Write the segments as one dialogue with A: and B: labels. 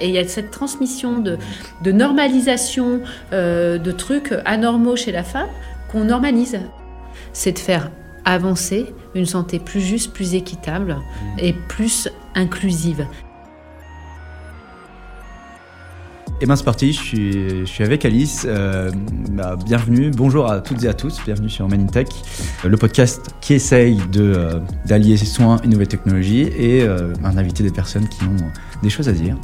A: Et il y a cette transmission de, normalisation euh, de trucs anormaux chez la femme qu'on normalise. C'est de faire avancer une santé plus juste, plus équitable et plus inclusive.
B: Et eh bien c'est parti, je suis, avec Alice. Euh, bah, bienvenue, bonjour à toutes et à tous, bienvenue sur Man in Tech, euh, le podcast qui essaye de, euh, d'allier soins et nouvelles technologies et euh, d'inviter des personnes qui ont des choses à dire.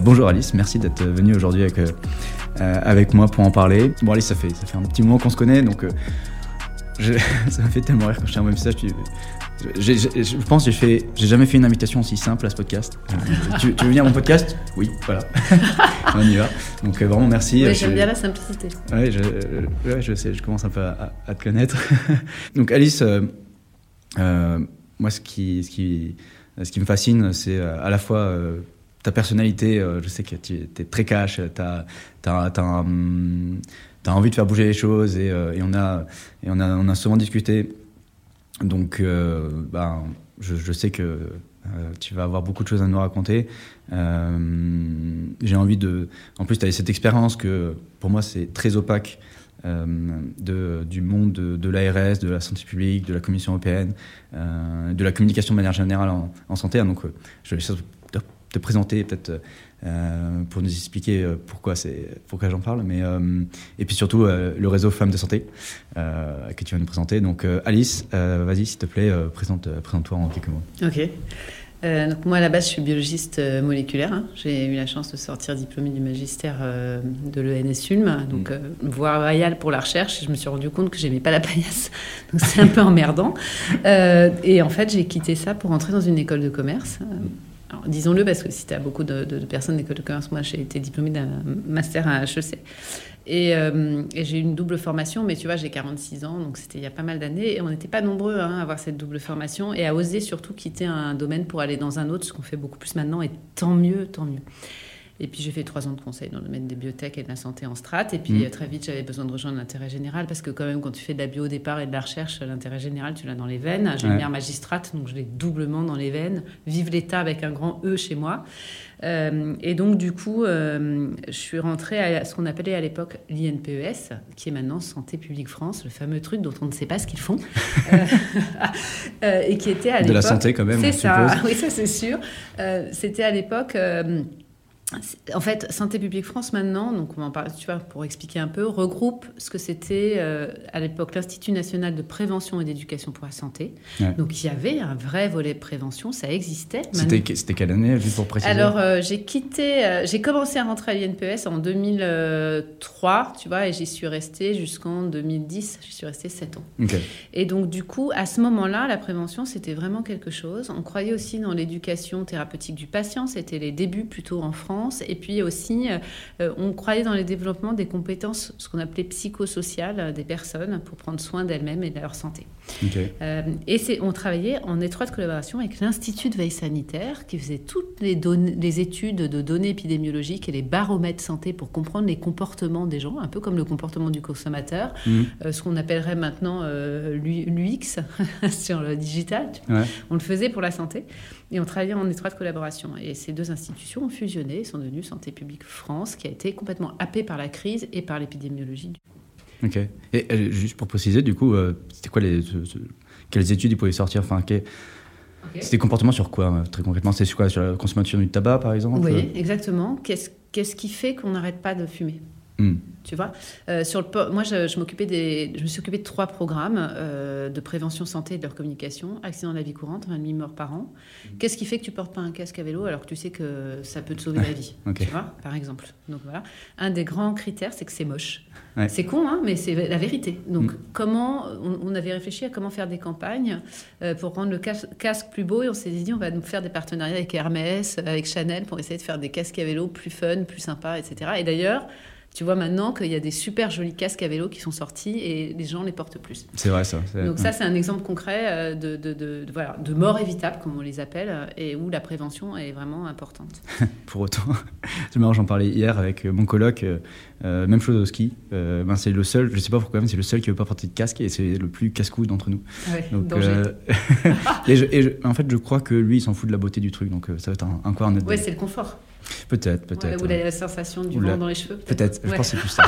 B: Bonjour Alice, merci d'être venue aujourd'hui avec, avec moi pour en parler. Bon Alice, ça fait, ça fait un petit moment qu'on se connaît, donc ça me fait tellement rire quand je t'ai un message. J'ai- j'ai- je pense que j'ai fait, j'ai jamais fait une invitation aussi simple à ce podcast. Tu, tu veux venir à mon podcast? Oui, voilà. On y va. Donc euh, vraiment merci. Euh,
A: J'aime bien la simplicité.
B: Ouais, je, euh, ouais, je sais, je commence un peu à, à- à te connaître. Donc Alice, euh, moi ce qui, ce, qui, ce qui me fascine, c'est à la fois ta personnalité, je sais que tu es très cash, tu as, envie de faire bouger les choses et, et on, a, et on, a, on a souvent discuté. Donc ben, je, sais que euh, tu vas avoir beaucoup de choses à nous raconter. Euh, J'ai envie de... En plus, tu as cette expérience que pour moi c'est très opaque de, du monde de, l'ARS, de la santé publique, de la Commission européenne, de la communication de manière générale en, santé. Donc, je vais te, te présenter peut-être pour nous expliquer euh, pourquoi, pourquoi j'en parle. Mais, euh, et puis surtout, euh, le réseau Femmes de Santé euh, que tu vas nous présenter. Donc, euh, Alice, euh, vas-y, s'il te plaît, euh, présente, présente-toi en quelques mots.
A: Ok. Euh, donc moi à la base je suis biologiste euh, moléculaire. hein. J'ai eu la chance de sortir diplômée du magistère euh, de l'ENS-ULM, donc euh, voie royale pour la recherche. Je me suis rendu compte que j'aimais pas la paillasse, donc c'est un peu emmerdant. Euh, et en fait j'ai quitté ça pour entrer dans une école de commerce. Disons-le parce que si tu as beaucoup de, personnes d'école de commerce, moi j'ai été diplômée d'un master à HEC. Et, euh, et j'ai eu une double formation, mais tu vois, j'ai 46 ans, donc c'était il y a pas mal d'années. Et on n'était pas nombreux hein, à avoir cette double formation et à oser surtout quitter un domaine pour aller dans un autre, ce qu'on fait beaucoup plus maintenant, et tant mieux, tant mieux. Et puis j'ai fait trois ans de conseil dans le domaine des biotech et de la santé en strat. Et puis
B: Mhm.
A: euh, très vite, j'avais besoin de rejoindre l'intérêt général parce que quand même, quand tu fais de la bio au départ et de la recherche, l'intérêt général, tu l'as dans les veines. J'ai
B: Ouais.
A: une mère magistrate, donc je l'ai doublement dans les veines. Vive l'État avec un grand E chez moi. Euh, et donc, du coup, euh, je suis rentrée à ce qu'on appelait à l'époque l'INPES, qui est maintenant Santé publique France, le fameux truc dont on ne sait pas ce qu'ils font, et qui était à
B: De la
A: l'époque-
B: santé quand même,
A: C'est ça,
B: suppose.
A: oui, ça c'est sûr. Euh, C'était à l'époque. En fait, Santé publique France maintenant, donc on en parle, tu vois, pour expliquer un peu, regroupe ce que c'était euh, à l'époque l'Institut national de prévention et d'éducation pour la santé.
B: Ouais.
A: Donc il y avait un vrai volet prévention, ça existait.
B: C'était, quelle année, juste pour préciser?
A: Alors, euh, j'ai quitté, euh, j'ai commencé à rentrer à l'INPS en 2003, tu vois, et j'y suis restée jusqu'en 2010. J'y suis restée 7 ans. Et donc, du coup, à ce moment-là, la prévention, c'était vraiment quelque chose. On croyait aussi dans l'éducation thérapeutique du patient. C'était les débuts plutôt en France. Et puis aussi, euh, on croyait dans le développement des compétences, ce qu'on appelait psychosociales euh, des personnes pour prendre soin d'elles-mêmes et de leur santé. Euh, et c'est, on travaillait en étroite collaboration avec l'Institut de veille sanitaire qui faisait toutes les, données- les études de données épidémiologiques et les baromètres santé pour comprendre les comportements des gens, un peu comme le comportement du consommateur, euh, ce qu'on appellerait maintenant euh, l'UX sur le digital.
B: Ouais.
A: On le faisait pour la santé et on travaillait en étroite collaboration. Et ces deux institutions ont fusionné et sont devenues Santé publique France, qui a été complètement happée par la crise et par l'épidémiologie.
B: Ok. Et euh, juste pour préciser, du coup, euh, c'était quoi les, quelles études ils pouvaient sortir? Enfin, que- c'était comportement sur quoi euh, très concrètement? C'était sur quoi? Sur la consommation du tabac, par exemple?
A: Oui, exactement. Qu'est-ce qu'est-ce qui fait qu'on n'arrête pas de fumer?
B: Hmm.
A: Tu vois, Euh, sur le, moi, je, je m'occupais des, je me suis occupée de trois programmes euh, de prévention santé et de leur communication. Accident de la vie courante, un demi mort par an. Qu'est-ce qui fait que tu portes pas un casque à vélo alors que tu sais que ça peut te sauver la vie. Tu vois, par exemple. Donc voilà. Un des grands critères, c'est que c'est moche.
B: Ouais.
A: C'est con, hein, mais c'est la vérité. Donc
B: Mm.
A: comment on, on avait réfléchi à comment faire des campagnes euh, pour rendre le cas- casque plus beau et on s'est dit on va nous faire des partenariats avec Hermès, avec Chanel pour essayer de faire des casques à vélo plus fun, plus sympas, etc. Et d'ailleurs, tu vois maintenant qu'il y a des super jolis casques à vélo qui sont sortis et les gens les portent plus.
B: C'est vrai, ça.
A: Donc ça, c'est un exemple concret euh, de, de, de- de- voilà, de mort évitable, comme on les appelle, euh, et où la prévention est vraiment importante.
B: Pour autant, c'est marrant, j'en parlais hier avec euh, mon coloc, euh, même chose au ski. Euh, ben, c'est le seul, je sais pas pourquoi, mais c'est le seul qui veut pas porter de casque et c'est le plus casse-cou d'entre nous.
A: Ouais,
B: Donc, euh, et je- et je- en fait, je crois que lui, il s'en fout de la beauté du truc, donc ça va être un, encore un autre.
A: Ouais, c'est le confort.
B: Peut-être, peut-être.
A: ou la sensation du vent dans les cheveux.
B: Peut-être, je pense que c'est plus ça.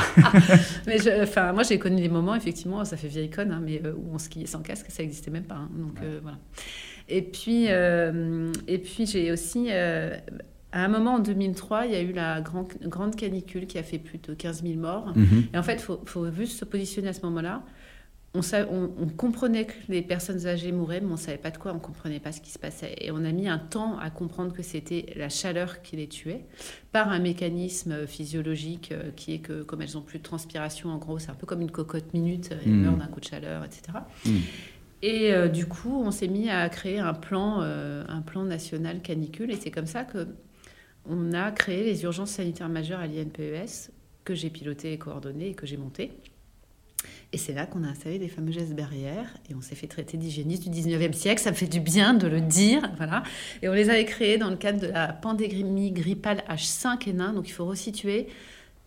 A: mais enfin, moi, j'ai connu des moments, effectivement, ça fait vieille conne, hein, mais où on skiait sans casque, ça n'existait même pas. Hein, donc voilà. Et puis, et puis j'ai aussi à un moment, en 2003, il y a eu la grande canicule qui a fait plus de 15 000 morts. Mhm. Et en fait, il faut, faut, juste se positionner à ce moment-là. On, on, comprenait que les personnes âgées mouraient, mais on ne savait pas de quoi, on ne comprenait pas ce qui se passait. Et on a mis un temps à comprendre que c'était la chaleur qui les tuait, par un mécanisme physiologique euh, qui est que, comme elles n'ont plus de transpiration, en gros, c'est un peu comme une cocotte minute, elles mhm. meurent d'un coup de chaleur, etc. Et mhm. euh, du coup, on s'est mis à créer un plan, euh, un plan national canicule, et c'est comme ça que on a créé les urgences sanitaires majeures à l'INPES, que j'ai piloté et coordonné et que j'ai monté. Et c'est là qu'on a installé les fameux gestes barrières et on s'est fait traiter d'hygiéniste du 19e siècle. Ça me fait du bien de le dire. Voilà. Et on les avait créés dans le cadre de la pandémie grippale H5N1. Donc il faut resituer.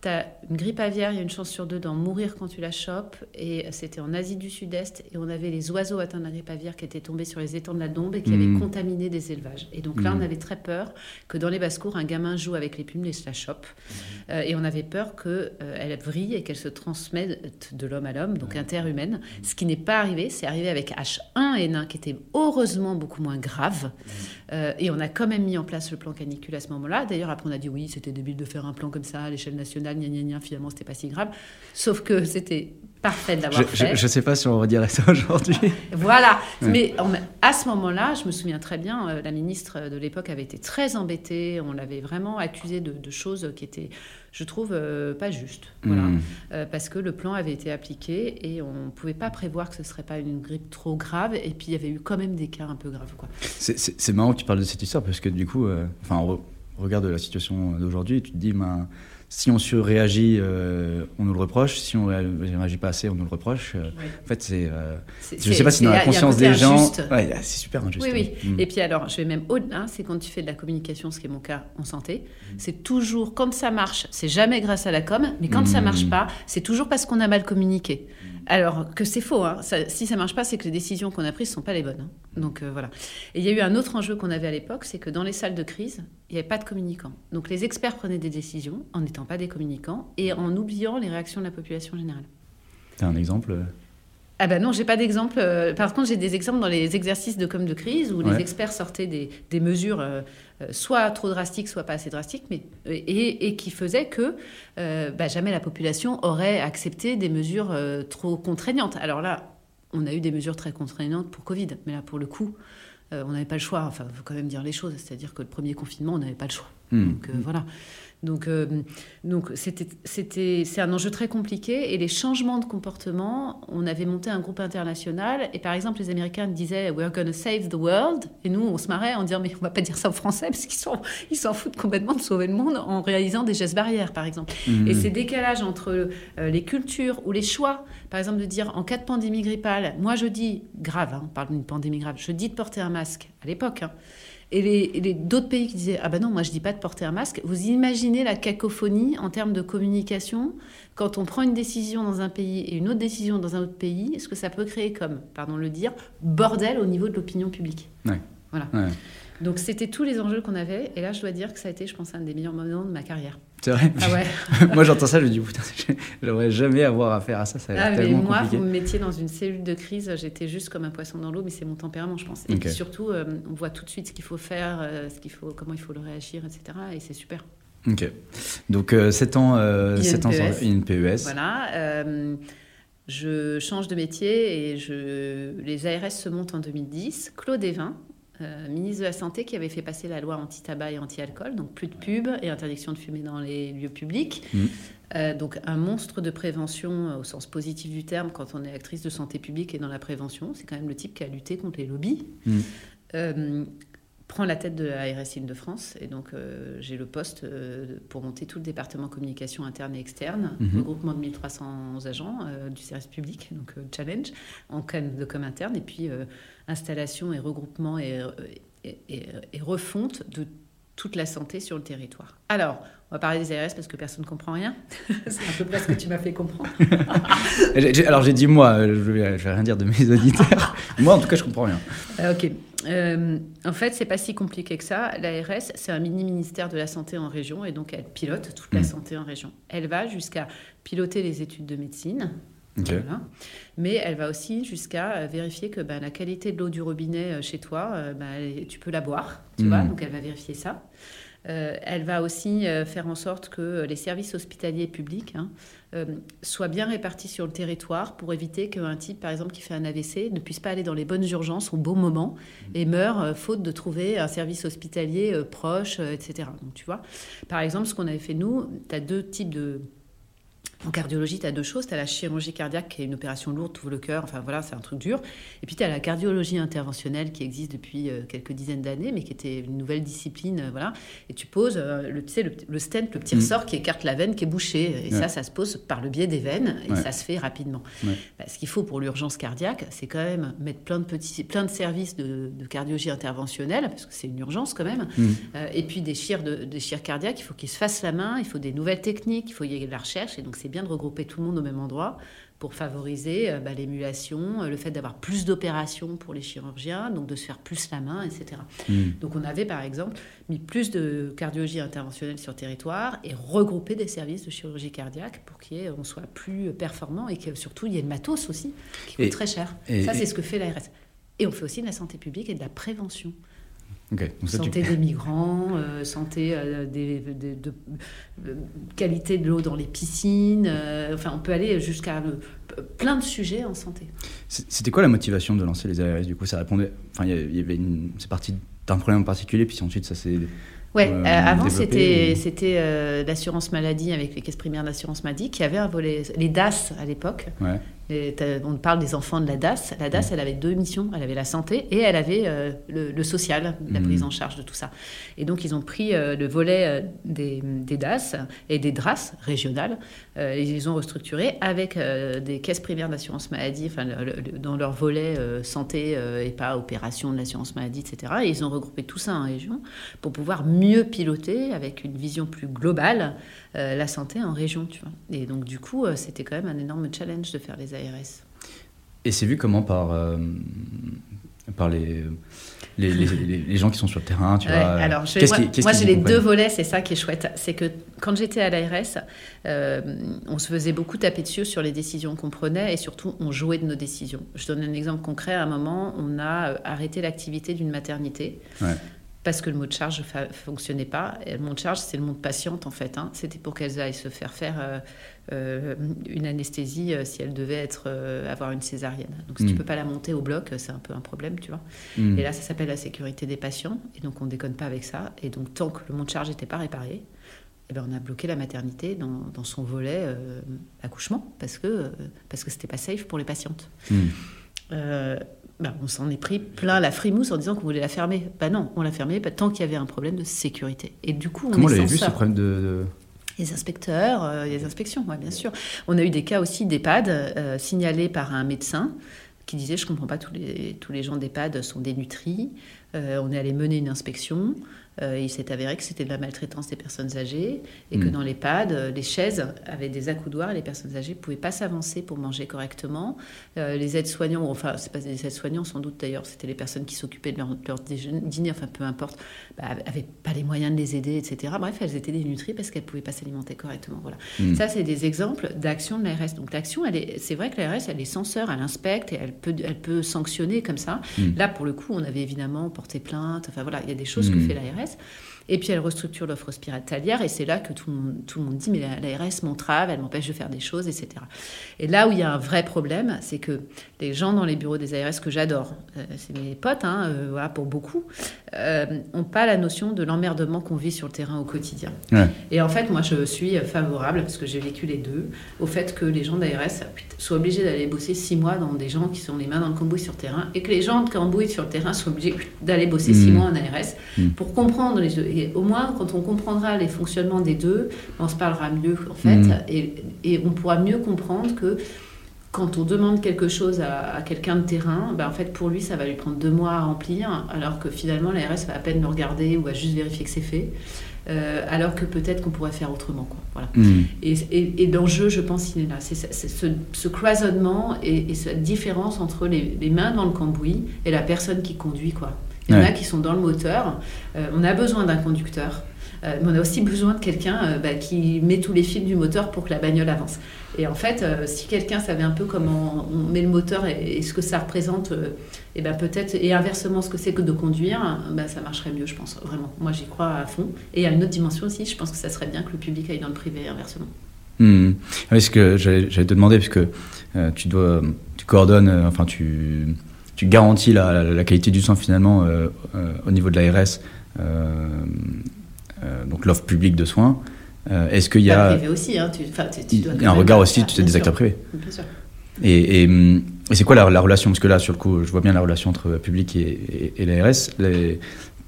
A: Tu as une grippe aviaire, il y a une chance sur deux d'en mourir quand tu la chopes. Et c'était en Asie du Sud-Est. Et on avait les oiseaux atteints de la grippe aviaire qui étaient tombés sur les étangs de la Dombe et qui avaient mmh. contaminé des élevages. Et donc là, on mmh. avait très peur que dans les basses-cours, un gamin joue avec les plumes et se la chope. Mmh. Euh, et on avait peur qu'elle euh, elle vrille et qu'elle se transmette de l'homme à l'homme, donc interhumaine. Ce qui n'est pas arrivé. C'est arrivé avec H1N1 qui était heureusement beaucoup moins grave. Euh, et on a quand même mis en place le plan canicule à ce moment-là. D'ailleurs, après, on a dit oui, c'était débile de faire un plan comme ça à l'échelle nationale gna gna gna, finalement, c'était pas si grave. Sauf que c'était parfait d'avoir fait.
B: Je ne sais pas si on redirait ça aujourd'hui.
A: voilà. Mais à ce moment-là, je me souviens très bien, euh, la ministre de l'époque avait été très embêtée. On l'avait vraiment accusée de, choses qui étaient, je trouve, euh, pas justes. Voilà. Hmm. Euh, parce que le plan avait été appliqué et on ne pouvait pas prévoir que ce ne serait pas une grippe trop grave. Et puis, il y avait eu quand même des cas un peu graves.
B: C'est marrant que tu parles de cette histoire parce que du coup, enfin, on regarde la situation d'aujourd'hui et tu te dis, ben si on surréagit, euh, on nous le reproche. Si on ne réagit pas assez, on nous le reproche. Euh, en fait, c'est. Euh, je ne sais pas si dans la conscience des gens. c'est super injuste.
A: Oui, oui. Mm. Et puis alors, je vais même au-delà. C'est quand tu fais de la communication, ce qui est mon cas en santé. Mm. C'est toujours, quand ça marche, c'est jamais grâce à la com. Mais quand ça ça mm. marche pas, c'est toujours parce qu'on a mal communiqué. Alors que c'est faux. Hein. si ça marche pas, c'est que les décisions qu'on a prises sont pas les bonnes. Hein. Donc euh, voilà. Et il y a eu un autre enjeu qu'on avait à l'époque, c'est que dans les salles de crise, il n'y avait pas de communicants. Donc les experts prenaient des décisions en n'étant pas des communicants et en oubliant les réactions de la population générale.
B: Tu as un exemple
A: ah ben non, j'ai pas d'exemple. Euh, par contre, j'ai des exemples dans les exercices de com de crise où les experts sortaient des, mesures euh, soit trop drastiques, soit pas assez drastiques, mais, et, qui faisaient que bah, jamais la population aurait accepté des mesures trop contraignantes. Alors là, on a eu des mesures très contraignantes pour Covid, mais là, pour le coup, euh, on n'avait pas le choix. Enfin, il faut quand même dire les choses. C'est-à-dire que le premier confinement, on n'avait pas le choix. Hmm. Donc euh, voilà. Donc, euh, donc c'était, c'était, c'est un enjeu très compliqué. Et les changements de comportement, on avait monté un groupe international. Et par exemple, les Américains disaient We're going to save the world. Et nous, on se marrait en disant Mais on va pas dire ça en français, parce qu'ils s'en, ils s'en foutent complètement de sauver le monde en réalisant des gestes barrières, par exemple. Mmh. Et ces décalages entre euh, les cultures ou les choix, par exemple, de dire en cas de pandémie grippale, moi je dis, grave, hein, on parle d'une pandémie grave, je dis de porter un masque à l'époque. Hein, et les, d'autres pays qui disaient ah ben non moi je dis pas de porter un masque. Vous imaginez la cacophonie en termes de communication quand on prend une décision dans un pays et une autre décision dans un autre pays, est-ce que ça peut créer comme pardon le dire bordel au niveau de l'opinion publique? Voilà. Donc c'était tous les enjeux qu'on avait et là je dois dire que ça a été je pense un des meilleurs moments de ma carrière.
B: C'est vrai.
A: Ah ouais.
B: moi, j'entends ça, je me dis, putain, j'aimerais jamais avoir affaire à ça. Ça a ah, tellement
A: moi,
B: compliqué.
A: vous me mettiez dans une cellule de crise, j'étais juste comme un poisson dans l'eau, mais c'est mon tempérament, je pense. Et puis surtout, euh, on voit tout de suite ce qu'il faut faire, euh, ce qu'il faut, comment il faut le réagir, etc. Et c'est super.
B: Ok. Donc, 7 euh, ans, 7 ans sans INPES.
A: Voilà. je change de métier et je, les ARS se montent en 2010. Claude Evin, euh, ministre de la Santé qui avait fait passer la loi anti-tabac et anti-alcool, donc plus de pub et interdiction de fumer dans les lieux publics. Mmh. Euh, donc un monstre de prévention euh, au sens positif du terme quand on est actrice de santé publique et dans la prévention. C'est quand même le type qui a lutté contre les lobbies. Mmh. prend la tête de la RSI de France et donc j'ai le poste pour monter tout le département communication interne et externe, mmh. regroupement de 1300 agents du service public, donc challenge, en canne de com interne et puis installation et regroupement et, et, refonte de toute la santé sur le territoire. Alors, on va parler des ARS parce que personne ne comprend rien. C'est un peu près ce que tu m'as fait comprendre.
B: Alors j'ai dit moi, je vais, vais rien dire de mes auditeurs. moi en tout cas je comprends rien.
A: Euh, ok. euh, en fait, c'est pas si compliqué que ça. L'ARS, c'est un mini ministère de la santé en région et donc elle pilote toute la santé en région. Elle va jusqu'à piloter les études de médecine. Mais elle va aussi jusqu'à vérifier que bah, la qualité de l'eau du robinet chez toi, bah, tu peux la boire, tu vois, donc elle va vérifier ça. Euh, elle va aussi euh, faire en sorte que les services hospitaliers publics hein, euh, soient bien répartis sur le territoire pour éviter qu'un type, par exemple, qui fait un AVC ne puisse pas aller dans les bonnes urgences au bon moment et meure faute de trouver un service hospitalier proche, etc. Donc, tu vois, par exemple, ce qu'on avait fait nous, tu as deux types de en cardiologie, tu as deux choses. Tu as la chirurgie cardiaque, qui est une opération lourde, ouvres le cœur, enfin voilà, c'est un truc dur. Et puis tu as la cardiologie interventionnelle, qui existe depuis euh, quelques dizaines d'années, mais qui était une nouvelle discipline. Euh, voilà. Et tu poses euh, le, tu sais, le, stent, le petit mm. ressort qui écarte la veine qui est bouchée. Et ça, ça se pose par le biais des veines, et ça se fait rapidement. Bah, ce qu'il faut pour l'urgence cardiaque, c'est quand même mettre plein de, petits, plein de services de, cardiologie interventionnelle, parce que c'est une urgence quand même. Mm. et puis des chires, de, des chires cardiaques, il faut qu'ils se fassent la main, il faut des nouvelles techniques, il faut y avoir de la recherche. Et donc c'est bien de regrouper tout le monde au même endroit pour favoriser euh, bah, l'émulation, euh, le fait d'avoir plus d'opérations pour les chirurgiens, donc de se faire plus la main, etc. Hmm. Donc on avait par exemple mis plus de cardiologie interventionnelle sur territoire et regroupé des services de chirurgie cardiaque pour qu'on soit plus performant et que surtout il y ait le matos aussi qui coûte très cher. Ça c'est ce que fait l'ARS. Et on fait aussi de la santé publique et de la prévention santé des migrants, euh, santé euh, des, de, euh, qualité de l'eau dans les piscines. enfin, on peut aller jusqu'à plein de sujets en santé.
B: C'était quoi la motivation de lancer les ARS Du coup, ça répondait. Enfin, il y avait une. C'est parti d'un problème en particulier, puis ensuite ça s'est.
A: Ouais, avant c'était c'était l'assurance maladie avec les caisses primaires d'assurance maladie qui avait un volet les DAS à l'époque. Ouais on parle des enfants de la DAS. La DAS, mm. elle avait deux missions. Elle avait la santé et elle avait euh, le, social, la mm. prise en charge de tout ça. Et donc, ils ont pris euh, le volet euh, des, DAS et des DRAS régionales. et ils ont restructuré avec des caisses primaires d'assurance maladie, enfin, dans leur volet santé et pas opération de l'assurance maladie, etc. Et ils ont regroupé tout ça en région pour pouvoir mieux piloter avec une vision plus globale la santé en région, tu vois. Et donc, du coup, c'était quand même un énorme challenge de faire les
B: et c'est vu comment par, euh, par les, les, les, gens qui sont sur le terrain tu vois,
A: alors moi, j'ai les deux volets, c'est ça qui est chouette. C'est que quand j'étais à l'ARS, euh, on se faisait beaucoup taper dessus sur les décisions qu'on prenait et surtout on jouait de nos décisions. Je donne un exemple concret. À un moment, on a euh, arrêté l'activité d'une maternité. parce que le mot de charge ne fonctionnait pas. Et le mot de charge, c'est le mot de patiente, en fait. Hein. C'était pour qu'elles aillent se faire faire euh, une anesthésie euh, si elle devait être, euh, avoir une césarienne. Donc si tu tu mm. peux pas la monter au bloc, c'est un peu un problème, tu vois. Mm. Et là, ça s'appelle la sécurité des patients. Et donc on déconne pas avec ça. Et donc tant que le monte charge n'était pas réparé, eh ben, on a bloqué la maternité dans, dans son volet accouchement parce que parce que c'était pas safe pour les patientes. Mm. Ben, on s'en est pris plein la frimousse en disant qu'on voulait la fermer. Ben non, on l'a fermée tant qu'il y avait un problème de sécurité. Et du coup, on
B: Comment vu ce problème de
A: les inspecteurs, euh, les inspections, ouais, bien sûr. On a eu des cas aussi d'EHPAD euh, signalés par un médecin qui disait Je ne comprends pas, tous les, tous les gens d'EHPAD sont dénutris. Euh, on est allé mener une inspection. Il s'est avéré que c'était de la maltraitance des personnes âgées et que hmm. dans euh, les chaises avaient des accoudoirs et les personnes âgées ne pouvaient pas s'avancer pour manger correctement. Les aides-soignants, enfin, c'est pas des aides-soignants sans doute d'ailleurs, c'était les personnes qui s'occupaient de leur, dîner, enfin peu importe, n'avaient pas les moyens de les aider, etc. Bref, elles étaient dénutries parce qu'elles ne pouvaient pas s'alimenter correctement. Voilà. Hmm. Ça, c'est des exemples d'action de l'ARS. Donc l'action, c'est vrai que l'ARS, elle est censeur, elle inspecte et elle peut, elle peut sanctionner comme ça. Hmm. Là, pour le coup, on avait évidemment porté plainte. Enfin voilà, il y a des choses que fait l'ARS. Et puis elle restructure l'offre hospitalière et c'est là que tout le, monde, tout le monde dit mais l'ARS m'entrave, elle m'empêche de faire des choses, etc. Et là où il y a un vrai problème, c'est que les gens dans les bureaux des ARS que j'adore, euh, c'est mes potes, hein, euh, voilà, pour beaucoup, n'ont euh, pas la notion de l'emmerdement qu'on vit sur le terrain au quotidien. Et en fait, moi je suis favorable, parce que j'ai vécu les deux, au fait que les gens d'ARS soient obligés d'aller bosser six mois dans des gens qui sont les mains dans le cambouis sur le terrain et que les gens de cambouis sur le terrain soient obligés d'aller bosser six mmh. mois en ARS mmh. pour comprendre les deux au moins, quand on comprendra les fonctionnements des deux, on se parlera mieux, en fait, mm. et, on pourra mieux comprendre que quand on demande quelque chose à, quelqu'un de terrain, ben en fait, pour lui, ça va lui prendre deux mois à remplir, alors que finalement, l'ARS va à peine le regarder ou va juste vérifier que c'est fait. Euh, alors que peut-être qu'on pourrait faire autrement. Quoi. Voilà. Mm. Et, l'enjeu, je pense, il est là. C'est ce, cloisonnement et, cette différence entre les, mains dans le cambouis et la personne qui conduit. Quoi. Il y en a qui sont dans le moteur. Euh, on a besoin d'un conducteur. Euh, mais on a aussi besoin de quelqu'un euh, bah, qui met tous les fils du moteur pour que la bagnole avance. Et en fait, euh, si quelqu'un savait un peu comment on met le moteur et, et ce que ça représente, et ben peut-être, et inversement ce que c'est que de conduire, ben ça marcherait mieux, je pense, vraiment. Moi, j'y crois à fond. Et a une autre dimension aussi, je pense que ça serait bien que le public aille dans le privé, inversement.
B: Hmm. Oui, ce que j'allais te demander, puisque tu dois, tu coordonnes, enfin tu, tu garantis la, la- la qualité du soin finalement euh, euh, au niveau de l'ARS, euh, donc l'offre publique de soins. Est-ce qu'il y a
A: privé aussi, hein, tu, tu- tu dois
B: un regard aussi tu sais,
A: bien
B: des acteurs privés
A: Bien sûr.
B: Et, et, et c'est quoi la, la relation? Parce que là, sur le coup, je vois bien la relation entre public et, et, et l'ARS.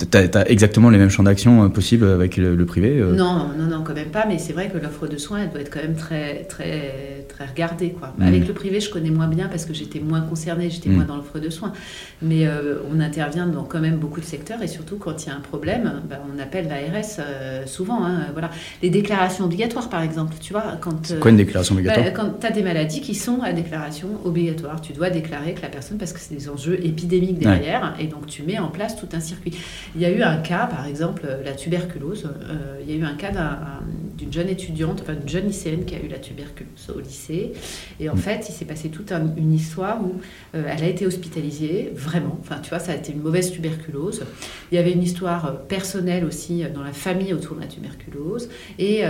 B: T'as as exactement les mêmes champs d'action euh, possibles avec le, le privé euh
A: Non, non, non, quand même pas. Mais c'est vrai que l'offre de soins, elle doit être quand même très, très, très regardée, quoi.
B: Mm.
A: Avec le privé, je connais moins bien parce que j'étais moins concernée, j'étais
B: Mm.
A: moins dans l'offre de soins. Mais euh, on intervient dans quand même beaucoup de secteurs et surtout quand il y a un problème, bah, on appelle l'ARS euh, souvent. hein, voilà. Les déclarations obligatoires, par exemple, tu vois, quand
B: quoi une déclaration obligatoire?
A: bah, quand tu as des maladies qui sont à déclaration obligatoire, tu dois déclarer que la personne, parce que c'est des enjeux épidémiques derrière, et donc tu mets en place tout un circuit. Il y a eu un cas, par exemple, euh, la tuberculose. euh, il y a eu un cas d'un- d'une jeune étudiante, enfin d'une jeune lycéenne qui a eu la tuberculose au lycée. Et en
B: Mm.
A: fait, il s'est passé toute un- une histoire où euh, elle a été hospitalisée, vraiment. Enfin, tu vois, ça a été une mauvaise tuberculose. Il y avait une histoire personnelle aussi dans la famille autour de la tuberculose. Et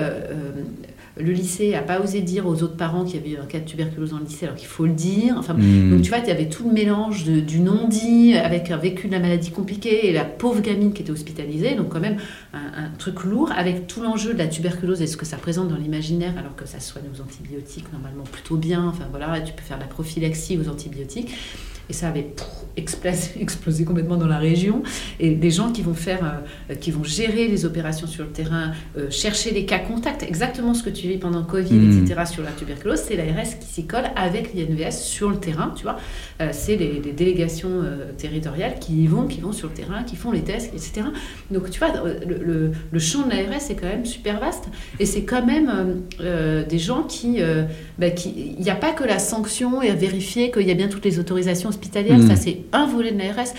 A: le lycée n'a pas osé dire aux autres parents qu'il y avait eu un cas de tuberculose dans le lycée, alors qu'il faut le dire. Enfin,
B: Hmm.
A: donc tu vois, il y avait tout le mélange de- du non-dit avec un vécu de la maladie compliqué et la pauvre gamine qui était hospitalisée. Donc quand même un, un truc lourd avec tout l'enjeu de la tuberculose et ce que ça représente dans l'imaginaire alors que ça soigne aux antibiotiques normalement plutôt bien. Enfin voilà, tu peux faire de la prophylaxie aux antibiotiques. Et ça avait explosé, explosé complètement dans la région. Et des gens qui vont faire, euh, qui vont gérer les opérations sur le terrain, euh, chercher les cas contacts, exactement ce que tu vis pendant Covid,
B: Mm.
A: etc. sur la tuberculose, c'est l'ARS qui s'y colle avec l'INVS sur le terrain, tu vois. Euh, c'est les, les délégations territoriales qui y vont, qui vont sur le terrain, qui font les tests, etc. Donc tu vois, le, le- le champ de l'ARS est quand même super vaste. Et c'est quand même euh, euh, des gens qui... euh, bah, qui- Il n'y a pas que la sanction et à vérifier qu'il y a bien toutes les autorisations hospitalières.
B: Mm.
A: Ça, c'est un volet de l'ARS.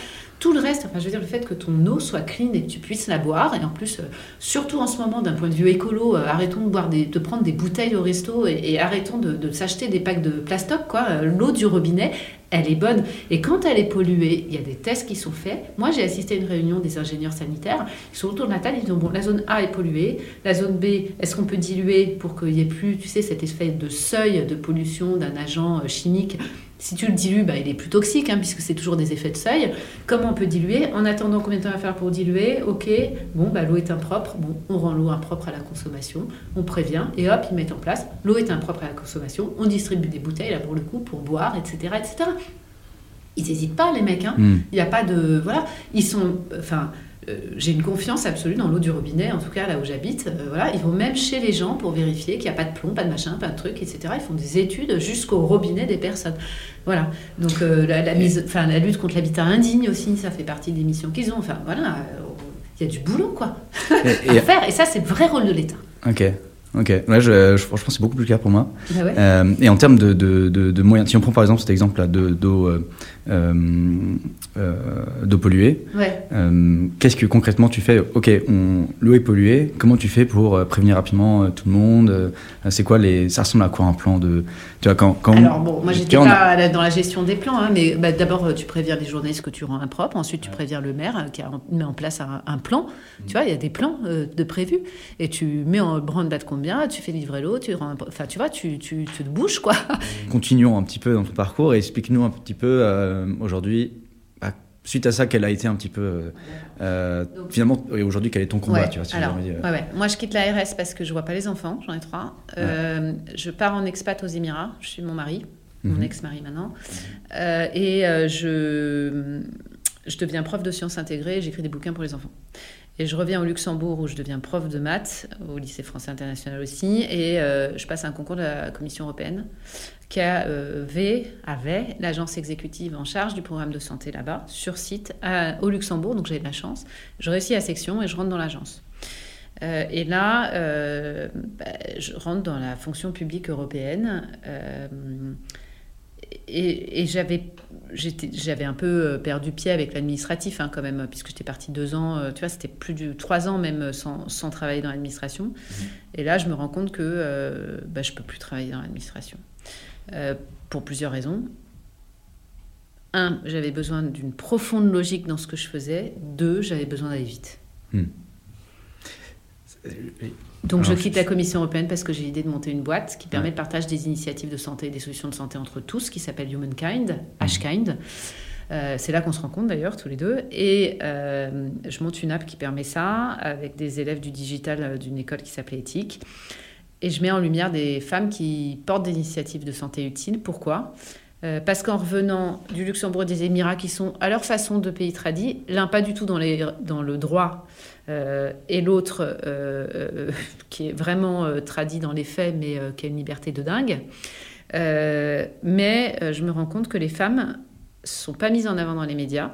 A: Tout le reste, enfin, je veux dire, le fait que ton eau soit clean et que tu puisses la boire, et en plus, euh, surtout en ce moment, d'un point de vue écolo, euh, arrêtons de, boire des, de prendre des bouteilles au resto et, arrêtons de, s'acheter des packs de plastoc, quoi. Euh, L'eau du robinet, elle est bonne. Et quand elle est polluée, il y a des tests qui sont faits. Moi, j'ai assisté à une réunion des ingénieurs sanitaires. Ils sont autour de la table, ils disent bon, la zone A est polluée, la zone B, est-ce qu'on peut diluer pour qu'il n'y ait plus, tu sais, cet effet de seuil de pollution d'un agent chimique si tu le dilues, bah, il est plus toxique, hein, puisque c'est toujours des effets de seuil. Comment on peut diluer En attendant, combien de temps il va faire pour diluer Ok, bon, bah, l'eau est impropre. Bon, on rend l'eau impropre à la consommation. On prévient et hop, ils mettent en place. L'eau est impropre à la consommation. On distribue des bouteilles, là, pour le coup, pour boire, etc. etc. Ils n'hésitent pas, les mecs. Hein.
B: Hmm.
A: Il n'y a pas de. Voilà. Ils sont. Enfin. Euh, j'ai une confiance absolue dans l'eau du robinet, en tout cas là où j'habite. Euh, voilà, ils vont même chez les gens pour vérifier qu'il n'y a pas de plomb, pas de machin, pas de truc, etc. Ils font des études jusqu'au robinet des personnes. Voilà. Donc euh, la, la mise, enfin la lutte contre l'habitat indigne aussi, ça fait partie des missions qu'ils ont. Enfin voilà, il y a du boulot quoi
B: Et-
A: à faire. Et ça, c'est le vrai rôle de l'État.
B: ok, ok. Ouais, je, je- franchement, c'est beaucoup plus clair pour moi.
A: Bah ouais.
B: Et en termes de, de, de- de moyens, si on prend par exemple cet exemple-là de- d'eau euh, euh, d'eau polluée,
A: Ouais.
B: euh, qu'est-ce que concrètement tu fais? Ok, l'eau est polluée. Comment tu fais pour prévenir rapidement tout le monde? C'est quoi les Ça ressemble à quoi un plan de Tu vois quand, quand
A: Alors bon, moi j'étais
B: a-
A: pas dans la gestion des plans, hein, mais bah, d'abord tu préviens les journalistes que tu rends impropre, ensuite tu préviens le maire qui a met en place un, un plan. Tu vois, il y a des plans euh, de prévus et tu mets en branle-bas de combien, tu fais livrer l'eau, tu rends, enfin tu vois, tu, tu, tu te bouges quoi.
B: Continuons un petit peu dans ton parcours et explique-nous un petit peu euh, aujourd'hui, bah, suite à ça, quel a été un petit peu, euh, euh,
A: Donc-
B: finalement, et aujourd'hui, quel est ton combat
A: Ouais,
B: tu vois, si
A: alors, ouais, ouais. Moi, je quitte la RS parce que je vois pas les enfants, j'en ai trois. Euh, Je pars en expat aux Émirats, je suis mon mari, mon
B: Mhm.
A: ex-mari maintenant. Euh, et euh, je, je deviens prof de sciences intégrées, j'écris des bouquins pour les enfants. Et je reviens au Luxembourg où je deviens prof de maths, au lycée français international aussi, et euh, je passe un concours de la Commission européenne qui avait, avait l'agence exécutive en charge du programme de santé là-bas, sur site, au Luxembourg, donc j'ai de la chance. Je réussis à section et je rentre dans l'agence. Euh, et là, euh, bah, je rentre dans la fonction publique européenne. euh, et, j'avais j'avais un peu perdu pied avec l'administratif hein, quand même, puisque j'étais partie deux ans, tu vois, c'était plus de trois ans même sans, sans travailler dans l'administration. Mmh. Et là, je me rends compte que bah, je peux plus travailler dans l'administration. pour plusieurs raisons. Un, j'avais besoin d'une profonde logique dans ce que je faisais. Deux, j'avais besoin d'aller vite. Mmh. Donc je quitte la Commission européenne parce que j'ai l'idée de monter une boîte qui permet le partage des initiatives de santé et des solutions de santé entre tous, qui s'appelle Humankind, Hkind. Mmh. Euh, c'est là qu'on se rencontre d'ailleurs tous les deux. Et euh, je monte une app qui permet ça avec des élèves du digital euh, d'une école qui s'appelait Éthique. Et je mets en lumière des femmes qui portent des initiatives de santé utiles. Pourquoi? Parce qu'en revenant du Luxembourg et des Émirats, qui sont à leur façon de pays tradis, l'un pas du tout dans, les, dans le droit euh, et l'autre euh, euh, qui est vraiment tradit dans les faits, mais qui a une liberté de dingue. mais je me rends compte que les femmes sont pas mises en avant dans les médias.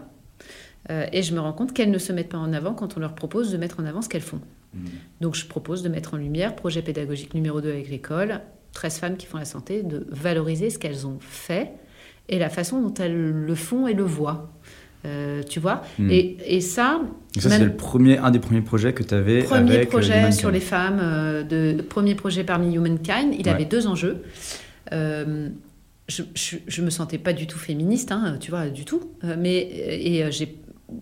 A: et je me rends compte qu'elles ne se mettent pas en avant quand on leur propose de mettre en avant ce qu'elles font. Mmh. Donc je propose de mettre en lumière, projet pédagogique numéro 2 avec l'école, 13 femmes qui font la santé, de valoriser ce qu'elles ont fait et la façon dont elles le font et le voient. Euh, tu vois hmm. et, et, ça.
B: ça, c'est le premier, un des premiers projets que tu avais.
A: Premier avec euh, projet sur les femmes, euh, de, premier projet parmi Humankind. Il avait deux enjeux. je, je, me sentais pas du tout féministe, hein, tu vois, du tout. mais et j'ai,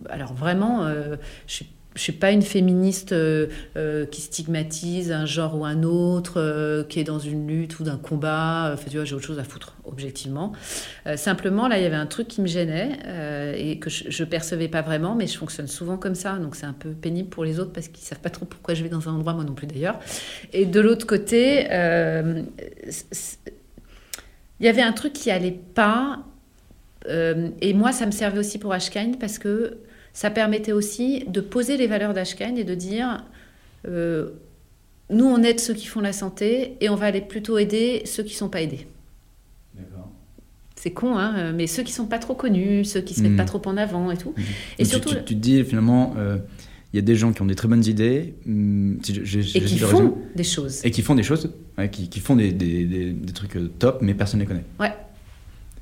A: alors vraiment, je suis je suis pas une féministe euh, euh, qui stigmatise un genre ou un autre, euh, qui est dans une lutte ou d'un combat. Enfin, tu vois, j'ai autre chose à foutre, objectivement. simplement, là, il y avait un truc qui me gênait et que je, je, percevais pas vraiment, mais je fonctionne souvent comme ça, donc c'est un peu pénible pour les autres parce qu'ils savent pas trop pourquoi je vais dans un endroit, moi non plus d'ailleurs. Et de l'autre côté, il y avait un truc qui allait pas. et moi, ça me servait aussi pour Ashkind parce que ça permettait aussi de poser les valeurs d'Ashken et de dire euh, nous, on aide ceux qui font la santé et on va aller plutôt aider ceux qui ne sont pas aidés. C'est con, hein, mais ceux qui sont pas trop connus, ceux qui se mettent pas hmm. trop en avant et tout. Hmm.
B: Et surtout, tu, te dis finalement, euh, il y a des gens qui ont des très bonnes idées,
A: hmm, et qui font des choses.
B: Et qui font des choses, qui, font des, des, des, trucs euh, top, mais personne ne les connaît.
A: Ouais.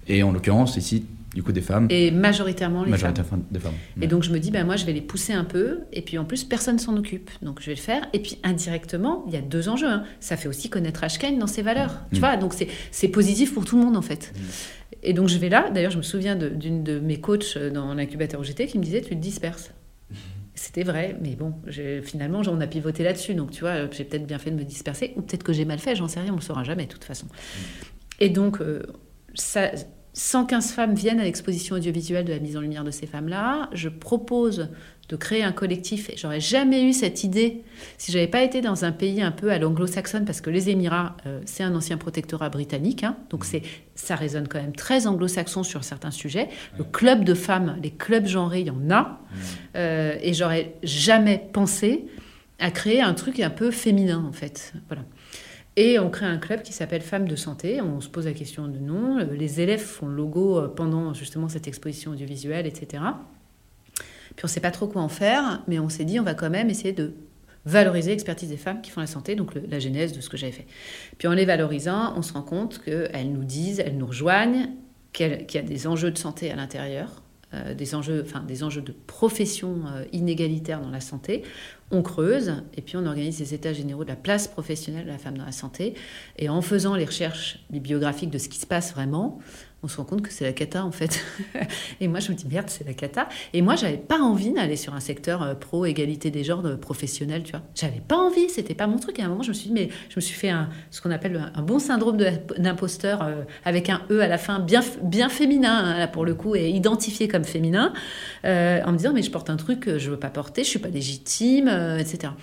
B: Et en l'occurrence, ici, du coup des femmes.
A: Et majoritairement les
B: majoritairement Des femmes.
A: Et donc je me dis, ben moi je vais les pousser un peu, et puis en plus personne s'en occupe, donc je vais le faire. Et puis indirectement, il y a deux enjeux. Hein. Ça fait aussi connaître Ashken dans ses valeurs, tu mm. vois. Donc c'est positif pour tout le monde en fait. Mm. Et donc je vais là. D'ailleurs, je me souviens d'une de, mes coachs dans l'incubateur où j'étais qui me disait, tu te disperses. C'était vrai, mais bon, finalement, on a pivoté là-dessus. Donc, tu vois, j'ai peut-être bien fait de me disperser, ou peut-être que j'ai mal fait, j'en sais rien, on le saura jamais, de toute façon. Mm. Et donc, euh, ça, 115 femmes viennent à l'exposition audiovisuelle de la mise en lumière de ces femmes-là. Je propose de créer un collectif. Et j'aurais jamais eu cette idée si j'avais pas été dans un pays un peu à l'anglo-saxonne, parce que les Émirats, euh, c'est un ancien protectorat britannique, hein. donc c'est ça résonne quand même très anglo-saxon sur certains sujets. Le club de femmes, les clubs genrés, il y en a. Euh, et j'aurais jamais pensé à créer un truc un peu féminin en fait. Voilà. Et on crée un club qui s'appelle Femmes de Santé. On se pose la question de nom. Les élèves font le logo euh, pendant justement cette exposition audiovisuelle, etc. Puis on ne sait pas trop quoi en faire, mais on s'est dit on va quand même essayer de valoriser l'expertise des femmes qui font la santé, donc la genèse de ce que j'avais fait. Puis en les valorisant, on se rend compte qu'elles nous disent, elles nous rejoignent, qu'il y a des enjeux de santé à l'intérieur, euh, des, enjeux, enfin, des enjeux de profession euh, inégalitaire dans la santé. On creuse et puis on organise des états généraux de la place professionnelle de la femme dans la santé. Et en faisant les recherches bibliographiques de ce qui se passe vraiment, on se rend compte que c'est la cata en fait. et moi je me dis merde, c'est la cata. Et moi j'avais pas envie d'aller sur un secteur euh, pro égalité des genres professionnel, tu vois. J'avais pas envie, c'était pas mon truc. Et à un moment je me suis dit mais je me suis fait un, ce qu'on appelle un, bon syndrome d'imposteur euh, avec un e à la fin bien bien féminin hein, là pour le coup et identifié comme féminin euh, en me disant mais je porte un truc que je veux pas porter, je suis pas légitime, etc.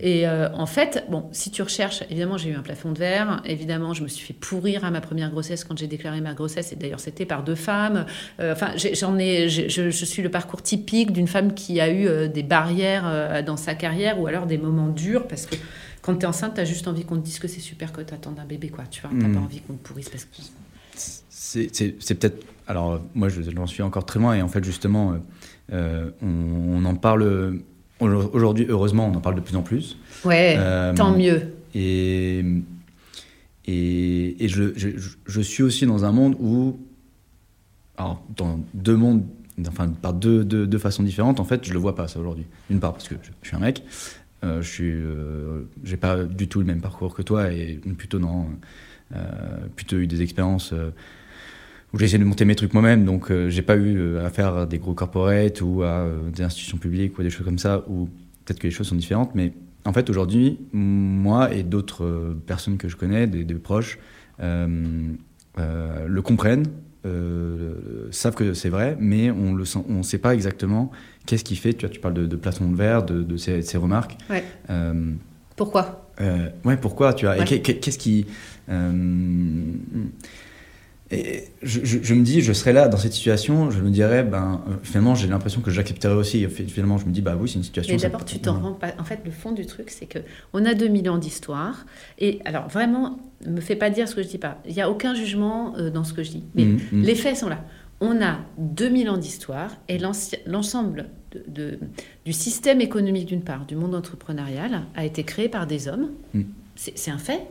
A: Et en fait bon si tu recherches évidemment j'ai eu un plafond de verre, évidemment je me suis fait pourrir à ma première grossesse quand j'ai déclaré ma grossesse d'ailleurs c'était par deux femmes. Euh, enfin, j'en ai, je, suis le parcours typique d'une femme qui a eu euh, des barrières euh, dans sa carrière ou alors des moments durs parce que quand tu es enceinte, tu as juste envie qu'on te dise que c'est super que tu attends un bébé, quoi. Tu vois, t'as pas hmm. envie qu'on te pourrisse parce que.
B: C'est peut-être. Alors, moi, j'en suis encore très loin et en fait, justement, on, en parle. Aujourd'hui, heureusement, on en parle de plus en plus.
A: Ouais, tant mieux.
B: Et et, je, je, suis aussi dans un monde où alors, dans deux mondes, enfin, par deux, deux, deux, façons différentes, en fait, je le vois pas ça aujourd'hui. D'une part, parce que je, suis un mec, euh, je suis, euh, j'ai pas du tout le même parcours que toi et plutôt non, euh, plutôt eu des expériences euh, où j'ai essayé de monter mes trucs moi-même, donc j'ai pas eu à faire des gros corporates ou à des institutions publiques ou des choses comme ça, où peut-être que les choses sont différentes, mais en fait, aujourd'hui, moi et d'autres personnes que je connais, des, des proches, le comprennent euh, savent que c'est vrai, mais on ne on sait pas exactement qu'est-ce qui fait. Tu, vois, tu parles de, de placement de verre, de, de ces, ces, remarques.
A: Ouais. Euh, pourquoi?
B: euh, Ouais, pourquoi tu vois, ouais. Qu'est-ce qui. Et je, je, je, me dis, je serais là dans cette situation, je me dirais, ben, euh, finalement, j'ai l'impression que j'accepterais aussi. Finalement, je me dis, bah oui, c'est une situation.
A: Mais d'abord, tu t'en rends pas. En fait, le fond du truc, c'est que on a 2000 ans d'histoire. Et alors, vraiment, me fais pas dire ce que je dis pas. Il n'y a aucun jugement euh, dans ce que je dis. Mais mmh, mmh. les faits sont là. On a 2000 ans d'histoire et l'ensemble de, de, du système économique, d'une part, du monde entrepreneurial, a été créé par des hommes. Mmh c'est un fait.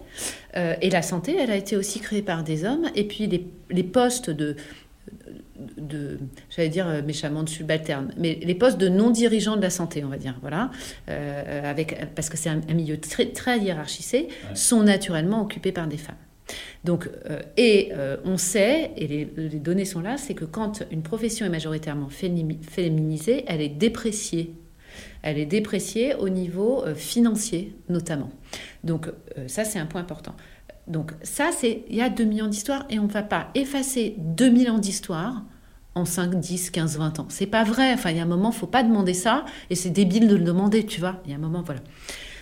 A: Euh, et la santé, elle a été aussi créée par des hommes. Et puis les, les postes de, de, j'allais dire euh, méchamment de subalterne, mais les postes de non-dirigeants de la santé, on va dire, voilà, euh, avec, parce que c'est un, un, milieu très, très hiérarchisé, ouais. sont naturellement occupés par des femmes. Donc, euh, et euh, on sait, et les, les données sont là, c'est que quand une profession est majoritairement féminisée, elle est dépréciée elle est dépréciée au niveau euh, financier notamment. Donc euh, ça, c'est un point important. Donc ça, c'est il y a 2000 ans d'histoire et on ne va pas effacer 2000 ans d'histoire en 5, 10, 15, 20 ans. C'est pas vrai. Enfin, il y a un moment, faut pas demander ça et c'est débile de le demander, tu vois. Il y a un moment, voilà.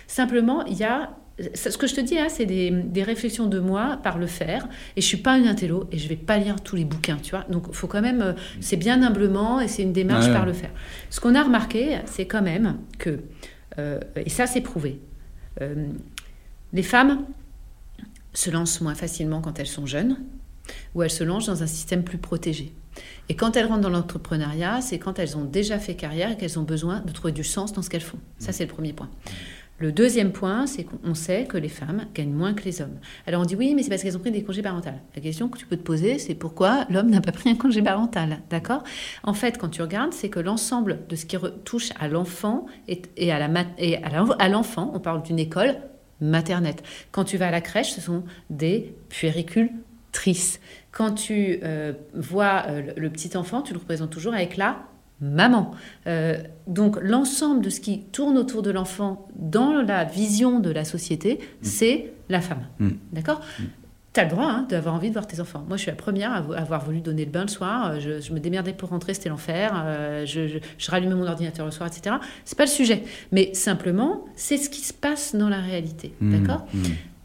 A: Simplement, il y a ce que je te dis là, c'est des, des, réflexions de moi par le faire. Et je suis pas une intello et je vais pas lire tous les bouquins, tu vois. Donc, faut quand même, euh, c'est bien humblement et c'est une démarche ouais. par le faire. Ce qu'on a remarqué, c'est quand même que, euh, et ça c'est prouvé, euh, les femmes se lancent moins facilement quand elles sont jeunes ou elles se lancent dans un système plus protégé. Et quand elles rentrent dans l'entrepreneuriat, c'est quand elles ont déjà fait carrière et qu'elles ont besoin de trouver du sens dans ce qu'elles font. Ça, c'est le premier point. Le deuxième point, c'est qu'on sait que les femmes gagnent moins que les hommes. Alors on dit oui, mais c'est parce qu'elles ont pris des congés parentaux. La question que tu peux te poser, c'est pourquoi l'homme n'a pas pris un congé parental, d'accord? En fait, quand tu regardes, c'est que l'ensemble de ce qui touche à l'enfant et, à l'enfant, on parle d'une école maternelle. Quand tu vas à la crèche, ce sont des puéricultrices. Quand tu euh, vois euh, le petit enfant, tu le représentes toujours avec la maman. Euh, donc l'ensemble de ce qui tourne autour de l'enfant dans la vision de la société, mmh. c'est la femme. Mmh. D'accord mmh. Tu as le droit hein, d'avoir envie de voir tes enfants. Moi, je suis la première à avoir voulu donner le bain le soir. Je, je me démerdais pour rentrer, c'était l'enfer. Euh, je, je, je, rallumais mon ordinateur le soir, etc. C'est pas le sujet. Mais simplement, c'est ce qui se passe dans la réalité. D'accord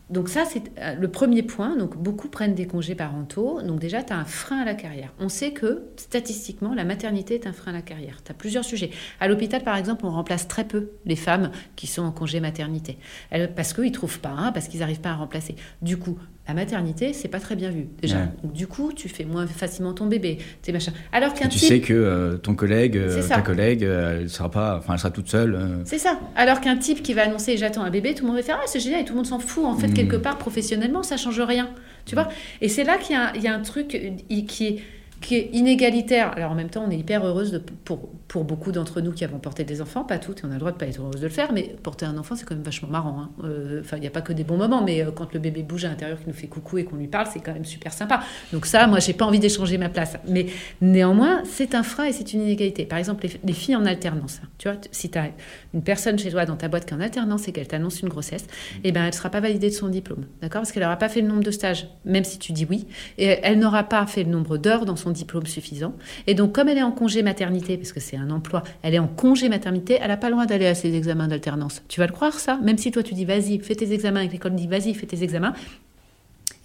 A: donc ça, c'est euh, le premier point. Beaucoup prennent des congés parentaux. Donc déjà, tu as un frein à la carrière. On sait que statistiquement, la maternité est un frein à la carrière. Tu as plusieurs sujets. À l'hôpital, par exemple, on remplace très peu les femmes qui sont en congé maternité. Elles, parce qu'ils ne trouvent pas, hein, parce qu'ils n'arrivent pas à remplacer. Du coup, la maternité, c'est pas très bien vu déjà. Ouais. Donc, du coup, tu fais moins facilement ton bébé, tes machins. Alors qu'un
B: tu type... sais que euh, ton collègue, euh, ta collègue, euh, elle sera pas, enfin, elle sera toute seule.
A: C'est ça. Alors qu'un type qui va annoncer j'attends un bébé, tout le monde va faire ah c'est génial et tout le monde s'en fout. En fait, mmh. quelque part professionnellement, ça change rien. Tu vois? Et c'est là qu'il y, y, a un truc qui est qui est inégalitaire. Alors en même temps, on est hyper heureuse pour, pour beaucoup d'entre nous qui avons porté des enfants, pas toutes, et on a le droit de pas être heureuse de le faire, mais porter un enfant, c'est quand même vachement marrant. Hein. Euh, enfin, il n'y a pas que des bons moments, mais euh, quand le bébé bouge à l'intérieur, qui nous fait coucou et qu'on lui parle, c'est quand même super sympa. Donc ça, moi, j'ai pas envie d'échanger ma place. Mais néanmoins, c'est un frein et c'est une inégalité. Par exemple, les, les filles en alternance. Hein. Tu vois, si tu as une personne chez toi dans ta boîte qui est en alternance et qu'elle t'annonce une grossesse, eh ben, elle ne sera pas validée de son diplôme, d'accord? Parce qu'elle n'aura pas fait le nombre de stages, même si tu dis oui, et elle n'aura pas fait le nombre d'heures dans diplôme suffisant. Et donc, comme elle est en congé maternité, parce que c'est un emploi, elle est en congé maternité, elle n'a pas droit d'aller à ses examens d'alternance. Tu vas le croire, ça? Même si toi, tu dis, vas-y, fais tes examens, et que l'école dit, vas-y, fais tes examens.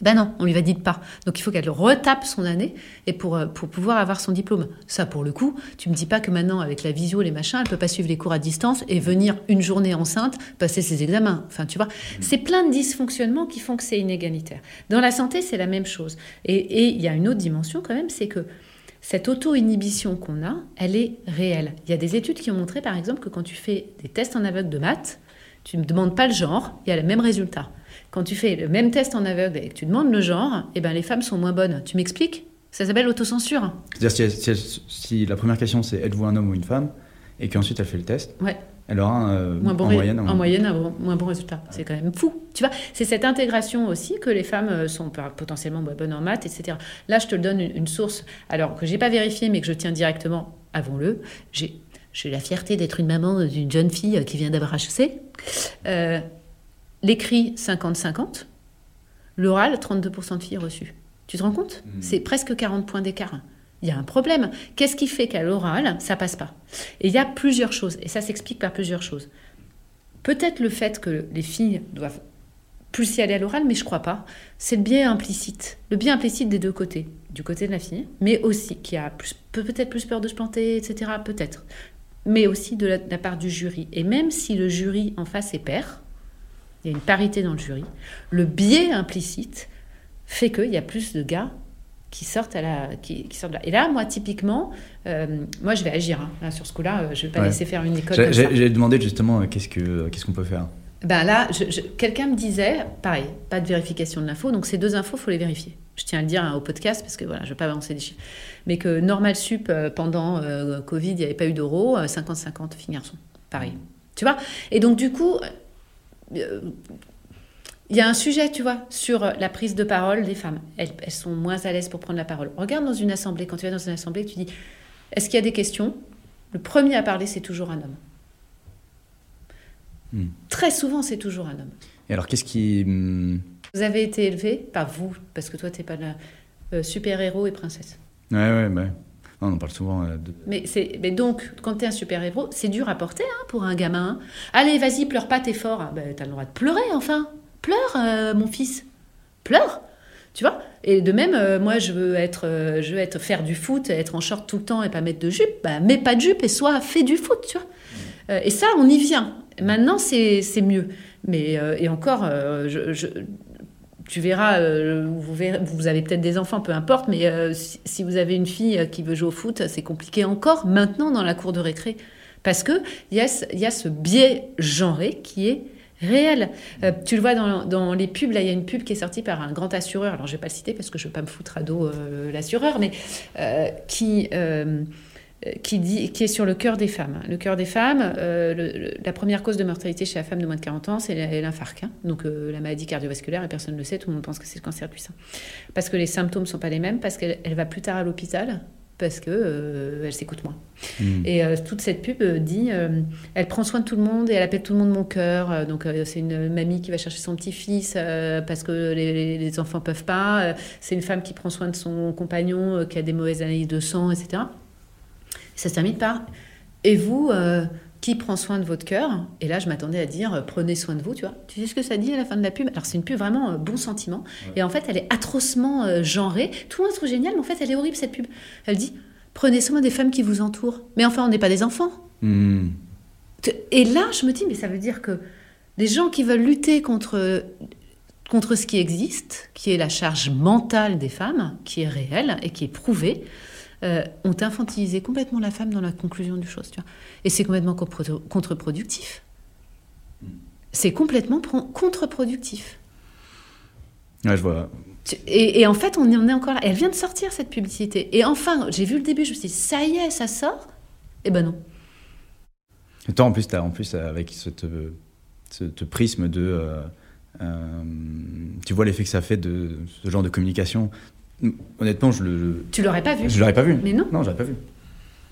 A: Ben non, on lui va dire pas. Donc il faut qu'elle retape son année et pour, euh, pour pouvoir avoir son diplôme. Ça, pour le coup, tu me dis pas que maintenant, avec la visio, les machins, elle peut pas suivre les cours à distance et venir une journée enceinte passer ses examens. Enfin, tu vois, c'est plein de dysfonctionnements qui font que c'est inégalitaire. Dans la santé, c'est la même chose. Et il y a une autre dimension quand même, c'est que cette auto-inhibition qu'on a, elle est réelle. Il y a des études qui ont montré, par exemple, que quand tu fais des tests en aveugle de maths, tu ne demandes pas le genre, il y a le même résultat. Quand tu fais le même test en aveugle et que tu demandes le genre, eh ben, les femmes sont moins bonnes. Tu m'expliques? Ça s'appelle l'autocensure.
B: C'est-à-dire si, si, si, la première question c'est êtes-vous un homme ou une femme et qu'ensuite elle fait le test,
A: ouais.
B: elle aura un, euh,
A: moins bon
B: en, moyenne,
A: en moyenne un bon, moins bon résultat. C'est quand même fou. Tu vois, c'est cette intégration aussi que les femmes euh, sont potentiellement bonnes en maths, etc. Là, je te le donne une, une source, alors que j'ai pas vérifié, mais que je tiens directement, avons-le. J'ai j'ai la fierté d'être une maman d'une jeune fille qui vient d'avoir HEC. Euh, L'écrit 50-50, l'oral 32% de filles reçues. Tu te rends compte? Mmh. C'est presque 40 points d'écart. Il y a un problème. Qu'est-ce qui fait qu'à l'oral, ça passe pas? Et il y a plusieurs choses, et ça s'explique par plusieurs choses. Peut-être le fait que les filles doivent plus y aller à l'oral, mais je crois pas. C'est le biais implicite. Le biais implicite des deux côtés. Du côté de la fille, mais aussi qui a peut-être plus peur de se planter, etc. Peut-être mais aussi de la, de la, part du jury. Et même si le jury en face est pair, il y a une parité dans le jury, le biais implicite fait qu'il y a plus de gars qui sortent, à la, qui, qui sortent là. Et là, moi, typiquement, euh, moi, je vais agir hein. là, sur ce coup-là. Euh, je ne vais pas ouais. laisser faire une école.
B: J'ai demandé justement euh, qu'est-ce qu'on qu qu'on peut faire?
A: Ben là, quelqu'un me disait, pareil, pas de vérification de l'info, donc ces deux infos, il faut les vérifier. Je tiens à le dire hein, au podcast parce que voilà, je ne vais pas avancer des chiffres. Mais que Normal Sup, euh, pendant Covid, il n'y avait pas eu d'euros, 50-50 filles garçons. Pareil. Tu vois? Et donc, du coup, il y a un sujet, tu vois, sur la prise de parole des femmes. Elles, elles sont moins à l'aise pour prendre la parole. Regarde dans une assemblée, quand tu vas dans une assemblée, tu dis est-ce qu'il y a des questions? Le premier à parler, c'est toujours un homme. Hmm. Très souvent, c'est toujours un homme.
B: Et alors, qu'est-ce qui. Hmm,
A: Vous avez été élevé, pas vous, parce que toi, tu n'es pas là, euh, super-héros et princesse.
B: Ouais, ouais, bah. Non, on parle souvent euh.
A: Mais, donc, quand tu es un super-héros, c'est dur à porter hein, pour un gamin. Allez, vas-y, pleure pas, t'es fort. Ah, ben, t'as le droit de pleurer, enfin. Pleure, euh, mon fils. Pleure. Tu vois Et de même, euh, moi, je veux être, je veux être faire du foot, être en short tout le temps et pas mettre de jupe. Bah, mets pas de jupe et sois fais du foot, tu vois. Et ça, on y vient. Maintenant, c'est mieux. Mais et encore, je, tu verras, vous, verrez, vous avez peut-être des enfants, peu importe, mais si, si, vous avez une fille qui veut jouer au foot, c'est compliqué encore maintenant dans la cour de récré. Parce qu'il y, a, y a ce biais genré qui est réel. Euh, tu le vois dans, dans, les pubs, là, il y a une pub qui est sortie par un grand assureur, alors je ne vais pas le citer parce que je ne veux pas me foutre à dos euh, l'assureur, mais euh, qui, qui, dit, qui est sur le cœur des femmes. Le cœur des femmes, le, le, la première cause de mortalité chez la femme de moins de 40 ans, c'est l'infarct, hein, donc la maladie cardiovasculaire, et personne ne le sait, tout le monde pense que c'est le cancer du sein. Parce que les symptômes ne sont pas les mêmes, parce qu'elle va plus tard à l'hôpital, parce que euh, elle s'écoute moins. Mmh. Et euh, toute cette pub dit, euh, elle prend soin de tout le monde et elle appelle tout le monde mon cœur. donc c'est une mamie qui va chercher son petit-fils parce que les, les, enfants peuvent pas. c'est une femme qui prend soin de son compagnon qui a des mauvaises analyses de sang, etc. Ça se termine par et vous qui prend soin de votre cœur? Et là, je m'attendais à dire prenez soin de vous, tu vois. Tu sais ce que ça dit à la fin de la pub? Alors, c'est une pub vraiment euh, bon sentiment. Ouais. Et en fait, elle est atrocement euh, genrée. Tout le monde trouve génial, mais en fait, elle est horrible, cette pub. Elle dit prenez soin des femmes qui vous entourent. Mais enfin, on n'est pas des enfants.
B: Mmh.
A: Et là, je me dis mais ça veut dire que les gens qui veulent lutter contre contre ce qui existe, qui est la charge mentale des femmes, qui est réelle et qui est prouvée, euh, ont infantilisé complètement la femme dans la conclusion du chose. Tu vois. Et c'est complètement contre-productif. C'est complètement contre-productif.
B: Ouais, je vois.
A: Et, et, en fait, on en est encore là. Elle vient de sortir, cette publicité. Et enfin, j'ai vu le début, je me suis dit, ça y est, ça sort Eh ben non.
B: Et toi, en plus, as, en plus avec cette, ce prisme de... Euh, euh, tu vois l'effet que ça fait de ce genre de communication Honnêtement, je le.
A: Tu l'aurais pas vu
B: Je l'aurais pas vu.
A: Mais non.
B: Non, j'aurais pas vu.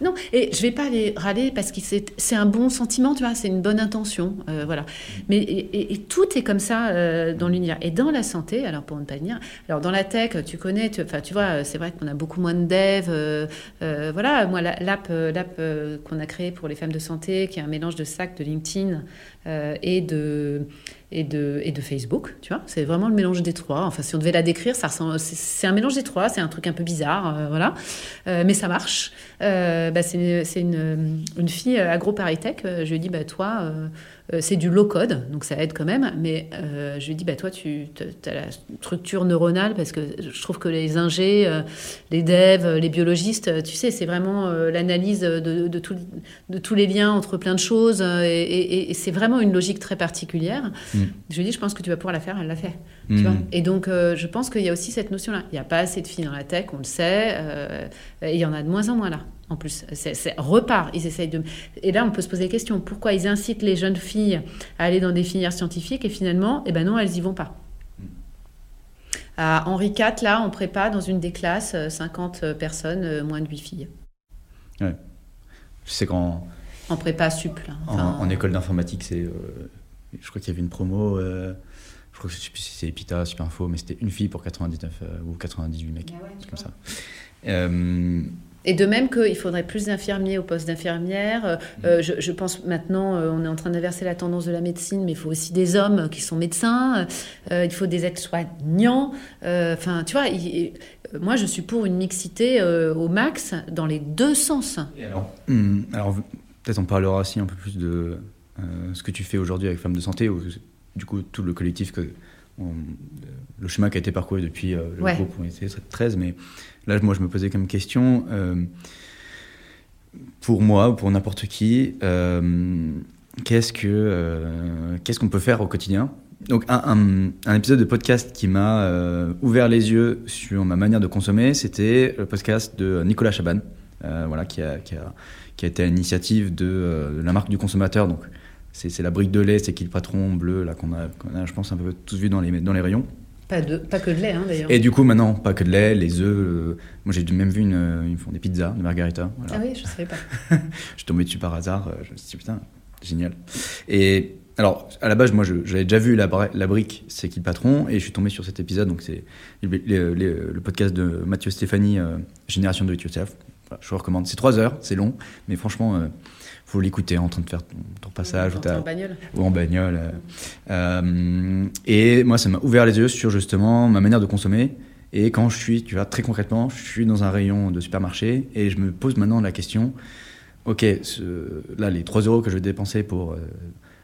A: Non, et je vais pas les râler parce que c'est un bon sentiment, tu vois, c'est une bonne intention, euh, voilà. Mais et, et, tout est comme ça euh, dans l'univers. Et dans la santé, alors pour ne pas dire, alors dans la tech, tu connais, tu, enfin tu vois, c'est vrai qu'on a beaucoup moins de devs, euh, euh voilà. Moi, l'app, l'app qu'on a créée pour les femmes de santé, qui est un mélange de SAC, de LinkedIn et de et de, Facebook, tu vois. C'est vraiment le mélange des trois. Enfin, si on devait la décrire, ça c'est, un mélange des trois. C'est un truc un peu bizarre, euh, voilà. Euh, mais ça marche. Euh, bah, c'est, une, fille agro-paritech. Je lui ai dit, bah, toi, c'est du low code, donc ça aide quand même. Mais je lui dis, bah, toi, tu as la structure neuronale, parce que je trouve que les ingés, les devs, les biologistes, tu sais, c'est vraiment l'analyse de, de, de, tous les liens entre plein de choses. Et, c'est vraiment une logique très particulière. Mm. Je lui dis, je pense que tu vas pouvoir la faire, elle l'a fait. Tu mm. vois? Et donc, je pense qu'il y a aussi cette notion-là. Il n'y a pas assez de filles dans la tech, on le sait, et il y en a de moins en moins là en plus. C'est repart. Ils essayent de. Et là, on peut se poser la question pourquoi ils incitent les jeunes filles à aller dans des filières scientifiques et finalement, eh ben non, elles y vont pas. À Henri IV, là, on prépare dans une des classes 50 euh, personnes, euh, moins de 8 filles.
B: Ouais. Sais qu'en.
A: En prépa sup.
B: en, école d'informatique, c'est. Euh, je crois qu'il y avait une promo. je crois que je sais plus si c'est Epita, Super Info, mais c'était une fille pour 99 ou 98 mecs. Ah comme ça.
A: Et de même qu'il faudrait plus d'infirmiers au poste d'infirmière. Euh, mmh. euh, je, pense maintenant, euh, on est en train d'inverser la tendance de la médecine, mais il faut aussi des hommes qui sont médecins. il faut des aides-soignants. Enfin, tu vois, moi, je suis pour une mixité au max dans les deux sens.
B: alors, mmh, alors peut-être on parlera aussi un peu plus de ce que tu fais aujourd'hui avec Femmes de Santé, ou du coup tout le collectif que le chemin qui a été parcouru depuis le groupe on était 13, mais Là, moi, je me posais comme question, euh, pour moi ou pour n'importe qui, euh, qu'est-ce que euh, qu'est-ce qu'on peut faire au quotidien? Donc un, un, épisode de podcast qui m'a ouvert les yeux sur ma manière de consommer, c'était le podcast de Nicolas Chaban, voilà, qui a, qui, a, qui, a, été à l'initiative de, la marque du consommateur. Donc c'est la brique de lait, c'est qui le patron bleu là qu'on a, a, je pense, un peu tous vu dans les, dans les rayons.
A: Pas, de, pas que de lait, hein, d'ailleurs.
B: Et du coup, maintenant, pas que de lait, les œufs. Euh, moi, j'ai même vu une. Ils font des pizzas, des margarita.
A: Ah oui, je ne savais pas.
B: je suis tombé dessus par hasard. Euh, je me suis dit, putain, génial. Et alors, à la base, moi, j'avais déjà vu la, la brique, c'est qui le patron, et je suis tombé sur cet épisode. Donc, c'est le, podcast de Mathieu Stéphanie, euh, Génération de Yourself. je vous recommande. C'est trois heures, c'est long, mais franchement, faut l'écouter en train de faire ton, passage.
A: Ou, en bagnole.
B: Ou en bagnole. Euh, euh, et moi, ça m'a ouvert les yeux sur justement ma manière de consommer. Et quand je suis, tu vois, très concrètement, je suis dans un rayon de supermarché et je me pose maintenant la question, ok, là, les 3 euros que je vais dépenser pour euh,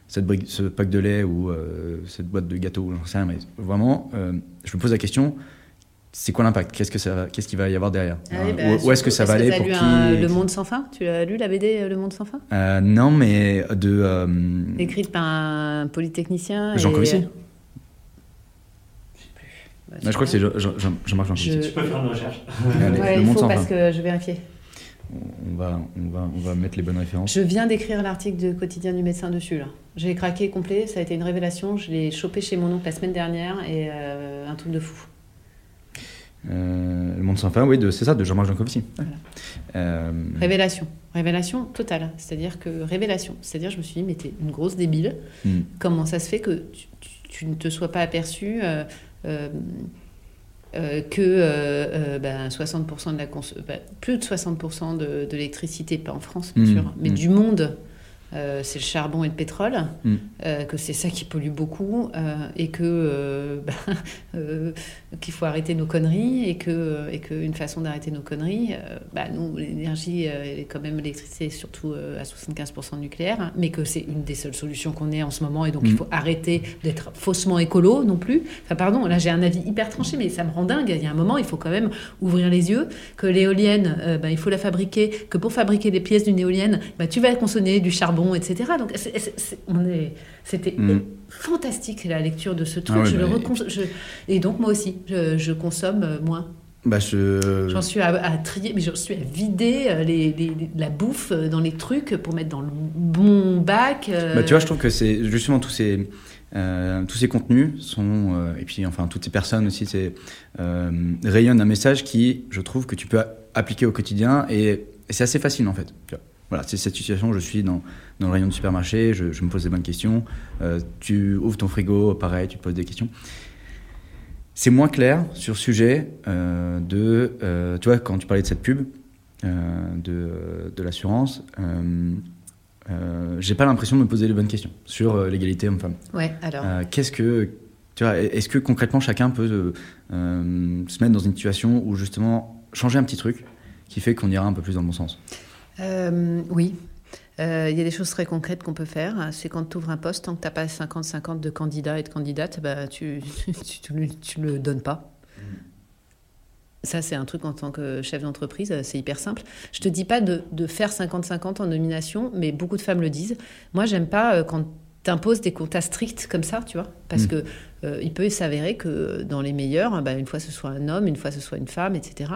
B: cette brique, ce pack de lait ou cette boîte de gâteaux, j'en sais rien, mais vraiment, je me pose la question, c'est quoi l'impact? Qu'est-ce que ça, qu'est-ce qu'il va y avoir derrière? Ah bah, Où, est-ce que ça va aller pour qui
A: Le Monde sans fin? Tu as lu la BD euh, Le Monde sans fin?
B: Euh, Non, mais de euh,
A: écrite par un polytechnicien.
B: Jean Covici. Bah, je crois que c'est Jean-Marc Jean.
C: Je... peux faire une recherche.
A: Allez, il faut parce que je vais vérifier.
B: On va, on, va, on va mettre les bonnes références.
A: Je viens d'écrire l'article de Quotidien du médecin dessus. Là. J'ai craqué complet, ça a été une révélation. Je l'ai chopé chez mon oncle la semaine dernière et un truc de fou.
B: Euh, le monde sans fin, oui, c'est ça, de Jean-Marc Jancovici.
A: Euh, révélation, révélation totale. C'est-à-dire que révélation. C'est-à-dire, je me suis dit, mais t'es une grosse débile. Hmm. Comment ça se fait que tu, ne te sois pas aperçu euh, que 60% ben, de la ben, plus de 60% de, l'électricité, pas en France, bien hmm. sûr, mais hmm. du monde euh, c'est le charbon et le pétrole, mm. euh, que c'est ça qui pollue beaucoup, euh, et que bah, qu'il faut arrêter nos conneries, et que et qu'une façon d'arrêter nos conneries, bah, nous l'énergie est quand même l'électricité, surtout à 75% nucléaire, hein, mais que c'est une des seules solutions qu'on ait en ce moment, et donc il mm. faut arrêter d'être faussement écolo non plus. Enfin pardon, là j'ai un avis hyper tranché, mais ça me rend dingue. Il y a un moment, il faut quand même ouvrir les yeux, que l'éolienne, bah, il faut la fabriquer, que pour fabriquer les pièces d'une éolienne, bah, tu vas consommer du charbon etc. Donc, c'était mm. fantastique la lecture de ce truc. Ah et donc, moi aussi, je, consomme euh, moins.
B: Bah je...
A: J'en suis à, trier, mais j'en suis à vider euh, les, la bouffe euh, dans les trucs pour mettre dans le bon bac.
B: Bah, tu vois, je trouve que c'est justement tous ces, tous ces contenus sont, et puis enfin toutes ces personnes aussi, c'est, rayonnent un message qui, je trouve, que tu peux appliquer au quotidien et, et c'est assez facile en fait. Voilà, c'est cette situation, je suis dans, dans le rayon de supermarché, je, me pose des bonnes questions. Euh, tu ouvres ton frigo, pareil, tu te poses des questions. C'est moins clair sur le sujet euh, de. Euh, tu vois, quand tu parlais de cette pub, de, de l'assurance, j'ai pas l'impression de me poser les bonnes questions sur l'égalité homme-femme.
A: Ouais, alors.
B: Qu'est-ce que. Tu vois, est-ce que concrètement chacun peut se mettre dans une situation où justement changer un petit truc qui fait qu'on ira un peu plus dans le bon sens?
A: Oui, Euh, Il y a des choses très concrètes qu'on peut faire. C'est quand tu ouvres un poste, tant que tu n'as pas 50-50 de candidats et de candidates, bah, tu ne le donnes pas. Ça, c'est un truc en tant que chef d'entreprise, c'est hyper simple. Je te dis pas de, de faire 50-50 en nomination, mais beaucoup de femmes le disent. Moi, j'aime pas euh, quand tu imposes des quotas stricts comme ça, tu vois, parce mm. que euh, il peut s'avérer que dans les meilleurs, bah, une fois ce soit un homme, une fois ce soit une femme, etc.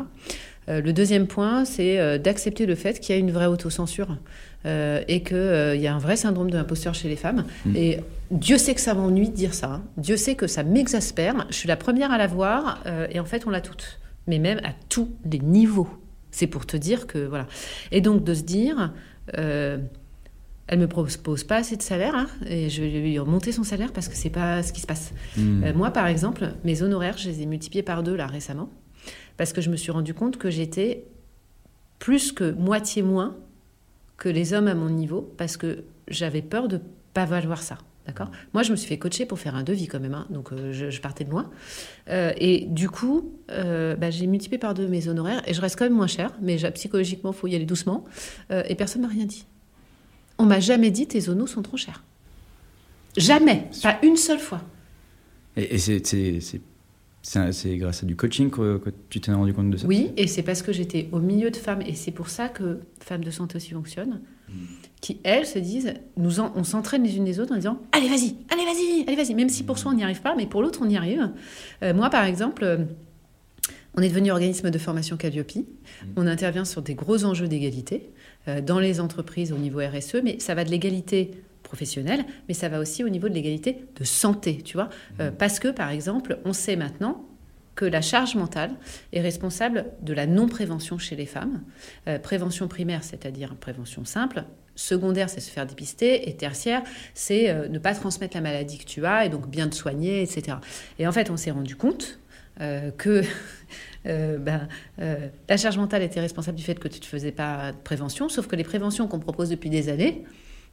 A: Euh, le deuxième point, c'est d'accepter le fait qu'il y a une vraie autocensure et qu'il y a un vrai syndrome de l'imposteur chez les femmes. Mm. Et Dieu sait que ça m'ennuie de dire ça. Hein. Dieu sait que ça m'exaspère. Je suis la première à l'avoir et en fait, on l'a toutes mais même à tous les niveaux. C'est pour te dire que voilà. Et donc de se dire, euh, elle me propose pas assez de salaire hein, et je vais lui remonter son salaire parce que c'est pas ce qui se passe. Euh, moi, par exemple, mes honoraires, je les ai multipliés par deux là récemment parce que je me suis rendu compte que j'étais plus que moitié moins que les hommes à mon niveau parce que j'avais peur de pas valoir ça. D'accord? Moi, je me suis fait coacher pour faire un devis quand même, hein, donc euh, je, partais de loin. Euh, et du coup, euh, bah, j'ai multiplié par deux mes honoraires et je reste quand même moins cher, mais psychologiquement, il faut y aller doucement. et personne m'a rien dit. On m'a jamais dit tes honos sont trop chers. Jamais, pas une seule fois.
B: Et, c'est c'est grâce à du coaching que, tu t'es rendu compte de ça?
A: Oui, et c'est parce que j'étais au milieu de femmes, et c'est pour ça que Femmes de Santé aussi fonctionne. Hmm qui, elles, se disent, nous on s'entraîne les unes les autres en disant Allez, vas-y, allez, vas-y, allez, vas-y. Même si pour soi, on n'y arrive pas, mais pour l'autre, on y arrive. Euh, moi, par exemple, euh, on est devenu organisme de formation Calliope. Mmh. On intervient sur des gros enjeux d'égalité euh, dans les entreprises au niveau RSE, mais ça va de l'égalité professionnelle, mais ça va aussi au niveau de l'égalité de santé, tu vois. Mmh. parce que, par exemple, on sait maintenant que la charge mentale est responsable de la non-prévention chez les femmes. prévention primaire, c'est-à-dire prévention simple, Secondaire, c'est se faire dépister. Et tertiaire, c'est euh, ne pas transmettre la maladie que tu as et donc bien te soigner, etc. Et en fait, on s'est rendu compte euh, que euh, ben, la charge mentale était responsable du fait que tu ne faisais pas de prévention, sauf que les préventions qu'on propose depuis des années,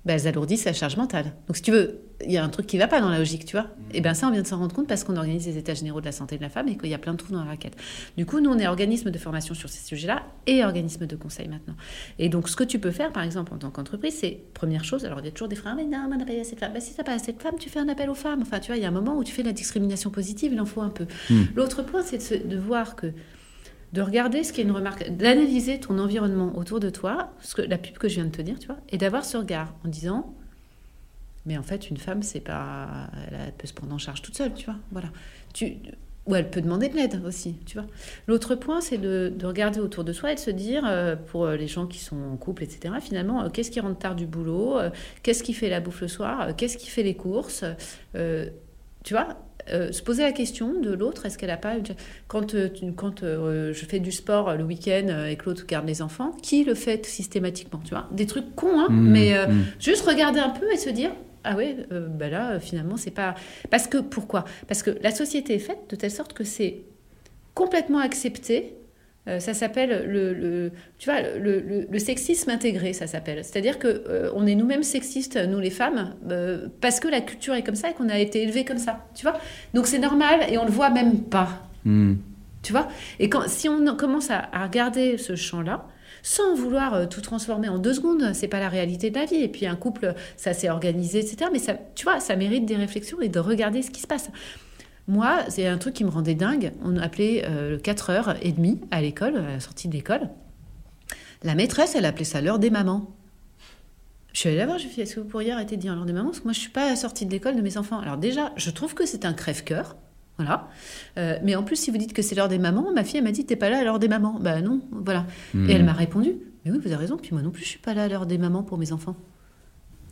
A: bah, elles alourdissent la charge mentale. Donc, si tu veux, il y a un truc qui ne va pas dans la logique, tu vois. Mm. Et bien, ça, on vient de s'en rendre compte parce qu'on organise les états généraux de la santé de la femme et qu'il y a plein de trous dans la raquette. Du coup, nous, on est organisme de formation sur ces sujets-là et organisme de conseil maintenant. Et donc, ce que tu peux faire, par exemple, en tant qu'entreprise, c'est, première chose, alors il y a toujours des freins, mais non, on n'a pas assez de femmes. Bah, si tu n'as pas assez de femmes, tu fais un appel aux femmes. Enfin, tu vois, il y a un moment où tu fais la discrimination positive, il en faut un peu. Mm. L'autre point, c'est de, de voir que de regarder ce qui est une remarque, d'analyser ton environnement autour de toi, ce que, la pub que je viens de te dire, tu vois, et d'avoir ce regard en disant, mais en fait, une femme, c'est pas, elle peut se prendre en charge toute seule, tu vois, voilà. Tu, ou elle peut demander de l'aide aussi, tu vois. L'autre point, c'est de, regarder autour de soi et de se dire, euh, pour les gens qui sont en couple, etc., finalement, euh, qu'est-ce qui rentre tard du boulot euh, Qu'est-ce qui fait la bouffe le soir Qu'est-ce qui fait les courses Tu vois euh, se poser la question de l'autre, est-ce qu'elle n'a pas... Quand, euh, quand euh, je fais du sport le week-end et que l'autre garde les enfants, qui le fait systématiquement tu vois? Des trucs cons, hein, mmh, mais mmh. juste regarder un peu et se dire, ah ouais, ben là, finalement, c'est pas... Parce que, pourquoi? Parce que la société est faite de telle sorte que c'est complètement accepté euh, ça s'appelle le, tu vois, le, sexisme intégré, ça s'appelle. C'est-à-dire que euh, on est nous-mêmes sexistes, nous les femmes, euh, parce que la culture est comme ça et qu'on a été élevés comme ça, tu vois. Donc c'est normal et on le voit même pas, hmm. tu vois. Et quand, si on commence à, regarder ce champ-là, sans vouloir tout transformer en deux secondes, c'est pas la réalité de la vie. Et puis un couple, ça s'est organisé, etc. Mais ça, tu vois, ça mérite des réflexions et de regarder ce qui se passe. Moi, c'est un truc qui me rendait dingue. On appelait euh, 4h30 à l'école, à la sortie de l'école. La maîtresse, elle appelait ça l'heure des mamans. Je suis allée la voir, je lui ai dit, est-ce que vous pourriez arrêter de dire l'heure des mamans? Parce que moi, je ne suis pas à la sortie de l'école de mes enfants. Alors déjà, je trouve que c'est un crève-cœur. Voilà. Euh, mais en plus, si vous dites que c'est l'heure des mamans, ma fille, elle m'a dit, t'es pas là à l'heure des mamans. Ben non, voilà. Et elle hmm. m'a répondu, mais oui, vous avez raison. Puis moi non plus, je suis pas là à l'heure des mamans pour mes enfants.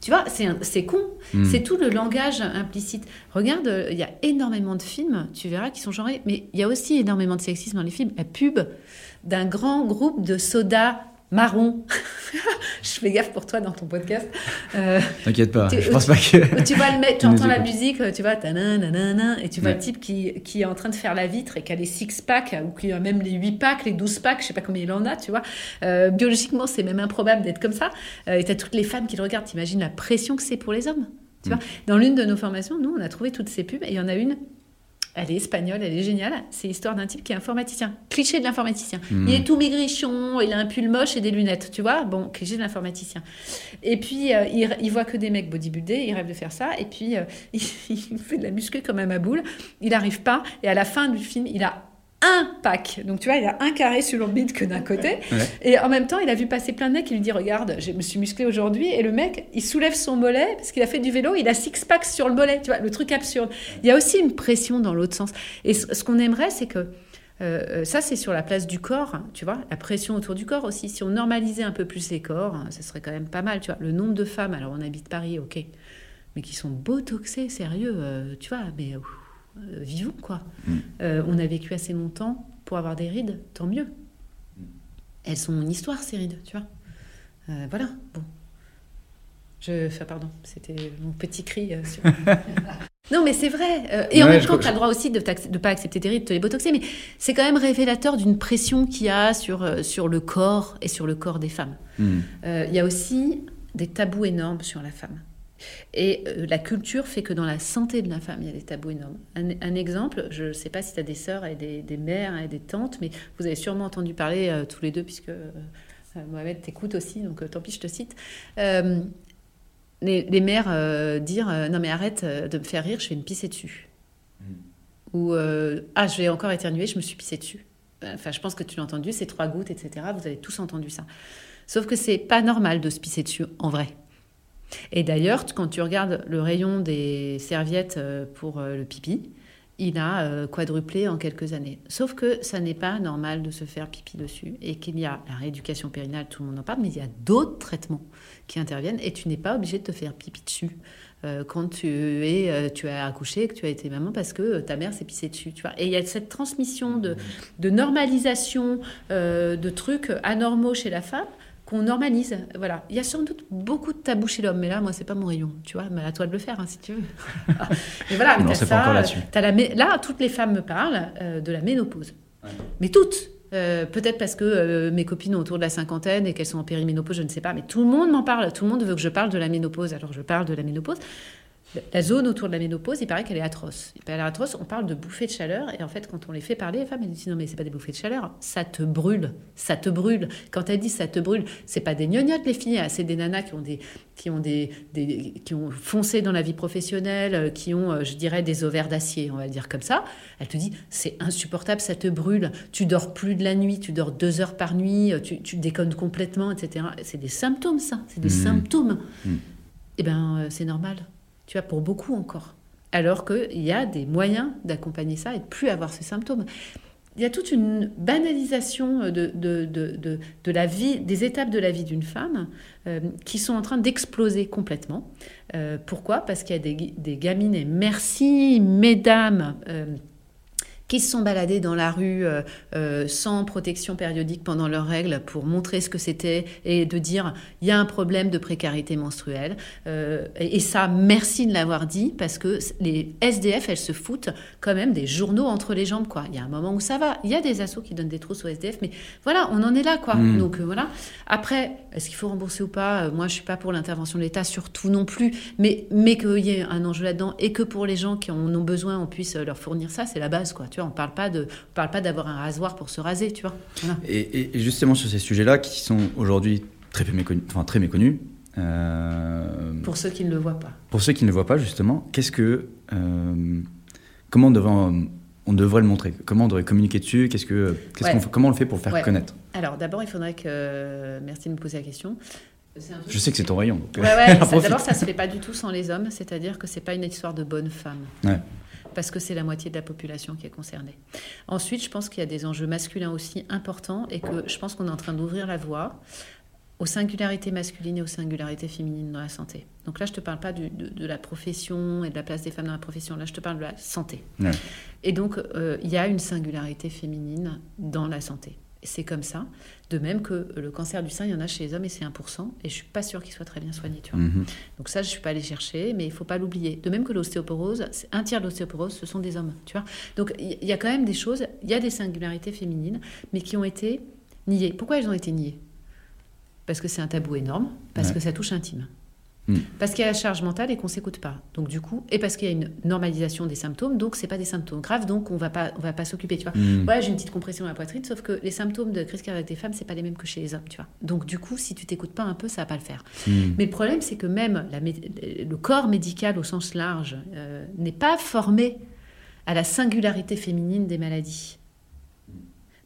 A: Tu vois, c'est con. Hmm. C'est tout le langage implicite. Regarde, il y a énormément de films, tu verras, qui sont genrés, mais il y a aussi énormément de sexisme dans les films. La pub d'un grand groupe de sodas marron. je fais gaffe pour toi dans ton podcast.
B: Euh, T'inquiète pas, je pense pas que.
A: Tu vas le mettre, tu entends la musique, tu vois, et tu vois le type qui, qui, est en train de faire la vitre et qui a les six packs ou qui a même les 8 packs, les 12 packs, je sais pas combien il en a, tu vois. Euh, biologiquement, c'est même improbable d'être comme ça. Euh, et tu as toutes les femmes qui le regardent, t'imagines la pression que c'est pour les hommes. Tu vois. Mm. Dans l'une de nos formations, nous, on a trouvé toutes ces pubs et il y en a une Elle est espagnole, elle est géniale. C'est l'histoire d'un type qui est informaticien. Cliché de l'informaticien.
B: Mhm.
A: Il est tout maigrichon, il a un pull moche et des lunettes, tu vois. Bon, cliché de l'informaticien. Et puis, euh, il, il voit que des mecs bodybuildés, il rêve de faire ça. Et puis, euh, il, il fait de la muscu comme un maboule. Il n'arrive pas. Et à la fin du film, il a un pack. Donc, tu vois, il a un carré sur le bide que d'un côté.
B: Ouais.
A: Et en même temps, il a vu passer plein de mecs qui lui dit Regarde, je me suis musclé aujourd'hui. Et le mec, il soulève son mollet parce qu'il a fait du vélo, il a six packs sur le mollet. Tu vois, le truc absurde. Il y a aussi une pression dans l'autre sens. Et ce, qu'on aimerait, c'est que. euh, ça, c'est sur la place du corps, hein, tu vois, la pression autour du corps aussi. Si on normalisait un peu plus les corps, hein, ça serait quand même pas mal, tu vois. Le nombre de femmes, alors on habite Paris, ok, mais qui sont botoxées, sérieux, euh, tu vois, mais ouf, euh, vivons, quoi.
B: Mm.
A: Euh, on a vécu assez longtemps pour avoir des rides, tant mieux. Elles sont une histoire, ces rides, tu vois. Euh, voilà, bon. Je, enfin, pardon, c'était mon petit cri. sur- non, mais c'est vrai. et en même temps, tu as le droit aussi de ne pas accepter tes rides, de te les botoxer. Mais c'est quand même révélateur d'une pression qu'il y a sur, sur le corps et sur le corps des femmes. Euh, Il y a aussi des tabous énormes sur la femme. Et euh, la culture fait que dans la santé de la femme, il y a des tabous énormes. Un, un exemple, je ne sais pas si tu as des sœurs et des, des mères et des tantes, mais vous avez sûrement entendu parler euh, tous les deux, puisque euh, Mohamed t'écoute aussi, donc euh, tant pis, je te cite. Les, les mères dire Non, mais arrête de me faire rire, je vais me pisser dessus. Ou euh, Ah, je vais encore éternuer, je me suis pissé dessus. Enfin, je pense que tu l'as entendu, c'est trois gouttes, etc. Vous avez tous entendu ça. Sauf que c'est pas normal de se pisser dessus en vrai. Et d'ailleurs, quand tu regardes le rayon des serviettes euh, pour euh, le pipi, il a euh, quadruplé en quelques années. Sauf que ça n'est pas normal de se faire pipi dessus et qu'il y a la rééducation périnale, tout le monde en parle, mais il y a d'autres traitements qui interviennent et tu n'es pas obligé de te faire pipi dessus quand tu es, tu as accouché et que tu as été maman parce que ta mère s'est pissée dessus. Tu vois. Et il y a cette transmission de, de normalisation euh, de trucs anormaux chez la femme qu'on normalise. Voilà. Il y a sans doute beaucoup de tabous chez l'homme, mais là, moi, c'est pas mon rayon. Tu vois, mais à toi de le faire, hein, si tu veux. et voilà, mais
B: Non, pas
A: ça,
B: là-dessus.
A: t'as la là, toutes les femmes me parlent euh, de la ménopause. Mais toutes. Euh, Peut-être parce que euh, mes copines ont autour de la cinquantaine et qu'elles sont en périménopause, je ne sais pas. Mais tout le monde m'en parle. Tout le monde veut que je parle de la ménopause. Alors je parle de la ménopause. La zone autour de la ménopause, il paraît qu'elle est atroce. Elle est atroce. On parle de bouffées de chaleur. Et en fait, quand on les fait parler, les femmes, elles disent non, mais c'est pas des bouffées de chaleur. Ça te brûle. Ça te brûle. Quand elles disent ça te brûle, c'est pas des gnognottes, les filles. hein. C'est des nanas qui ont des, qui ont des, des- qui ont foncé dans la vie professionnelle, euh, qui ont, euh, je dirais, des ovaires d'acier, on va le dire comme ça. Elle te dit c'est insupportable, ça te brûle. Tu dors plus de la nuit. Tu dors deux heures par nuit. euh, Tu, tu déconnes complètement, etc. C'est des symptômes, ça. C'est des
B: Mhm.
A: symptômes.
B: Mhm.
A: Eh euh, c'est normal. Tu vois, pour beaucoup encore. Alors qu'il y a des moyens d'accompagner ça et de plus avoir ces symptômes. Il y a toute une banalisation des étapes de la vie d'une femme euh, qui sont en train d'exploser complètement. Euh, pourquoi? Parce qu'il y a des, gamines, merci mesdames, euh, qui se sont baladées dans la rue euh, euh, sans protection périodique pendant leurs règles pour montrer ce que c'était et de dire il y a un problème de précarité menstruelle. Euh, et, et ça, merci de l'avoir dit parce que les SDF, elles se foutent quand même des journaux entre les jambes. Quoi. Il y a un moment où ça va. Il y a des assos qui donnent des trousses aux SDF, mais voilà, on en est là. quoi.
B: Mm.
A: Donc euh, voilà. Après, est-ce qu'il faut rembourser ou pas? Moi, je suis pas pour l'intervention de l'État, surtout non plus. Mais, mais qu'il y ait un enjeu là-dedans et que pour les gens qui en ont besoin, on puisse leur fournir ça, c'est la base. Quoi. Tu vois, on parle pas de, on parle pas d'avoir un rasoir pour se raser. Tu vois. Voilà.
B: Et, justement sur ces sujets-là qui sont aujourd'hui très peu méconnus, enfin très méconnus. euh,
A: Pour ceux qui ne le voient pas.
B: pour ceux qui ne le voient pas justement, qu'est-ce que, euh, comment on devrait, on devrait le montrer? Comment on devrait communiquer dessus? Qu'est-ce que, qu'est-ce
A: Ouais.
B: qu'on fait- comment on le fait pour le faire
A: Ouais.
B: connaître?
A: Alors, d'abord, il faudrait que. Merci de me poser la question. Un
B: Je sais que c'est ton rayon. donc,
A: Ouais, ouais, ça-
B: profite.
A: d'abord, ça se fait pas du tout sans les hommes, c'est-à-dire que c'est pas une histoire de bonne femme. Parce que c'est la moitié de la population qui est concernée. Ensuite, je pense qu'il y a des enjeux masculins aussi importants et que je pense qu'on est en train d'ouvrir la voie aux singularités masculines et aux singularités féminines dans la santé. Donc là, je te parle pas du- de, de la profession et de la place des femmes dans la profession. Là, je te parle de la santé.
B: Ouais.
A: Et donc, euh, il y a une singularité féminine dans la santé. C'est comme ça. De même que le cancer du sein, il y en a chez les hommes et c'est 1%. Et je suis pas sûre qu'il soit très bien soigné. Tu vois.
B: Mhm.
A: Donc ça, je suis pas allée chercher, mais il faut pas l'oublier. De même que l'ostéoporose, un tiers de l'ostéoporose, ce sont des hommes. Tu vois. Donc il y, y a quand même des choses, il y a des singularités féminines, mais qui ont été niées. Pourquoi elles ont été niées? Parce que c'est un tabou énorme, parce
B: Ouais.
A: que ça touche intime. Mm. Parce qu'il y a la charge mentale et qu'on s'écoute pas. Donc du coup, et parce qu'il y a une normalisation des symptômes, donc c'est pas des symptômes graves, donc on va pas, on va pas s'occuper, tu vois. Mm. Ouais, j'ai une petite compression à la poitrine, sauf que les symptômes de crise cardiaque des femmes, c'est pas les mêmes que chez les hommes, tu vois. Donc du coup, si tu t'écoutes pas un peu, ça va pas le faire. Mm. Mais le problème, c'est que même la, le corps médical au sens large euh, n'est pas formé à la singularité féminine des maladies.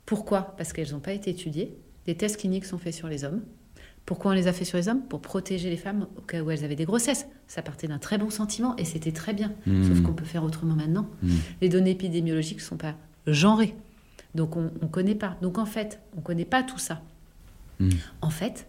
A: Pourquoi? Parce qu'elles n'ont pas été étudiées. Des tests cliniques sont faits sur les hommes. Pourquoi on les a fait sur les hommes Pour protéger les femmes au cas où elles avaient des grossesses. Ça partait d'un très bon sentiment et c'était très bien. Mmh. Sauf qu'on peut faire autrement maintenant. Mmh. Les données épidémiologiques ne sont pas genrées. Donc on ne connaît pas. Donc en fait, on ne connaît pas tout ça. Mmh. En fait,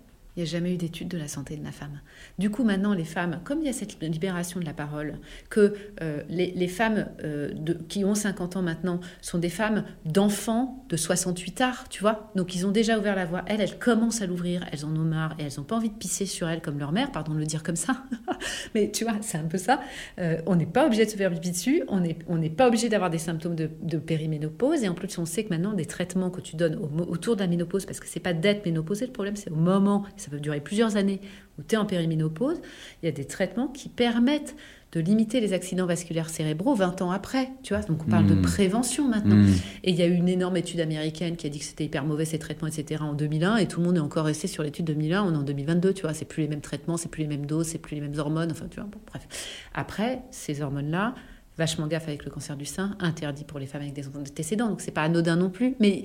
A: jamais eu d'étude de la santé de la femme. Du coup, maintenant, les femmes, comme il y a cette libération de la parole, que euh, les, femmes euh, qui ont 50 ans maintenant sont des femmes d'enfants de 68 arts, tu vois. Donc, ils ont déjà ouvert la voie. Elles, elles commencent à l'ouvrir, elles en ont marre et elles n'ont pas envie de pisser sur elles comme leur mère, pardon de le dire comme ça. Mais tu vois, c'est un peu ça. Euh, on n'est pas obligé de se faire pipi dessus, on n'est on pas obligé d'avoir des symptômes de, de, périménopause. Et en plus, on sait que maintenant, des traitements que tu donnes autour de la ménopause, parce que c'est pas d'être ménopausée, le problème, c'est au moment ça peut durer plusieurs années, où tu es en périménopause, il y a des traitements qui permettent de limiter les accidents vasculaires cérébraux 20 ans après, tu vois? Donc on parle de hmm. prévention maintenant. Hmm. Et il y a eu une énorme étude américaine qui a dit que c'était hyper mauvais ces traitements, etc. en 2001, et tout le monde est encore resté sur l'étude 2001. On est en 2022, tu vois? C'est plus les mêmes traitements, c'est plus les mêmes doses, c'est plus les mêmes hormones. Enfin, tu vois. bref. Après, ces hormones-là, vachement gaffe avec le cancer du sein, interdit pour les femmes avec des enfants antécédents. Donc c'est pas anodin non plus, mais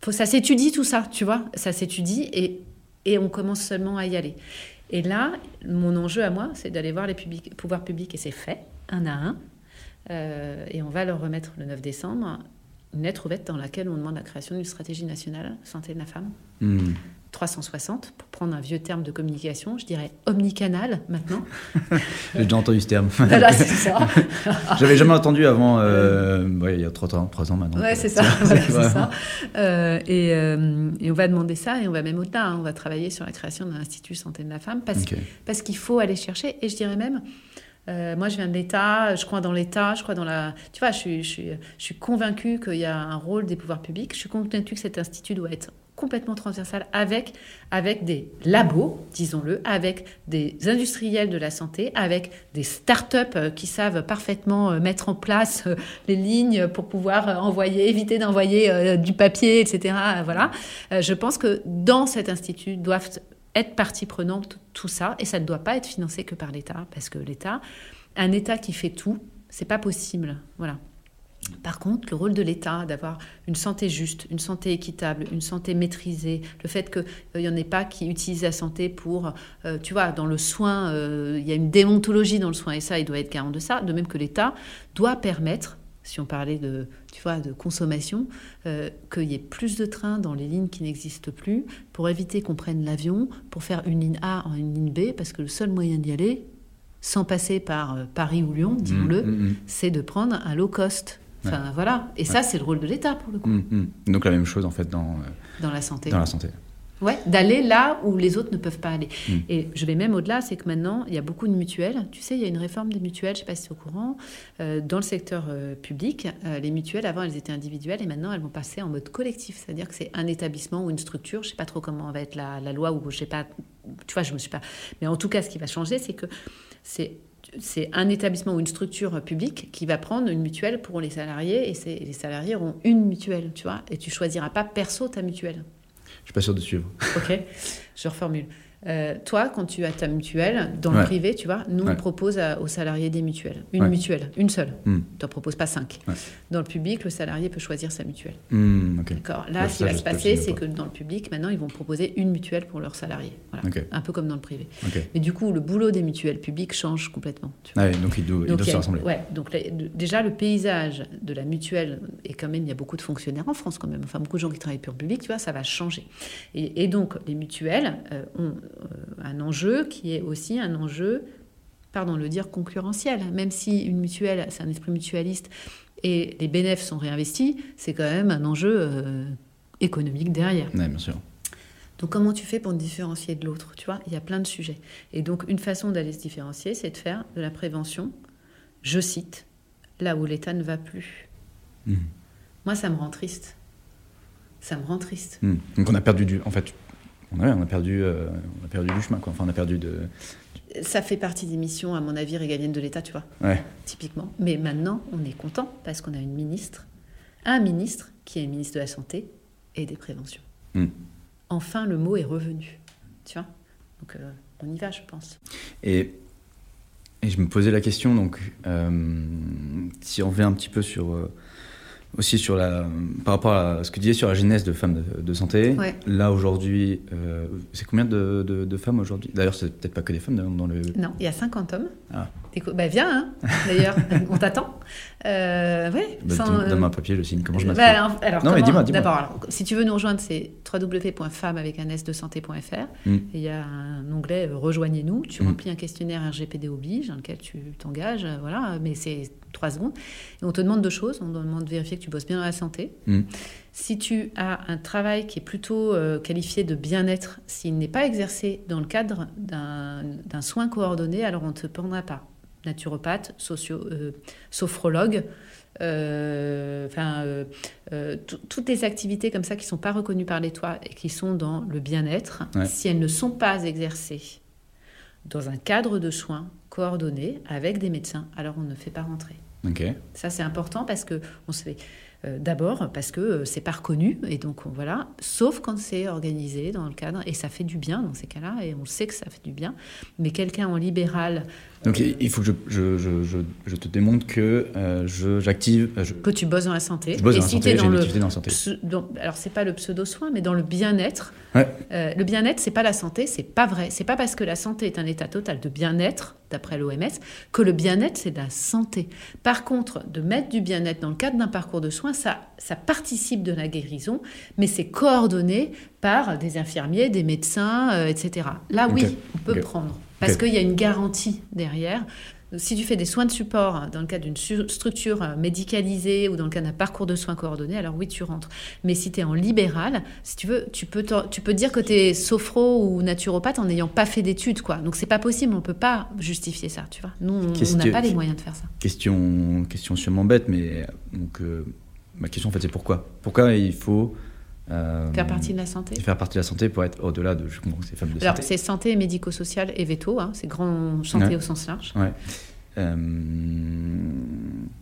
A: faut, ça s'étudie tout ça, tu vois? Ça s'étudie et et on commence seulement à y aller. Et là, mon enjeu à moi, c'est d'aller voir les pouvoirs publics, et c'est fait, un à un. Euh, et on va leur remettre le 9 décembre une lettre ouverte dans laquelle on demande la création d'une stratégie nationale santé de la femme. Hmm. 360, pour prendre un vieux terme de communication, je dirais omnicanal maintenant.
B: J'ai déjà entendu ce terme.
A: Voilà, c'est ça.
B: J'avais jamais entendu avant, euh, il y a trois ans, trois ans maintenant.
A: Ouais, c'est ça. ça. Euh, et, euh, et, on va demander ça, et on va même au-delà, hein. on va travailler sur la création d'un institut santé de la femme, parce, parce qu'il faut aller chercher, et je dirais même, moi, je viens de l'État, je crois dans l'État, je crois dans la... Tu vois, je suis, je suis, je suis convaincue qu'il y a un rôle des pouvoirs publics. Je suis convaincue que cet institut doit être complètement transversale avec, avec des labos, disons-le, avec des industriels de la santé, avec des start-up euh, qui savent parfaitement euh, mettre en place euh, les lignes pour pouvoir envoyer, éviter d'envoyer du papier, etc. Voilà. Je pense que dans cet institut doivent être partie prenante tout ça et ça ne doit pas être financé que par l'État parce que l'État, un État qui fait tout, c'est pas possible. Voilà. Par contre, le rôle de l'État, d'avoir une santé juste, une santé équitable, une santé maîtrisée, le fait qu'il n'y en ait pas qui utilisent la santé pour, euh, tu vois, dans le soin, euh, il y a une déontologie dans le soin et ça, il doit être garant de ça, de même que l'État doit permettre, si on parlait de, tu vois, de consommation, euh, qu'il y ait plus de trains dans les lignes qui n'existent plus pour éviter qu'on prenne l'avion pour faire une ligne A en une ligne B, parce que le seul moyen d'y aller, sans passer par Paris ou Lyon, disons-le, mmh, mmh, mmh. c'est de prendre un low cost. Enfin, voilà. Et ça, c'est le rôle de l'État, pour le coup.
B: Mm, mm. Donc la même chose, en fait, dans,
A: euh, dans la santé.
B: Dans la santé.
A: Ouais, d'aller là où les autres ne peuvent pas aller. Mm. Et je vais même au-delà, c'est que maintenant, il y a beaucoup de mutuelles. Tu sais, il y a une réforme des mutuelles, je ne sais pas si tu es au courant, euh, dans le secteur euh, public. les mutuelles, avant, elles étaient individuelles et maintenant, elles vont passer en mode collectif. C'est-à-dire que c'est un établissement ou une structure. Je ne sais pas trop comment va être la, la loi ou je sais pas. Tu vois, je me suis pas. Mais en tout cas, ce qui va changer, c'est que c'est c'est un établissement ou une structure publique qui va prendre une mutuelle pour les salariés et les salariés auront une mutuelle, tu vois, et tu choisiras pas perso ta mutuelle.
B: Je suis pas sûr de suivre.
A: Ok, je reformule. Euh, toi, quand tu as ta mutuelle, dans le privé, tu vois, nous, on propose aux salariés des mutuelles. Une mutuelle, une seule. Hmm. Tu n'en proposes pas cinq. Dans le public, le salarié peut choisir sa mutuelle.
B: Hmm,
A: D'accord. Là, ce qui va se passer, c'est que dans le public, maintenant, ils vont proposer une mutuelle pour leurs salariés. Un peu comme dans le privé. Mais du coup, le boulot des mutuelles publiques change complètement.
B: Ah donc, ils doivent, se rassembler.
A: Ouais, donc déjà, le paysage de la mutuelle, et quand même, il y a beaucoup de fonctionnaires en France, quand même. Enfin, beaucoup de gens qui travaillent pour le public, tu vois, ça va changer. Et, donc, les mutuelles euh, ont un enjeu qui est aussi un enjeu, pardon, le dire concurrentiel. Même si une mutuelle, c'est un esprit mutualiste et les bénéfices sont réinvestis, c'est quand même un enjeu euh, économique derrière.
B: bien sûr.
A: Donc comment tu fais pour te différencier de l'autre Tu vois, il y a plein de sujets. Et donc une façon d'aller se différencier, c'est de faire de la prévention, je cite, là où l'État ne va plus. Mmh. Moi, ça me rend triste. Ça me rend triste.
B: Mmh. Donc on a perdu du... En fait, on a, on a perdu, on a perdu du chemin, quoi. Enfin, on a perdu de.
A: Ça fait partie des missions, à mon avis, régaliennes de l'État, tu vois.
B: Ouais.
A: Typiquement. Mais maintenant, on est content parce qu'on a une ministre, un ministre qui est ministre de la Santé et des préventions.
B: Mm.
A: Enfin, le mot est revenu. Tu vois Donc, on y va, je pense.
B: Et, et je me posais la question, donc, si on revient un petit peu sur aussi sur la, par rapport à ce que tu disais sur la genèse de femmes de, santé.
A: Ouais.
B: Là, aujourd'hui, euh, c'est combien de, de, de femmes aujourd'hui? D'ailleurs, c'est peut-être pas que des femmes dans, dans le.
A: Non, il y a 50 hommes.
B: Ah.
A: Bah, viens, hein, d'ailleurs, on t'attend. Euh, ouais,
B: Bah,
A: euh,
B: Donne-moi un papier, je signe. Comment je
A: bah,
B: m'inscris
A: alors, alors,
B: Non, mais dis-moi.
A: D'abord, si tu veux nous rejoindre, c'est www.femme avec un s de santé.fr.
B: Mm.
A: Et Il y a un onglet euh, Rejoignez-nous. Tu
B: Mm.
A: remplis un questionnaire RGPD oblige dans lequel tu t'engages. euh, Voilà, mais c'est trois secondes. Et on te demande deux choses. On te demande de vérifier que tu bosses bien dans la santé.
B: Mm.
A: Si tu as un travail qui est plutôt euh, qualifié de bien-être, s'il n'est pas exercé dans le cadre d'un soin coordonné, alors on ne te prendra pas. Naturopathe, socio, euh, sophrologue, euh, enfin, euh, tout- toutes les activités comme ça qui ne sont pas reconnues par les toits et qui sont dans le bien-être,
B: Ouais.
A: si elles ne sont pas exercées dans un cadre de soins coordonné avec des médecins, alors on ne fait pas rentrer. Ça, c'est important parce que on se fait. D'abord parce que c'est pas reconnu et donc on- voilà, sauf quand c'est organisé dans le cadre et ça fait du bien dans ces cas-là et on sait que ça fait du bien. Mais quelqu'un en libéral
B: Donc, il faut que je, je, je, je, je te démontre que euh, j'active. euh,
A: que tu bosses dans la santé
B: je bosse dans la
A: si
B: santé,
A: t'es
B: j'ai
A: dans
B: une
A: le
B: activité dans la santé.
A: dans- alors c'est pas le pseudo soin mais dans le bien-être.
B: Ouais.
A: Euh, le bien-être c'est pas la santé, c'est pas vrai. C'est pas parce que la santé est un état total de bien-être d'après l'OMS que le bien-être c'est de la santé. Par contre, de mettre du bien-être dans le cadre d'un parcours de soins, ça ça participe de la guérison, mais c'est coordonné par des infirmiers, des médecins, euh, etc. Là oui, on peut prendre parce qu'il y a une garantie derrière. Si tu fais des soins de support dans le cadre d'une structure euh, médicalisée ou dans le cadre d'un parcours de soins coordonné, alors oui, tu rentres. Mais si tu es en libéral, si tu veux, tu peux, tu peux dire que tu es sophro ou naturopathe en n'ayant pas fait d'études. quoi. Donc c'est pas possible, on peut pas justifier ça, tu vois. Nous, on- n'a pas les moyens de faire ça.
B: Question, question sûrement bête, mais donc, euh, ma question en fait c'est pourquoi? Pourquoi il faut. Euh,
A: Faire partie de la santé
B: Faire partie de la santé pour être au-delà de. Je comprends que c'est femmes de
A: Alors,
B: santé.
A: c'est santé médico-sociale et veto, hein, c'est grand santé
B: Ouais.
A: au sens large.
B: Ouais. Euh,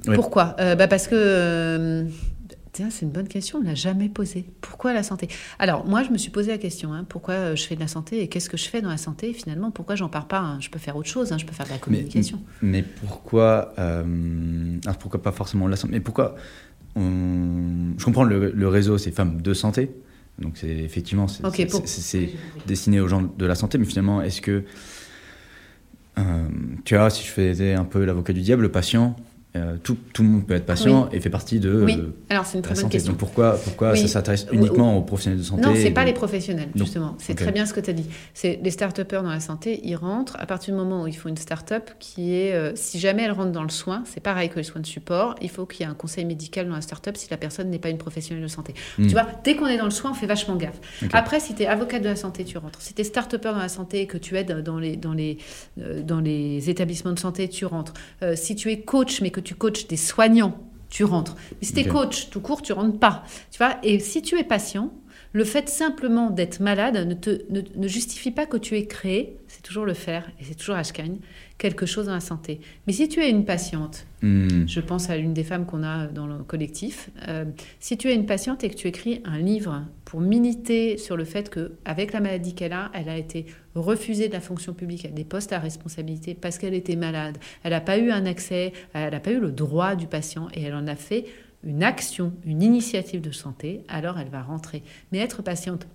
B: ouais.
A: Pourquoi? Euh, bah Parce que. Tiens, c'est une bonne question, on ne l'a jamais posée. Pourquoi la santé? Alors, moi, je me suis posé la question hein, pourquoi je fais de la santé et qu'est-ce que je fais dans la santé? Et Finalement, pourquoi j'en parle pas hein? Je peux faire autre chose, hein, je peux faire de la communication.
B: Mais pourquoi, euh, alors pourquoi pas forcément la santé? Mais pourquoi on- Je comprends le, le réseau, c'est femmes de santé. Donc c'est effectivement c'est
A: Ok,
B: c'est-
A: pour-
B: c'est- c'est destiné aux gens de la santé, mais finalement est-ce que euh, tu vois si je faisais un peu l'avocat du diable, le patient, euh, tout, tout le monde peut être patient et fait partie de,
A: Oui,
B: euh,
A: alors c'est une
B: de
A: très
B: la
A: bonne
B: santé.
A: question.
B: Donc pourquoi pourquoi
A: Oui.
B: ça s'adresse
A: Oui,
B: uniquement aux professionnels de santé
A: Non, c'est
B: et
A: pas les professionnels, justement. C'est très bien ce que tu as dit. C'est les start dans la santé, ils rentrent à partir du moment où ils font une start-up qui est, euh, si jamais elle rentre dans le soin, c'est pareil que les soins de support, il faut qu'il y ait un conseil médical dans la start-up si la personne n'est pas une professionnelle de santé.
B: Hmm.
A: Tu vois, dès qu'on est dans le soin, on fait vachement gaffe. Après, si tu es avocat de la santé, tu rentres. Si tu es start dans la santé et que tu aides dans les, dans les, euh, dans les établissements de santé, tu rentres. Si tu es coach, mais que tu coaches des soignants, tu rentres. Mais si tu es coach tout court, tu rentres pas. Tu vois Et si tu es patient, le fait simplement d'être malade ne, te, ne, ne justifie pas que tu aies créé, c'est toujours le faire, et c'est toujours Ashkine, quelque chose dans la santé. Mais si tu es une patiente,
B: Hmm.
A: je pense à l'une des femmes qu'on a dans le collectif. Euh, si tu es une patiente et que tu écris un livre pour militer sur le fait que, avec la maladie qu'elle a, elle a été refusée de la fonction publique, à des postes à responsabilité parce qu'elle était malade, elle n'a pas eu un accès, elle n'a pas eu le droit du patient et elle en a fait une action, une initiative de santé, alors elle va rentrer. Mais être patiente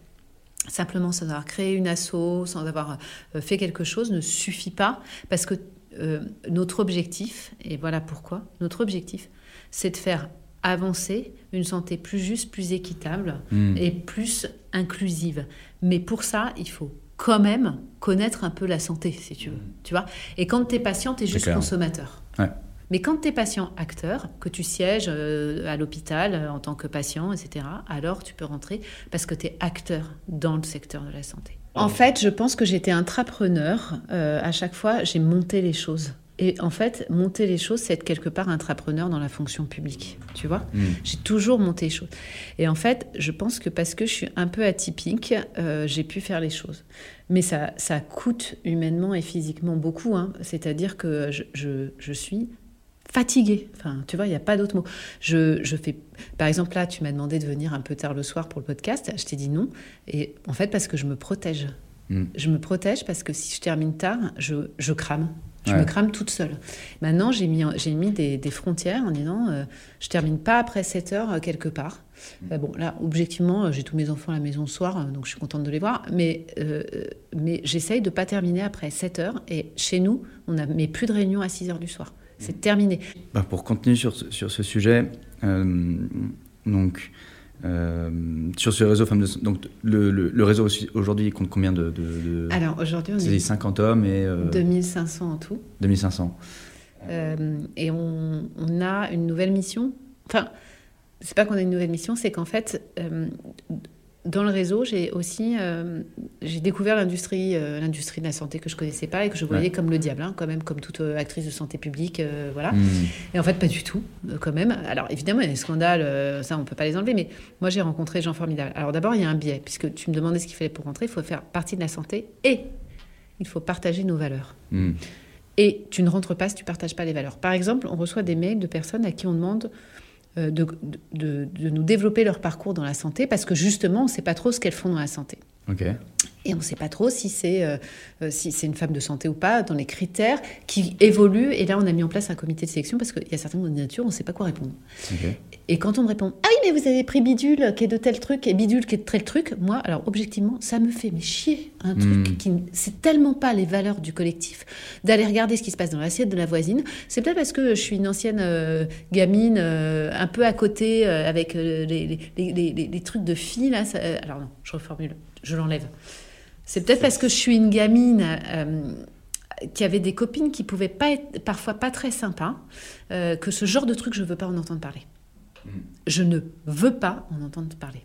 A: simplement sans avoir créé une asso, sans avoir euh, fait quelque chose ne suffit pas parce que euh, notre objectif, et voilà pourquoi, notre objectif, c'est de faire avancer une santé plus juste, plus équitable
B: Hmm.
A: et plus inclusive. Mais pour ça, il faut quand même connaître un peu la santé, si tu veux. Tu vois Et quand tu es patient, tu es juste consommateur.
B: Ouais.
A: Mais quand tu es patient acteur, que tu sièges euh, à l'hôpital euh, en tant que patient, etc., alors tu peux rentrer parce que tu es acteur dans le secteur de la santé. En fait, je pense que j'étais intrapreneur. Euh, à chaque fois, j'ai monté les choses. Et en fait, monter les choses, c'est être quelque part intrapreneur dans la fonction publique. Tu vois?
B: Mm.
A: J'ai toujours monté les choses. Et en fait, je pense que parce que je suis un peu atypique, euh, j'ai pu faire les choses. Mais ça, ça coûte humainement et physiquement beaucoup. hein. C'est-à-dire que je, je- je suis fatiguée. Enfin, tu vois, il n'y a pas d'autre mot. Je, je fais, par exemple, là, tu m'as demandé de venir un peu tard le soir pour le podcast. Je t'ai dit non. Et en fait, parce que je me protège.
B: Mm.
A: Je me protège parce que si je termine tard, je, je crame. Je
B: Ouais.
A: me crame toute seule. Maintenant, j'ai mis, j'ai mis des, des frontières en disant euh, je termine pas après 7 heures euh, quelque part. Euh, bon, là, objectivement, euh, j'ai tous mes enfants à la maison le soir, donc je suis contente de les voir. Mais, euh, mais j'essaye de pas terminer après 7 heures. Et chez nous, on n'a plus de réunion à 6 heures du soir. C'est terminé.
B: Bah, pour continuer sur, ce- sur ce sujet, euh, donc, euh, sur ce réseau Femmes de donc le, le- le réseau aujourd'hui compte combien de, de, de-
A: Alors aujourd'hui, on
B: c'est
A: est
B: 50 hommes et euh,
A: 2500 en tout.
B: 2500.
A: Euh, et on, on a une nouvelle mission. Enfin, c'est pas qu'on a une nouvelle mission, c'est qu'en fait, dans le réseau, j'ai aussi euh, j'ai découvert l'industrie, euh, l'industrie de la santé que je connaissais pas et que je voyais
B: Ouais.
A: comme le diable, hein, quand même, comme toute euh, actrice de santé publique, voilà.
B: Mm.
A: Et en fait, pas du tout, quand même. Alors, évidemment, il y a des scandales, ça, on peut pas les enlever, mais moi, j'ai rencontré des gens formidables. Alors, d'abord, il y a un biais, puisque tu me demandais ce qu'il fallait pour rentrer, il faut faire partie de la santé et il faut partager nos valeurs.
B: Mm.
A: Et tu ne rentres pas si tu partages pas les valeurs. Par exemple, on reçoit des mails de personnes à qui on demande de, de- de nous développer leur parcours dans la santé parce que justement, on ne sait pas trop ce qu'elles font dans la santé. Et on ne sait pas trop si c'est euh, euh, si c'est une femme de santé ou pas, dans les critères qui évoluent. Et là, on a mis en place un comité de sélection parce qu'il y a certaines candidatures, on ne sait pas quoi répondre. Et quand on me répond Ah oui, mais vous avez pris bidule qui est de tel truc et bidule qui est de tel truc, moi, alors objectivement, ça me fait mais chier un truc
B: Mm.
A: qui. C'est tellement pas les valeurs du collectif d'aller regarder ce qui se passe dans l'assiette de la voisine. C'est peut-être parce que je suis une ancienne euh, gamine euh, un peu à côté avec les, les, les, les- les- les trucs de filles là. ça- alors non, je reformule, je l'enlève. C'est peut-être parce que je suis une gamine. euh, qui avait des copines qui pouvaient pas être parfois pas très sympas, euh, que ce genre de truc je veux pas en entendre parler. Je ne veux pas en entendre parler.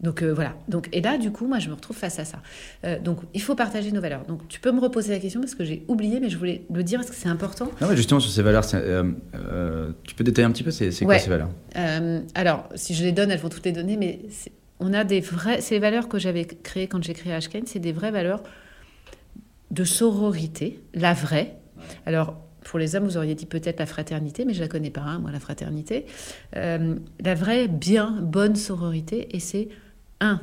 A: Donc euh, voilà. Donc et là du coup moi je me retrouve face à ça. Euh, donc il faut partager nos valeurs. Donc tu peux me reposer la question parce que j'ai oublié mais je voulais le dire parce que c'est important.
B: Non, mais justement, sur ces valeurs, tu peux détailler un petit peu, c'est,
A: Ouais.
B: quoi ces valeurs?
A: Alors, si je les donne, elles vont toutes les donner, mais on a des vraies. Les valeurs que j'avais créées quand j'ai créé Ashken, c'est des vraies valeurs de sororité, la vraie. Alors, pour les hommes, vous auriez dit peut-être la fraternité, mais je la connais pas, hein, moi, la fraternité. Euh, la vraie, bien, bonne sororité, et c'est un,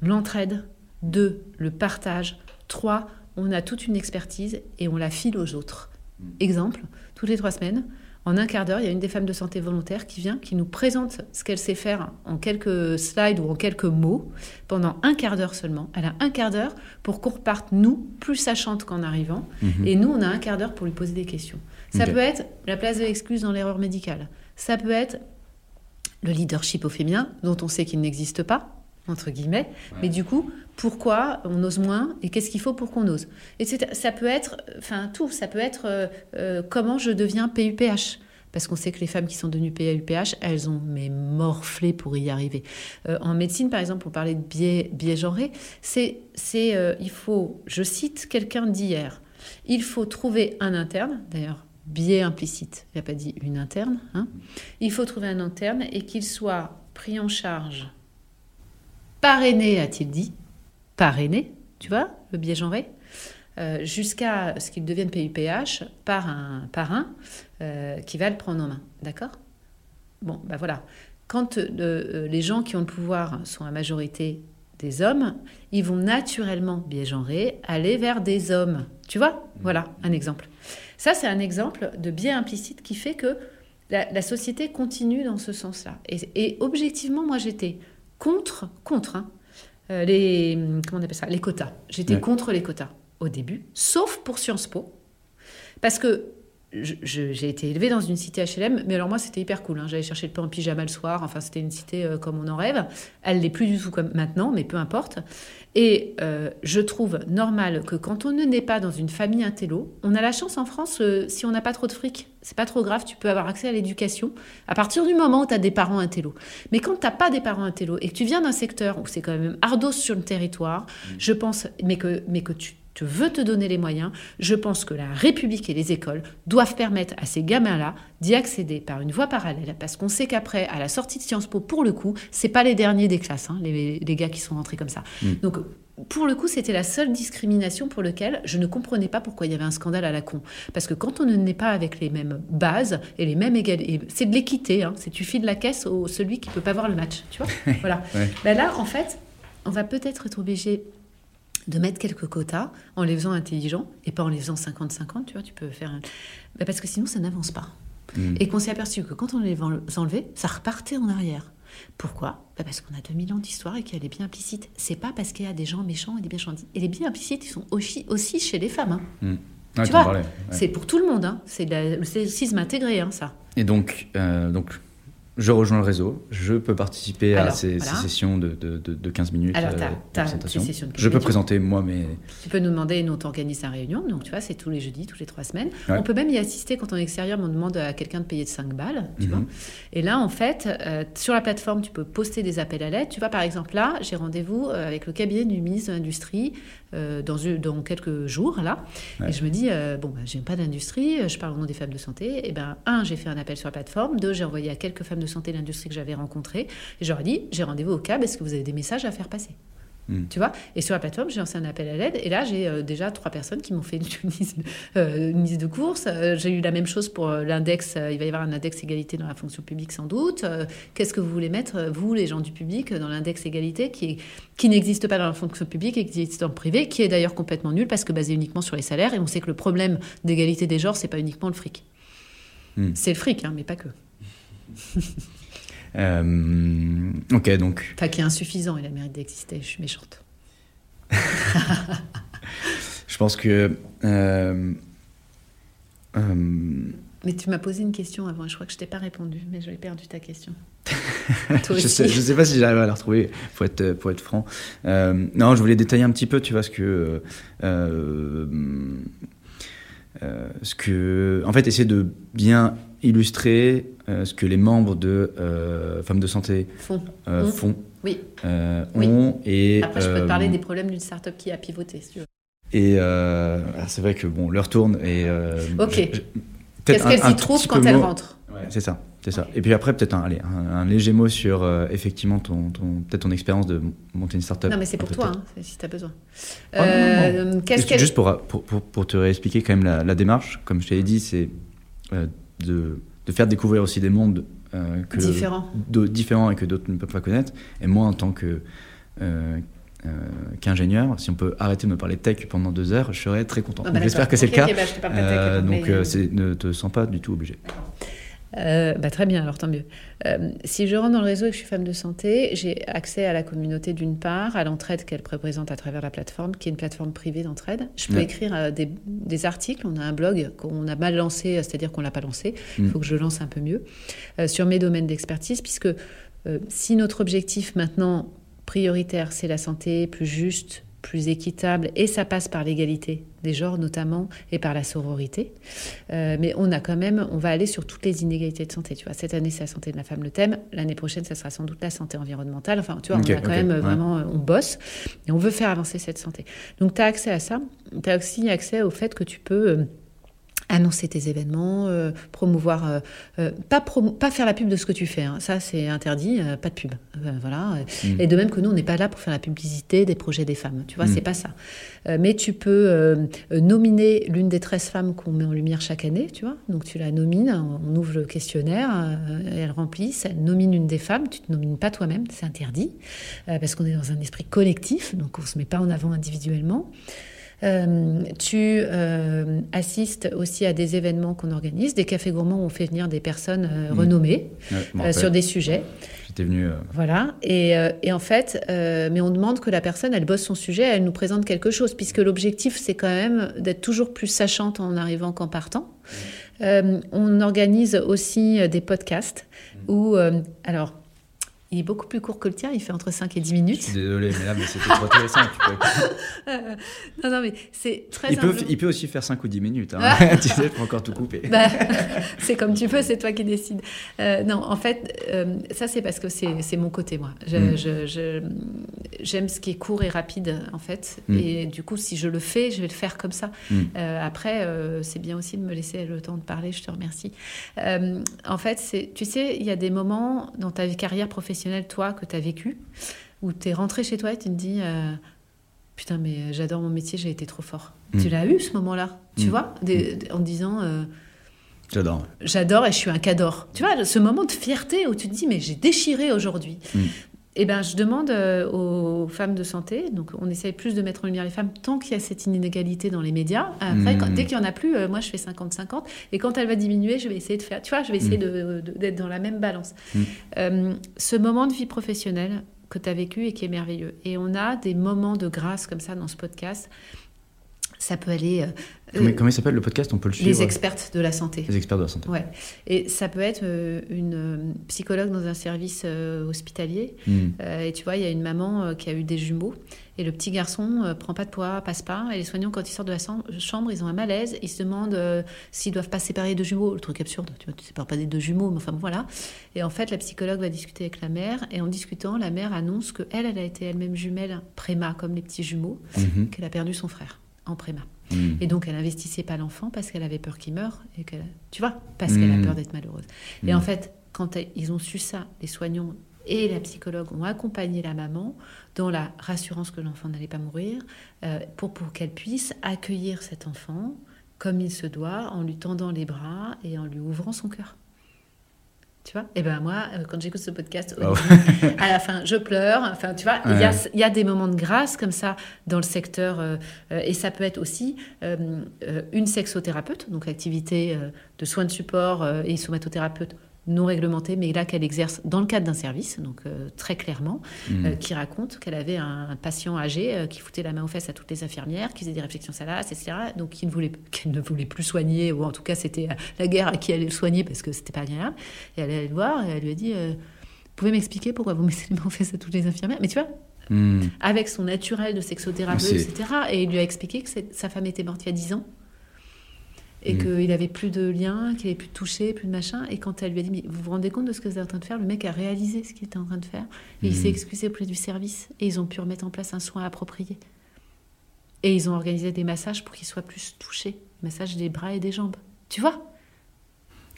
A: l'entraide, deux, le partage, trois, on a toute une expertise et on la file aux autres. Exemple, toutes les trois semaines, en un quart d'heure, il y a une des femmes de santé volontaire qui vient, qui nous présente ce qu'elle sait faire en quelques slides ou en quelques mots, pendant un quart d'heure seulement. Elle a un quart d'heure pour qu'on reparte, nous, plus sachante qu'en arrivant.
B: Mhm.
A: Et nous, on a un quart d'heure pour lui poser des questions. Ça peut être la place de l'excuse dans l'erreur médicale. Ça peut être le leadership au féminin, dont on sait qu'il n'existe pas, entre guillemets. Mais du coup, pourquoi on ose moins et qu'est-ce qu'il faut pour qu'on ose Et ça peut être, enfin tout, ça peut être euh, euh, comment je deviens PUPH. Parce qu'on sait que les femmes qui sont devenues PUPH, elles ont mais morflé pour y arriver. Euh, en médecine, par exemple, on parlait de biais, biais. C'est, c'est, il faut, je cite quelqu'un d'hier, il faut trouver un interne, d'ailleurs, biais implicite, il n'a pas dit une interne, hein. il faut trouver un interne et qu'il soit pris en charge, parrainé, a-t-il dit, parrainé, tu vois, le biais genré, euh, jusqu'à ce qu'il devienne PUPH par un parrain euh, qui va le prendre en main. D'accord? Bon, ben voilà. Quand euh, les gens qui ont le pouvoir sont à majorité des hommes, ils vont naturellement, biais genré, aller vers des hommes. Tu vois? Voilà un exemple. Ça, c'est un exemple de biais implicite qui fait que la, la société continue dans ce sens-là. Et, et objectivement, moi, j'étais contre, contre hein, euh, les, comment on appelle ça, les quotas. J'étais
B: Ouais.
A: contre les quotas au début, sauf pour Sciences Po, parce que j'ai été élevée dans une cité HLM, mais alors moi c'était hyper cool. hein. J'allais chercher le pain en pyjama le soir. Enfin, c'était une cité euh, comme on en rêve. Elle l'est plus du tout comme maintenant, mais peu importe. Et euh, je trouve normal que quand on ne naît pas dans une famille intello, on a la chance en France, euh, si on n'a pas trop de fric, c'est pas trop grave, tu peux avoir accès à l'éducation à partir du moment où tu as des parents intello. Mais quand tu n'as pas des parents intello et que tu viens d'un secteur où c'est quand même ardos sur le territoire, je pense, mais que, mais que tu je veux te donner les moyens. Je pense que la République et les écoles doivent permettre à ces gamins-là d'y accéder par une voie parallèle, parce qu'on sait qu'après, à la sortie de Sciences Po, pour le coup, c'est pas les derniers des classes, hein, les, les, gars qui sont rentrés comme ça.
B: Mm.
A: Donc pour le coup, c'était la seule discrimination pour laquelle je ne comprenais pas pourquoi il y avait un scandale à la con. Parce que quand on ne naît pas avec les mêmes bases et les mêmes égalités, c'est de l'équité, hein, c'est tu files la caisse au celui qui peut pas voir le match, tu vois. voilà.
B: Ouais.
A: Ben là, en fait, on va peut-être être obligé de mettre quelques quotas en les faisant intelligents et pas en les faisant 50-50, tu vois, tu peux faire... un- Ben parce que sinon, ça n'avance pas.
B: Mm.
A: Et qu'on s'est aperçu que quand on les enlevait, ça repartait en arrière. Pourquoi? Ben Parce qu'on a 2000 ans d'histoire et qu'elle est bien implicite. C'est pas parce qu'il y a des gens méchants et des méchants. Et les biens implicites, ils sont aussi, aussi chez les femmes. hein.
B: Mm.
A: Tu
B: t'en
A: vois,
B: ouais.
A: C'est pour tout le monde. hein. C'est le sexisme intégré, hein, ça.
B: Et donc, euh, donc, je rejoins le réseau, je peux participer à ces,
A: voilà.
B: ces sessions de, de, de- de 15 minutes
A: Alors,
B: présentation.
A: ces sessions de 15
B: Je peux
A: minutes.
B: présenter moi mes...
A: Tu peux nous demander et nous on t'organise une réunion. Donc tu vois, c'est tous les jeudis, toutes les trois semaines.
B: Ouais.
A: On peut même y assister quand on est extérieur, mais on demande à quelqu'un de payer de 5 balles. Tu
B: Mhm.
A: vois. Et là, en fait, euh, sur la plateforme, tu peux poster des appels à l'aide. Tu vois, par exemple, là, j'ai rendez-vous euh, avec le cabinet du ministre de l'Industrie euh, dans, quelques jours, là.
B: Ouais.
A: Et je me dis, euh, bon, bah, j'aime pas d'industrie, euh, je parle au nom des femmes de santé. Et ben, un, j'ai fait un appel sur la plateforme. Deux, j'ai envoyé à quelques femmes de santé de l'industrie que j'avais rencontrées. Et j'aurais dit, j'ai rendez-vous au CAB, est-ce que vous avez des messages à faire passer?
B: Mm.
A: tu vois Et sur la plateforme, j'ai lancé un appel à l'aide. Et là, j'ai euh, déjà trois personnes qui m'ont fait une liste, euh, une liste de courses. Euh, j'ai eu la même chose pour l'index. il va y avoir un index égalité dans la fonction publique, sans doute. Qu'est-ce que vous voulez mettre, vous, les gens du public, dans l'index égalité qui, est- qui n'existe pas dans la fonction publique, qui existe dans le privé, qui est d'ailleurs complètement nul parce que basé uniquement sur les salaires. Et on sait que le problème d'égalité des genres, c'est pas uniquement le fric.
B: Mm.
A: C'est le fric, hein, mais pas que.
B: Euh, ok, donc,
A: Enfin, qui est insuffisant. Il a mérite d'exister. Je suis méchante.
B: je pense que... euh, euh,
A: Mais tu m'as posé une question avant je crois que je t'ai pas répondu, mais j'avais perdu ta question. Toi
B: je, sais, je sais pas si j'arrive à la retrouver, pour être, pour être franc. Euh, non, je voulais détailler un petit peu, tu vois, ce que... euh, euh, ce que... En fait, essayer de bien illustrer ce que les membres de euh, Femmes de Santé
A: Fond.
B: euh, font,
A: Oui.
B: euh,
A: Oui.
B: ont, et...
A: Après, je peux te
B: euh,
A: parler des problèmes d'une start-up qui a pivoté, si tu veux.
B: Et euh, ah, c'est vrai que bon, l'heure tourne et. euh,
A: Ok. Qu'est-ce qu'elle s'y trouve quand elle rentre
B: Ouais, c'est ça, c'est ça. Et puis après, peut-être un, un, un léger mot sur euh, effectivement ton, ton peut-être ton expérience de monter une startup.
A: Non, mais c'est pour toi, hein, si tu as besoin.
B: Oh, non, non,
A: Euh, Qu'est-ce
B: Juste- pour, pour, pour, pour te réexpliquer quand même la, la démarche, comme je t'avais dit, c'est euh, de, de faire découvrir aussi des mondes euh, que
A: Différents.
B: et que d'autres ne peuvent pas connaître. Et moi, en tant que euh, euh, qu'ingénieur, si on peut arrêter de me parler tech pendant deux heures, je serais très content.
A: Ah, bah,
B: J'espère que c'est le cas.
A: bah, je te tech,
B: donc,
A: mais,
B: ne te sens pas du tout obligé.
A: Euh, bah, très bien, alors tant mieux. Euh, si je rentre dans le réseau et que je suis femme de santé, j'ai accès à la communauté d'une part, à l'entraide qu'elle représente à travers la plateforme, qui est une plateforme privée d'entraide. Je peux
B: Ouais.
A: écrire euh, des, des articles. On a un blog qu'on a mal lancé, c'est-à-dire qu'on l'a pas lancé. Il
B: Mm.
A: faut que je lance un peu mieux sur mes domaines d'expertise, puisque si notre objectif maintenant prioritaire, c'est la santé plus juste, plus équitable, et ça passe par l'égalité des genres notamment, et par la sororité. Euh, mais on a quand même, on va aller sur toutes les inégalités de santé. Tu vois, cette année c'est la santé de la femme le thème, l'année prochaine ça sera sans doute la santé environnementale. Enfin, tu vois, on a quand même euh,
B: ouais.
A: vraiment, euh, on bosse et on veut faire avancer cette santé. Donc tu as accès à ça. Tu as aussi accès au fait que tu peux annoncer tes événements, euh, promouvoir, euh, euh, pas, faire la pub de ce que tu fais, hein. ça c'est interdit, euh, pas de pub. Voilà.
B: Mm.
A: Et de même que nous, on n'est pas là pour faire la publicité des projets des femmes, tu vois,
B: Mm.
A: c'est pas ça. Mais tu peux nominer l'une des 13 femmes qu'on met en lumière chaque année, tu vois. Donc tu la nomines, on ouvre le questionnaire, elle remplit, elle nomine une des femmes, tu te nomines pas toi-même, c'est interdit, parce qu'on est dans un esprit collectif, donc on se met pas en avant individuellement. Euh, tu euh, assistes aussi à des événements qu'on organise, des cafés gourmands où on fait venir des personnes euh,
B: Mm.
A: renommées
B: Ouais,
A: sur des sujets.
B: J'étais venu.
A: Voilà. Et, et en fait, mais on demande que la personne, elle bosse son sujet, elle nous présente quelque chose, puisque l'objectif, c'est quand même d'être toujours plus sachante en arrivant qu'en partant. Euh, on organise aussi des podcasts où, alors, il est beaucoup plus court que le tien, il fait entre 5 et 10 minutes.
B: Je suis désolé, mais là, mais c'était trop intéressant.
A: Peux... non, non, mais c'est très
B: il peut, il peut aussi faire 5 ou 10 minutes. Hein. tu sais, je peux encore tout couper.
A: Bah, c'est comme tu peux, c'est toi qui décides. Euh, non, en fait, euh, ça, c'est parce que c'est mon côté, moi. J'aime je, j'aime ce qui est court et rapide, en fait. Mm. Et du coup, si je le fais, je vais le faire comme ça. Mm. Euh, après, c'est bien aussi de me laisser le temps de parler, je te remercie. en fait, tu sais, il y a des moments dans ta carrière professionnelle toi, que tu as vécu, où tu es rentré chez toi et tu te dis euh, Putain, mais j'adore mon métier, j'ai été trop fort. Mm. Tu l'as eu ce moment-là, tu mm. vois, mm. en disant euh,
B: J'adore.
A: J'adore et je suis un cador. Tu vois, ce moment de fierté où tu te dis Mais j'ai déchiré aujourd'hui. Eh ben, je demande euh, aux femmes de santé, donc on essaye plus de mettre en lumière les femmes tant qu'il y a cette inégalité dans les médias. Après, dès qu'il n'y en a plus, moi je fais 50-50. Et quand elle va diminuer, je vais essayer de faire, tu vois, je vais essayer d'être dans la même balance. Euh, ce moment de vie professionnelle que tu as vécu et qui est merveilleux. Et on a des moments de grâce comme ça dans ce podcast ça peut aller.
B: Euh, comment, il s'appelle le podcast? On peut le suivre
A: Les expertes de la santé.
B: Les experts de la santé.
A: Ouais. Et ça peut être euh, une euh, psychologue dans un service hospitalier. Hmm. et tu vois, il y a une maman qui a eu des jumeaux. Et le petit garçon prend pas de poids, passe pas. Et les soignants, quand ils sortent de la chambre, ils ont un malaise. Ils se demandent s'ils doivent pas séparer deux jumeaux. Le truc absurde, tu vois, tu sépares pas des deux jumeaux, mais enfin voilà. Et en fait, la psychologue va discuter avec la mère. Et en discutant, la mère annonce que elle, elle a été elle-même jumelle préma, comme les petits jumeaux, mhm. qu'elle a perdu son frère en préma. Hmm. Et donc, elle investissait pas l'enfant parce qu'elle avait peur qu'il meure, et que, tu vois, parce qu'elle a hmm. peur d'être malheureuse. Et en hmm. fait, quand ils ont su ça, les soignants et la psychologue ont accompagné la maman dans la rassurance que l'enfant n'allait pas mourir, euh, pour, pour qu'elle puisse accueillir cet enfant comme il se doit, en lui tendant les bras et en lui ouvrant son cœur. Tu vois? Et eh ben moi, euh, quand j'écoute ce podcast, ah à la fin, je pleure. Enfin, tu vois, il y, a, y, a, des moments de grâce comme ça dans le secteur. Euh, euh, et ça peut être aussi une sexothérapeute, donc activité de soins de support et somatothérapeute non réglementée, mais là qu'elle exerce dans le cadre d'un service, donc euh, très clairement, mm. euh, qui raconte qu'elle avait un, patient âgé euh, qui foutait la main aux fesses à toutes les infirmières, qui faisait des réflections salaces, etc. Donc qui ne voulait, qu'elle ne voulait plus soigner, ou en tout cas c'était la guerre à qui allait le soigner parce que c'était pas agréable. Et elle allait le voir et elle lui a dit Vous pouvez m'expliquer pourquoi vous mettez les mains aux fesses à toutes les infirmières? Mais tu vois, mm. avec son naturel de sexothérapeute, etc. Et il lui a expliqué que sa femme était morte il y a 10 ans et mm. qu'il avait plus de lien, qu'il avait plus de toucher, plus de machin. Et quand elle lui a dit, mais vous vous rendez compte de ce que vous êtes en train de faire? Le mec a réalisé ce qu'il était en train de faire. Et il s'est mm. excusé auprès du service. Et ils ont pu remettre en place un soin approprié. Et ils ont organisé des massages pour qu'il soit plus touché. Massage des bras et des jambes. Tu vois?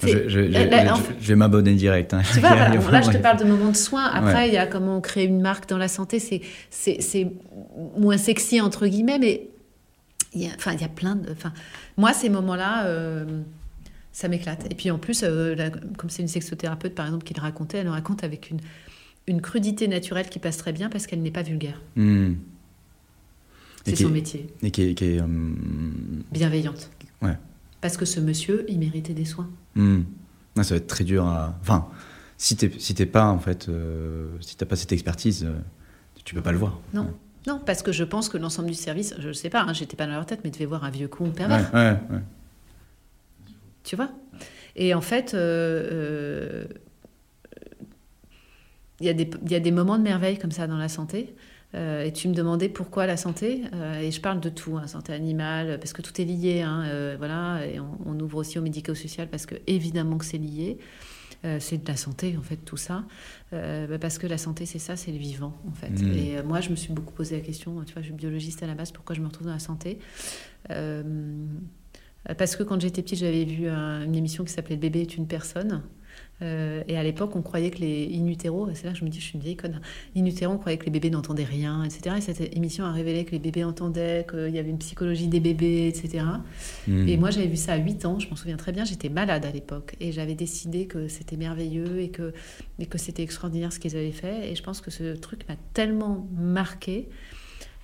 B: Je, je, vais m'abonner direct. Hein.
A: Tu vois, là, je te parle de moments de soins. Après, il y a comment créer une marque dans la santé. C'est moins sexy, entre guillemets, mais il y a, enfin, il y a plein de. Enfin, moi, ces moments-là, euh, ça m'éclate. Et puis en plus, euh, comme c'est une sexothérapeute, par exemple, qui le racontait, elle le raconte avec une, une crudité naturelle qui passe très bien parce qu'elle n'est pas vulgaire. Hmm. C'est son métier.
B: Et qui est. Qui est euh,
A: Bienveillante.
B: Ouais.
A: Parce que ce monsieur, il méritait des soins.
B: Hmm. ça va être très dur à. Enfin, si t'es si pas, en fait, si t'as pas cette expertise, tu peux pas le voir.
A: Non. Non, parce que je pense que l'ensemble du service, je ne sais pas, hein, j'étais pas dans leur tête, mais devait voir un vieux con pervers. Ouais, ouais, Tu vois? Et en fait, euh, euh, il y, y, a des moments de merveille comme ça dans la santé. Euh, et tu me demandais pourquoi la santé, et je parle de tout, hein, santé animale, parce que tout est lié, hein, voilà, et on, on, ouvre aussi au médico-social parce que évidemment que c'est lié. Euh, c'est de la santé, en fait, tout ça. Euh, bah, parce que la santé, c'est ça, c'est le vivant, en fait. Mmh. Et euh, moi, je me suis beaucoup posé la question, tu vois, je suis biologiste à la base, pourquoi je me retrouve dans la santé? Parce que quand j'étais petite, j'avais vu une émission qui s'appelait Le bébé est une personne. Euh, et à l'époque, on croyait que les in utero, c'est là que je me dis, je suis une vieille conne, in utero, on croyait que les bébés n'entendaient rien, etc. Et cette émission a révélé que les bébés entendaient, qu'il y avait une psychologie des bébés, etc. Hmm. Et moi, j'avais vu ça à 8 ans, je m'en souviens très bien, j'étais malade à l'époque. Et j'avais décidé que c'était merveilleux et que, et que c'était extraordinaire ce qu'ils avaient fait. Et je pense que ce truc m'a tellement marqué.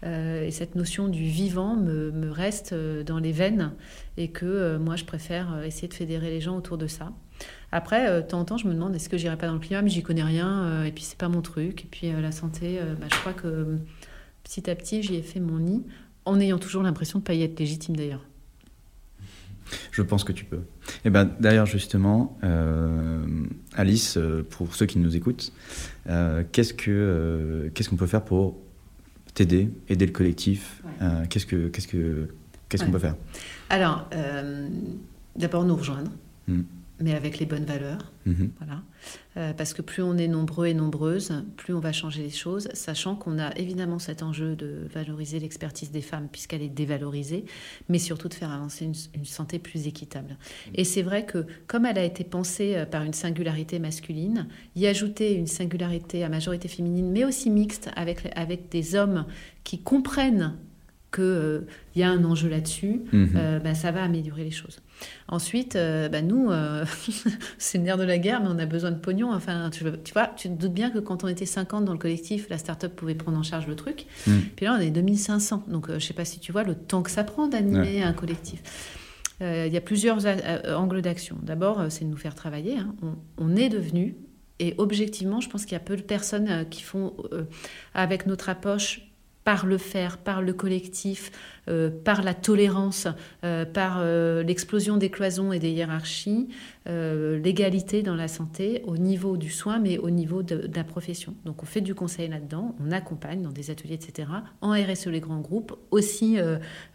A: Euh, et cette notion du vivant me, me, reste euh, dans les veines et que moi je préfère essayer de fédérer les gens autour de ça. Après, euh, de temps en temps, je me demande est-ce que j'irai pas dans le climat, mais j'y connais rien, euh, et puis c'est pas mon truc. Et puis euh, la santé, bah, je crois que petit à petit, j'y ai fait mon nid, en ayant toujours l'impression de ne pas y être légitime d'ailleurs.
B: Je pense que tu peux. Et eh ben, D'ailleurs, justement, euh, Alice, pour ceux qui nous écoutent, euh, qu'est-ce qu'on peut faire pour t'aider, aider le collectif Qu'est-ce qu'on qu'est-ce que, qu'est-ce qu'on peut faire?
A: Alors, d'abord nous rejoindre. Hmm mais avec les bonnes valeurs. Mhm. Voilà. Euh, parce que plus on est nombreux et nombreuses, plus on va changer les choses, sachant qu'on a évidemment cet enjeu de valoriser l'expertise des femmes puisqu'elle est dévalorisée, mais surtout de faire avancer une, santé plus équitable. Et c'est vrai que comme elle a été pensée euh, par une singularité masculine, y ajouter une singularité à majorité féminine, mais aussi mixte avec, avec des hommes qui comprennent qu'il euh, y a un enjeu là-dessus, mhm. ben, ça va améliorer les choses. Ensuite, euh, bah, nous, euh, c'est le nerf de la guerre, mais on a besoin de pognon. Enfin, tu, vois, tu te doutes bien que quand on était 50 dans le collectif, la start-up pouvait prendre en charge le truc. Mm. Puis là, on est 2500. Donc, euh, je ne sais pas si tu vois le temps que ça prend d'animer un collectif. Il y a plusieurs angles d'action. D'abord, c'est de nous faire travailler. Hein. On, est devenu, et objectivement, je pense qu'il y a peu de personnes qui font, avec notre approche, par le faire, par le collectif, euh, par la tolérance, euh, par euh, l'explosion des cloisons et des hiérarchies, l'égalité dans la santé au niveau du soin, mais au niveau de, la profession. Donc on fait du conseil là-dedans, on accompagne dans des ateliers, etc. En RSE, les grands groupes, aussi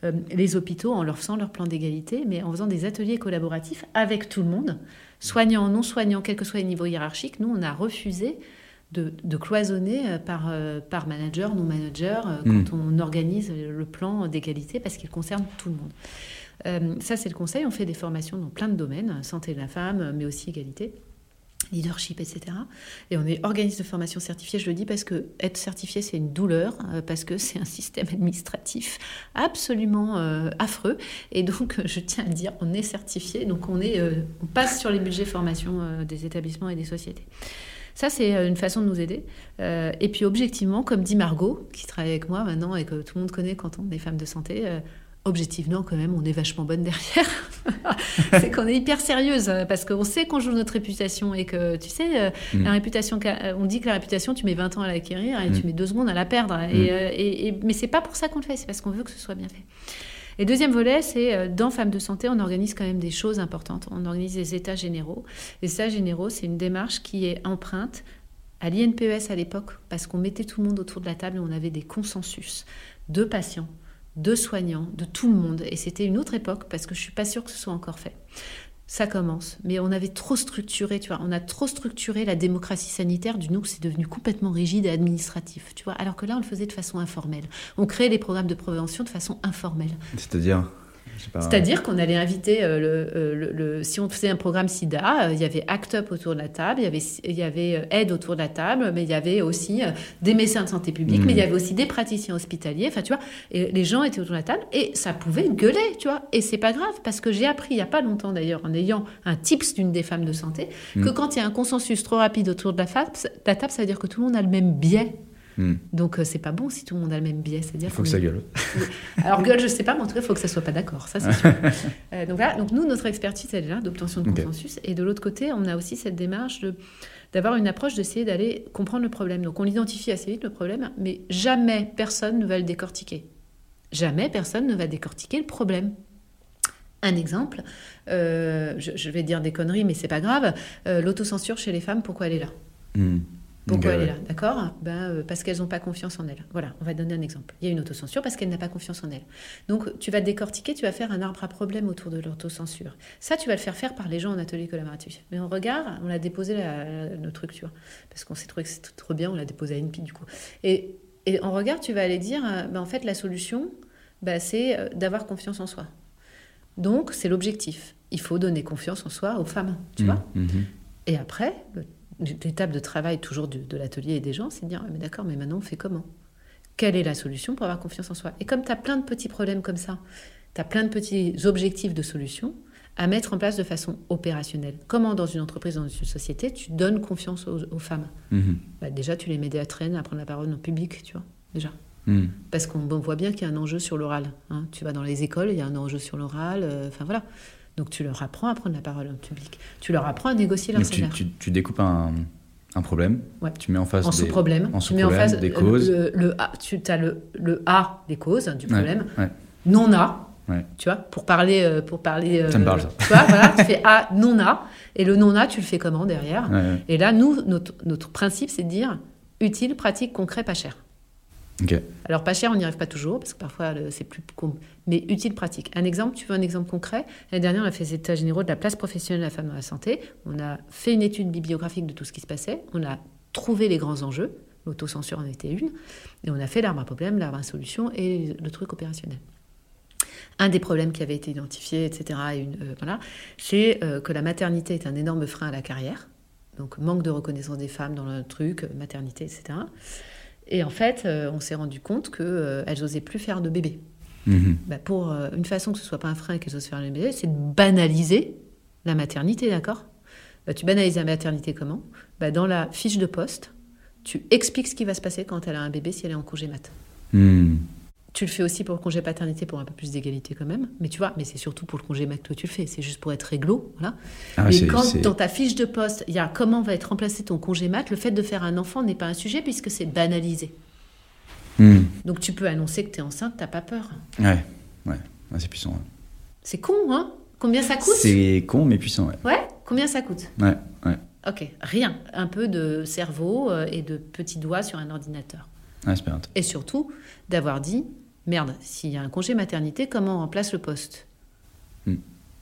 A: les hôpitaux en leur faisant leur plan d'égalité, mais en faisant des ateliers collaboratifs avec tout le monde, soignants, non soignants, quel que soit les niveaux hiérarchiques. Nous, on a refusé de, cloisonner euh, par, euh, par manager, non manager, euh, hmm. quand on organise le plan d'égalité, parce qu'il concerne tout le monde. ça, c'est le conseil. On fait des formations dans plein de domaines, santé de la femme, mais aussi égalité leadership, etc. Et on est organisme de formation certifié, je le dis parce que être certifié, c'est une douleur, parce que c'est un système administratif absolument affreux. Et donc, je tiens à le dire, on est certifié, donc on, est, on passe sur les budgets formation des établissements et des sociétés. Ça, c'est euh, une façon de nous aider. Euh, et puis, objectivement, comme dit Margot, qui travaille avec moi maintenant et que tout le monde connaît quand on est femme de santé, euh, objectivement, quand même, on est vachement bonne derrière. c'est qu'on est hyper sérieuse parce qu'on sait qu'on joue notre réputation et que, tu sais, mm. la réputation, on dit que la réputation, tu mets 20 ans à l'acquérir et tu mm. mets deux secondes à la perdre. Mm. Et, et, mais c'est pas pour ça qu'on le fait, c'est parce qu'on veut que ce soit bien fait. Et deuxième volet, c'est euh, dans Femmes de Santé, on organise quand même des choses importantes. On organise des états généraux. Les états généraux, c'est une démarche qui est empreinte à l'INPES à l'époque, parce qu'on mettait tout le monde autour de la table et on avait des consensus de patients, de soignants, de tout le monde. Et c'était une autre époque, parce que je ne suis pas sûre que ce soit encore fait ça commence. Mais on avait trop structuré, tu vois, on a trop structuré la démocratie sanitaire, du coup c'est devenu complètement rigide et administratif, tu vois, alors que là on le faisait de façon informelle. On créait les programmes de prévention de façon informelle.
B: C'est-à-dire?
A: C'est-à-dire qu'on allait inviter, euh, euh, le, si on faisait un programme SIDA, euh, il y avait ACT UP autour de la table, il y avait, il y avait Aide autour de la table, mais il y avait aussi des médecins de santé publique, mais il y avait aussi des praticiens hospitaliers, enfin tu vois, et les gens étaient autour de la table et ça pouvait gueuler, tu vois, et c'est pas grave parce que j'ai appris il y a pas longtemps d'ailleurs en ayant un tips d'une des femmes de santé que mmh. quand il y a un consensus trop rapide autour de la, la table, ça veut dire que tout le monde a le même biais Hmm. Donc, euh, c'est pas bon si tout le monde a le même biais.
B: Il faut que ça gueule.
A: Alors, gueule, je sais pas, mais en tout cas, il faut que ça soit pas d'accord. Ça, c'est sûr. Euh, donc, voilà. Donc, nous, notre expertise, elle est là, d'obtention de consensus. Et de l'autre côté, on a aussi cette démarche de d'avoir une approche d'essayer d'aller comprendre le problème. Donc, on l'identifie assez vite, le problème, mais jamais personne ne va le décortiquer. Jamais personne ne va décortiquer le problème. Un exemple, euh, je, vais dire des conneries, mais c'est pas grave. L'autocensure chez les femmes, pourquoi elle est là? Hmm. Pourquoi elle est là D'accord ben, euh, Parce qu'elles n'ont pas confiance en elles. Voilà, on va donner un exemple. Il y a une autocensure parce qu'elle n'a pas confiance en elle. Donc, tu vas décortiquer, tu vas faire un arbre à problème autour de l'autocensure. Ça, tu vas le faire faire par les gens en atelier collaboratif. Mais on regarde, on l'a déposé, la, notre structure, parce qu'on s'est trouvé que c'était trop bien, on l'a déposé à NP du coup. Et, et en regard, tu vas aller dire, euh, ben, en fait, la solution, ben, c'est euh, d'avoir confiance en soi. Donc, c'est l'objectif. Il faut donner confiance en soi aux femmes, tu mmh, vois mmh. Et après, l'étape de travail toujours de, l'atelier et des gens, c'est de dire, mais d'accord, mais maintenant on fait comment? Quelle est la solution pour avoir confiance en soi? Et comme tu as plein de petits problèmes comme ça, tu as plein de petits objectifs de solution à mettre en place de façon opérationnelle. Comment dans une entreprise, dans une société, tu donnes confiance aux, femmes mhm. bah, Déjà, tu les mets à traîner, à prendre la parole en public, tu vois, déjà. Mhm. Parce qu'on voit bien qu'il y a un enjeu sur l'oral. Hein. Tu vas dans les écoles, il y a un enjeu sur l'oral. Euh, enfin voilà. Donc tu leur apprends à prendre la parole en public. Tu leur apprends à négocier leur salaire.
B: Tu, découpes un, problème, tu mets en face
A: en sous-problème,
B: tu mets en face
A: des causes. Le, A, tu as le, A des causes du problème, non A Tu vois, pour parler, euh, pour parler.
B: ça me parle ça.
A: Tu vois, voilà, tu fais A, non A, et le non A, tu le fais comment derrière? Et là, nous, notre, notre principe, c'est de dire utile, pratique, concret, pas cher. Alors pas cher, on n'y arrive pas toujours parce que parfois c'est plus mais utile, pratique. Un exemple, tu veux un exemple concret? L'année dernière, on a fait les états généraux de la place professionnelle de la femme dans la santé. On a fait une étude bibliographique de tout ce qui se passait. On a trouvé les grands enjeux. L'autocensure en était une. Et on a fait l'arbre à problème, l'arbre à solution et le truc opérationnel. Un des problèmes qui avait été identifié, etc., euh, c'est euh, que la maternité est un énorme frein à la carrière. Donc manque de reconnaissance des femmes dans le truc, maternité, etc. Et en fait, euh, on s'est rendu compte qu'elles euh, n'osaient plus faire de bébé. Mhm. Bah, pour euh, une façon que ce soit pas un frein qu'elles osent faire de bébé, c'est de banaliser la maternité, d'accord? Bah, Tu banalises la maternité comment? Bah, Dans la fiche de poste, tu expliques ce qui va se passer quand elle a un bébé si elle est en congé mat. Mhm. Tu le fais aussi pour le congé paternité pour un peu plus d'égalité quand même. Mais tu vois, mais c'est surtout pour le congé mat que tu le fais. C'est juste pour être réglo. Voilà. Ah mais quand dans ta fiche de poste, il y a comment va être remplacé ton congé mat, le fait de faire un enfant n'est pas un sujet puisque c'est banalisé. Hmm. Donc tu peux annoncer que tu es enceinte, t'as pas peur.
B: Ouais, ouais, c'est puissant.
A: C'est con, hein? Combien ça coûte?
B: C'est con mais puissant, ouais.
A: Ouais? Combien ça coûte?
B: Ouais, ouais.
A: Ok, rien. Un peu de cerveau euh, et de petits doigts sur un ordinateur.
B: Ouais,
A: et surtout, d'avoir dit merde, s'il y a un congé maternité, comment on remplace le poste hmm.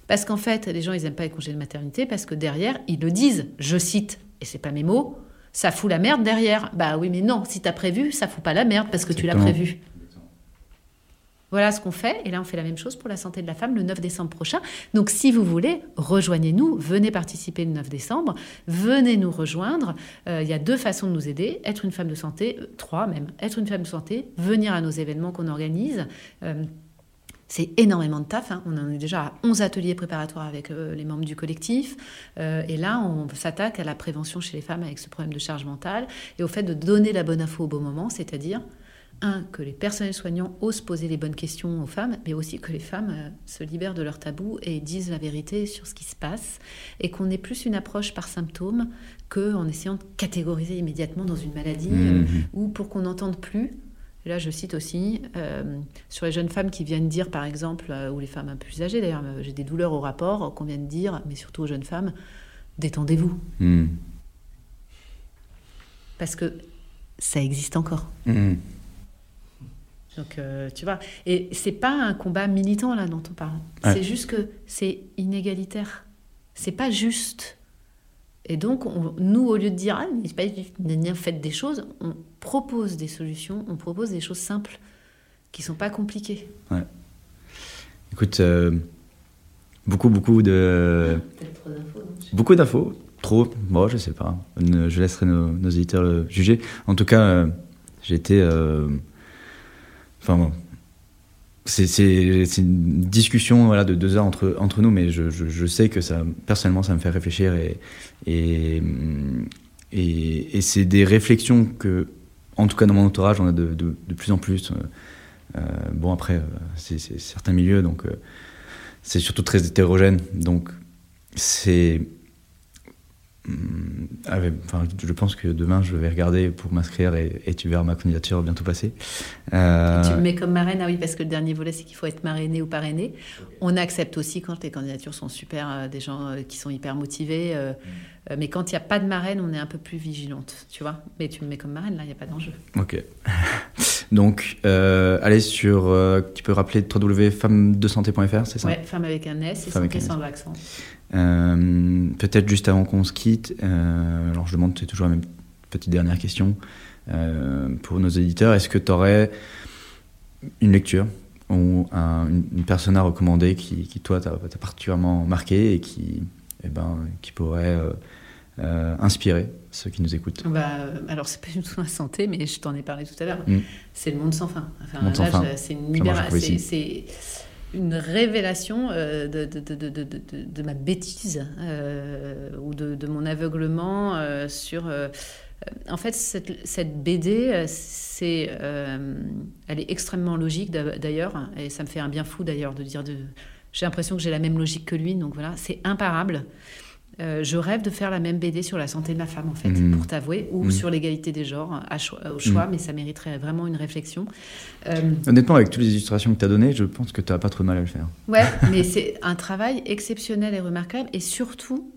A: Parce qu'en fait, les gens, ils n'aiment pas les congés de maternité parce que derrière, ils le disent, je cite, et c'est pas mes mots, ça fout la merde derrière. Bah oui, mais non, si tu as prévu, ça fout pas la merde parce que tu l'as prévu. Voilà ce qu'on fait. Et là, on fait la même chose pour la santé de la femme le 9 décembre prochain. Donc, si vous voulez, rejoignez-nous, venez participer le 9 décembre, venez nous rejoindre. Euh, il y a deux façons de nous aider. Être une femme de santé, euh, trois même. Être une femme de santé, venir à nos événements qu'on organise. Euh, c'est énormément de taf. Hein. On en est déjà à 11 ateliers préparatoires avec les membres du collectif. et là, on s'attaque à la prévention chez les femmes avec ce problème de charge mentale et au fait de donner la bonne info au bon moment, c'est-à-dire un, que les personnels soignants osent poser les bonnes questions aux femmes, mais aussi que les femmes euh, se libèrent de leurs tabous et disent la vérité sur ce qui se passe, et qu'on ait plus une approche par symptômes qu'en essayant de catégoriser immédiatement dans une maladie, euh, mmh. ou pour qu'on n'entende plus. là, je cite aussi euh, sur les jeunes femmes qui viennent dire, par exemple, ou les femmes un peu plus âgées, d'ailleurs, j'ai des douleurs au rapport, qu'on vient de dire, mais surtout aux jeunes femmes, détendez-vous. Mmh. Parce que ça existe encore. Mmh. Donc, euh, tu vois, et c'est pas un combat militant là dont on parle. C'est juste que c'est inégalitaire. C'est pas juste. Et donc, nous, au lieu de dire, ah, mais c'est pas juste, faites des choses, on propose des solutions, on propose des choses simples qui sont pas compliquées.
B: Ouais. Écoute, euh, beaucoup, beaucoup de. trop d'infos. Beaucoup d'infos. Trop. Bon, je sais pas. Je laisserai nos, nos éditeurs juger. En tout cas, euh, j'ai été Enfin bon. C'est une discussion de deux heures entre, nous, mais je, sais que ça, personnellement, ça me fait réfléchir et, c'est des réflexions que, en tout cas dans mon entourage, on a de plus en plus. Euh, euh, bon, après, euh, c'est certains milieux, donc c'est surtout très hétérogène. Donc, c'est Enfin, je pense que demain je vais regarder pour m'inscrire et, tu verras ma candidature bientôt passer.
A: Euh... Tu me mets comme marraine, ah oui, parce que le dernier volet c'est qu'il faut être marrainé ou parrainé. On accepte aussi quand les candidatures sont super, euh, des gens euh, qui sont hyper motivés. Euh, mm. Mais quand il n'y a pas de marraine, on est un peu plus vigilante, tu vois. Mais tu me mets comme marraine, là, il n'y a pas d'enjeu.
B: Ok. Donc, allez sur. tu peux rappeler www.femme-de-santé.fr, c'est ça?
A: Ouais, femme avec un S et santé sans l'accent.
B: Euh, peut-être juste avant qu'on se quitte, euh, alors je demande, c'est toujours la même petite dernière question euh, pour nos éditeurs. Est-ce que tu aurais une lecture ou une, personne à recommander qui, toi, t'a particulièrement marqué et qui, eh ben, qui pourrait inspirer ceux qui nous écoutent
A: bah, Alors, c'est pas du tout la santé, mais je t'en ai parlé tout à l'heure. Mm. C'est le monde sans fin. Enfin, C'est une libération une révélation euh, de, de, de, de, ma bêtise euh, ou de, mon aveuglement euh, sur... en fait, cette, cette BD, c'est, elle est extrêmement logique d'ailleurs, et ça me fait un bien fou d'ailleurs de dire... De, j'ai l'impression que j'ai la même logique que lui, donc voilà, c'est imparable. Euh, je rêve de faire la même BD sur la santé de la femme, en fait,
B: Mhm.
A: pour t'avouer, ou
B: Mhm.
A: sur l'égalité des genres, à cho- au choix, mais ça mériterait vraiment une réflexion. Euh,
B: Honnêtement, avec toutes les illustrations que tu as données, je pense que tu n'as pas trop de mal à le faire.
A: Ouais, mais c'est un travail exceptionnel et remarquable. Et surtout,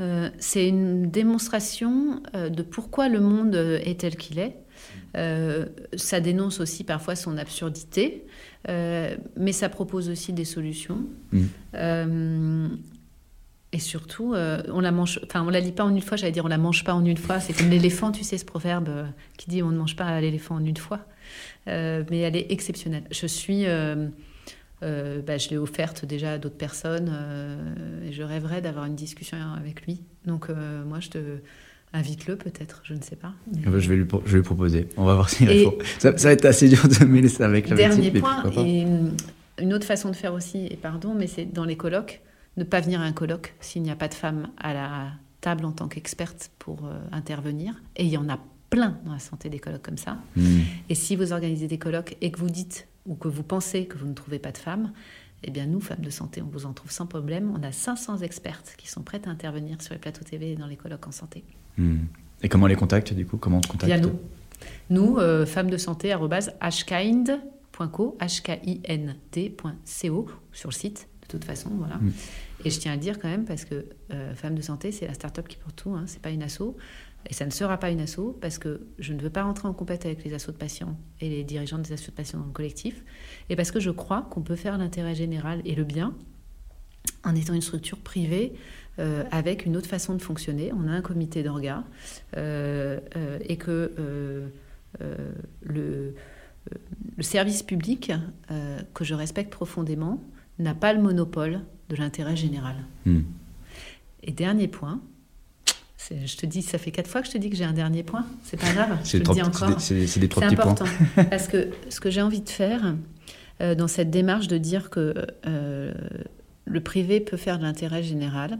A: euh, c'est une démonstration de pourquoi le monde est tel qu'il est. Ça dénonce aussi parfois son absurdité, euh, mais ça propose aussi des solutions.
B: Mm.
A: Euh, et surtout, euh, on la mange, enfin, on la lit pas en une fois. J'allais dire, on la mange pas en une fois. C'est comme l'éléphant, tu sais, ce proverbe qui dit, on ne mange pas l'éléphant en une fois. Mais elle est exceptionnelle. Je suis bah, je l'ai offerte déjà à d'autres personnes et je rêverais d'avoir une discussion avec lui. Donc moi, je te invite-le peut-être, je ne sais pas. Mais-
B: Ah bah, je, vais lui, pro- je vais lui proposer. On va voir s'il
A: Et-
B: répond. Ça, ça va être assez dur de mêler ça avec la
A: Dernier point, et une autre façon de faire aussi, et pardon, mais c'est dans les colloques, ne pas venir à un colloque s'il n'y a pas de femme à la table en tant qu'experte pour euh, intervenir. Et il y en a plein dans la santé des colloques comme ça.
B: Hmm.
A: Et si vous organisez des colloques et que vous dites ou que vous pensez que vous ne trouvez pas de femmes, eh bien nous, femmes de santé, on vous en trouve sans problème. On a 500 expertes qui sont prêtes à intervenir sur les plateaux TV et dans les colloques en santé.
B: Hmm. Et comment on les contacte du coup? Comment on te contacte?
A: Via nous. Nous, euh, femmes de santé, hkind.co, h-k-i-n-d.co, sur le site, de toute façon, voilà.
B: Mm.
A: Et je tiens à le dire quand même, parce que euh, Femmes de santé, c'est la start-up qui porte tout, hein, c'est pas une asso. Et ça ne sera pas une asso, parce que je ne veux pas rentrer en compète avec les assos de patients et les dirigeants des assos de patients dans le collectif, et parce que je crois qu'on peut faire l'intérêt général et le bien en étant une structure privée euh, avec une autre façon de fonctionner. On a un comité d'orgas euh, euh, et que euh, le, le service public, que je respecte profondément, n'a pas le monopole de l'intérêt général.
B: Hmm.
A: Et dernier point, je te dis, ça fait quatre fois que je te dis que j'ai un dernier point. C'est pas grave, je te le dis encore.
B: c'est des, trois petits points.
A: important. parce que ce que j'ai envie de faire euh, dans cette démarche de dire que euh, le privé peut faire de l'intérêt général,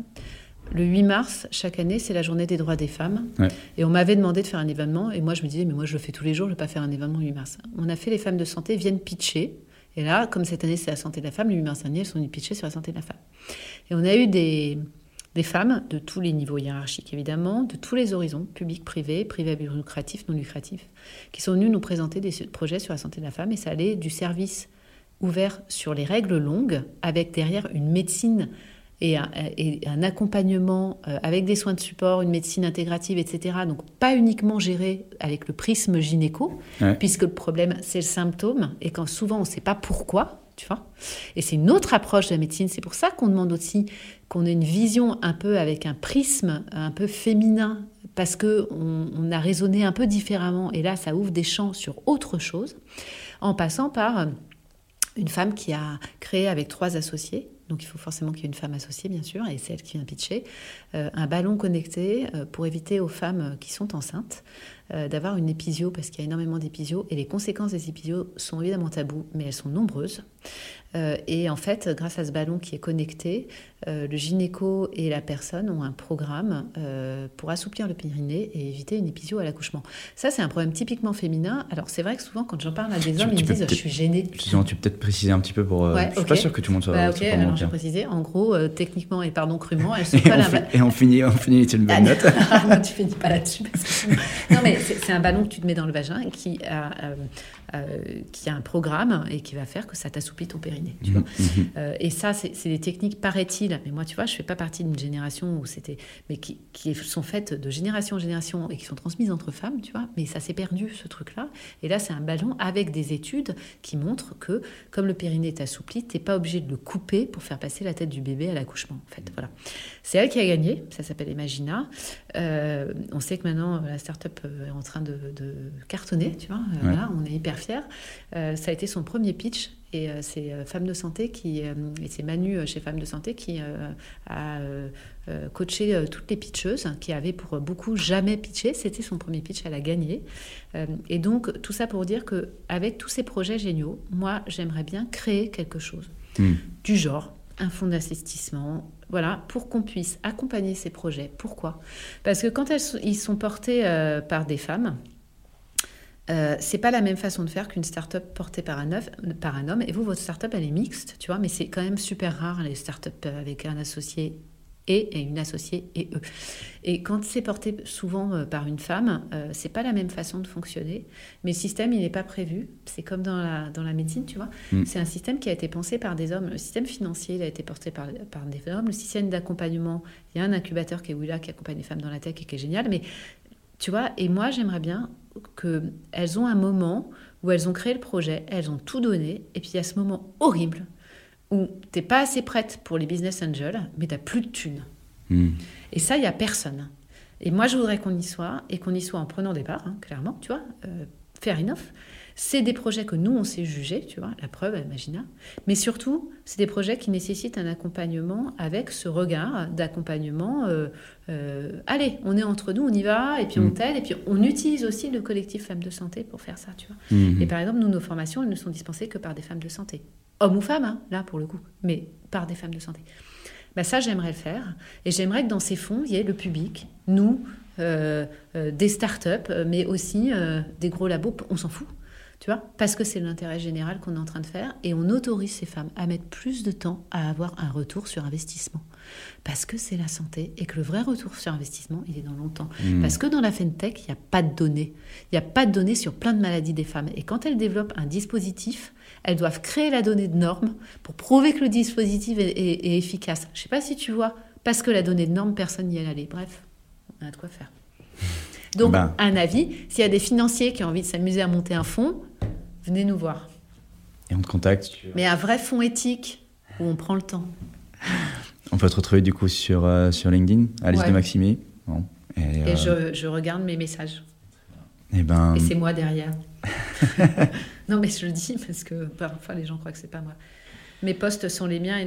A: le 8 mars, chaque année, c'est la journée des droits des femmes.
B: Ouais.
A: Et on m'avait demandé de faire un événement. Et moi, je me disais, mais moi, je le fais tous les jours, je ne vais pas faire un événement le 8 mars. On a fait les femmes de santé viennent pitcher. Et là, comme cette année, c'est la santé de la femme, le 8 mars dernier, elles sont venues pitcher sur la santé de la femme. Et on a eu des, des femmes de tous les niveaux hiérarchiques, évidemment, de tous les horizons, public, privé, privé lucratif, non lucratif, qui sont venues nous présenter des projets sur la santé de la femme. Et ça allait du service ouvert sur les règles longues, avec derrière une médecine et un, et un accompagnement euh, avec des soins de support, une médecine intégrative, etc. Donc pas uniquement géré avec le prisme gynéco,
B: Ouais.
A: puisque le problème c'est le symptôme, et quand souvent on ne sait pas pourquoi, tu vois. Et c'est une autre approche de la médecine. C'est pour ça qu'on demande aussi qu'on ait une vision un peu avec un prisme un peu féminin, parce que on, on a raisonné un peu différemment. Et là, ça ouvre des champs sur autre chose, en passant par une femme qui a créé avec trois associés, donc il faut forcément qu'il y ait une femme associée bien sûr, et c'est elle qui vient pitcher, euh, un ballon connecté euh, pour éviter aux femmes qui sont enceintes euh, d'avoir une épisio, parce qu'il y a énormément d'épisio, et les conséquences des épisios sont évidemment tabous, mais elles sont nombreuses. Euh, et en fait, grâce à ce ballon qui est connecté, euh, le gynéco et la personne ont un programme euh, pour assouplir le périnée et éviter une épisio à l'accouchement. Ça, c'est un problème typiquement féminin. Alors, c'est vrai que souvent, quand j'en parle à des hommes,
B: tu
A: ils me disent Je suis gênée.
B: Tu peux peut-être préciser un petit peu pour.
A: Ouais,
B: je suis pas sûr que tout le monde soit.
A: Bah, ok, alors je vais préciser. En gros, techniquement et pardon crûment, elles
B: Et
A: collent
B: on,
A: un
B: fait- et on finit, on finit une bonne note.
A: Non, tu finis pas là-dessus. parce que sinon- Non, mais c'est un ballon que tu te mets dans le vagin qui a, qui a un programme et qui va faire que ça t'assouplit ton périnée. Tu vois.
B: Mhm.
A: Euh, et ça, c'est c'est des techniques, paraît-il. Mais moi, tu vois, je fais pas partie d'une génération où c'était, mais qui, qui sont faites de génération en génération et qui sont transmises entre femmes, tu vois. Mais ça s'est perdu ce truc-là. Et là, c'est un ballon avec des études qui montrent que, comme le périnée est assoupli, t'es pas obligé de le couper pour faire passer la tête du bébé à l'accouchement. En fait, voilà. C'est elle qui a gagné. Ça s'appelle Imagina. Euh, on sait que maintenant la start-up euh, est en train de, de cartonner, tu vois. Euh,
B: Ouais.
A: Voilà, on est hyper fiers. Euh, ça a été son premier pitch et c'est euh, Femme de Santé qui, et c'est Manu chez Femme de Santé qui a coaché toutes les pitcheuses qui avaient pour beaucoup jamais pitché. C'était son premier pitch, elle a gagné. Et donc tout ça pour dire que avec tous ces projets géniaux, moi j'aimerais bien créer quelque chose
B: Hmm.
A: du genre un fonds d'investissement, voilà, pour qu'on puisse accompagner ces projets. Pourquoi? Parce que quand elles ils sont portés euh, par des femmes, euh, c'est pas la même façon de faire qu'une start-up portée par un, par un homme. Et vous, votre start-up, elle est mixte, tu vois, mais c'est quand même super rare les start-up avec un associé et, une associée et eux. Et quand c'est porté souvent euh, par une femme, euh, c'est pas la même façon de fonctionner. Mais le système, il n'est pas prévu. C'est comme dans la, dans la médecine, tu vois. Mm. C'est un système qui a été pensé par des hommes. Le système financier, il a été porté par, par des hommes. Le système d'accompagnement, il y a un incubateur qui est Willa qui accompagne les femmes dans la tech et qui est génial. Mais tu vois, et moi, j'aimerais bien qu'elles ont un moment où elles ont créé le projet, elles ont tout donné, et puis il y a ce moment horrible où tu n'es pas assez prête pour les business angels, mais tu n'as plus de thunes. Hmm. Et ça, il n'y a personne. Et moi, je voudrais qu'on y soit, et qu'on y soit en prenant des parts, hein, clairement, tu vois, euh, fair enough. C'est des projets que nous, on sait juger, tu vois, la preuve, Imagina. Mais surtout, c'est des projets qui nécessitent un accompagnement avec ce regard d'accompagnement. Euh, euh, allez, on est entre nous, on y va, et puis on mm. t'aide, et puis on utilise aussi le collectif Femmes de Santé pour faire ça, tu vois. Mm-hmm. Et par exemple, nous, nos formations, elles ne sont dispensées que par des femmes de santé. Hommes ou femmes, hein, là, pour le coup, mais par des femmes de santé. Ben ça, j'aimerais le faire. Et j'aimerais que dans ces fonds, il y ait le public, nous, euh, des startups, mais aussi des gros labos, on s'en fout tu vois, parce que c'est l'intérêt général qu'on est en train de faire et on autorise ces femmes à mettre plus de temps à avoir un retour sur investissement. Parce que c'est la santé et que le vrai retour sur investissement, il est dans longtemps. Mmh. Parce que dans la FinTech, il n'y a pas de données. Il n'y a pas de données sur plein de maladies des femmes. Et quand elles développent un dispositif, elles doivent créer la donnée de norme pour prouver que le dispositif est, efficace. Je ne sais pas si tu vois, parce que la donnée de norme, personne n'y est allé. Bref, on a de quoi faire. Donc, ben. un avis, s'il y a des financiers qui ont envie de s'amuser à monter un fonds, venez nous voir.
B: Et on te contacte.
A: Mais un vrai fonds éthique où on prend le temps.
B: On peut te retrouver du coup sur, euh, sur LinkedIn, Alice de Maximi.
A: Et, euh, je, regarde mes messages.
B: Et, eh ben...
A: et c'est moi derrière. non, mais je le dis parce que parfois les gens croient que c'est pas moi. Mes postes sont les miens et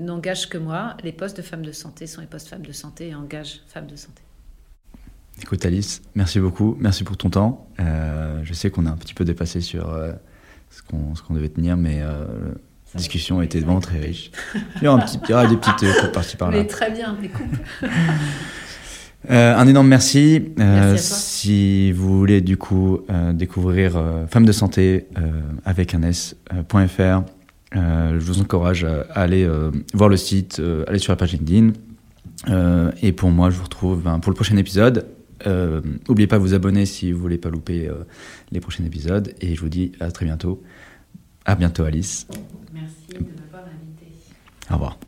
A: n'engagent que moi. Les postes de femmes de santé sont les postes femmes de santé et engagent femmes de santé.
B: Écoute Alice, merci beaucoup, merci pour ton temps. Euh, je sais qu'on a un petit peu dépassé sur euh, ce qu'on devait tenir, mais euh, la discussion été vraiment très riche. Il y aura, un petit, il y aura des petites par-ci par-là.
A: Mais très bien, des coupes.
B: un énorme merci. merci si vous voulez du coup découvrir Femmes de santé avec un S.fr, je vous encourage à aller voir le site, aller sur la page LinkedIn. et pour moi, je vous retrouve ben, pour le prochain épisode euh, n'oubliez pas de vous abonner si vous voulez pas louper euh, les prochains épisodes. Et je vous dis à très bientôt. À bientôt, Alice.
A: Merci de m'avoir invité.
B: Au revoir.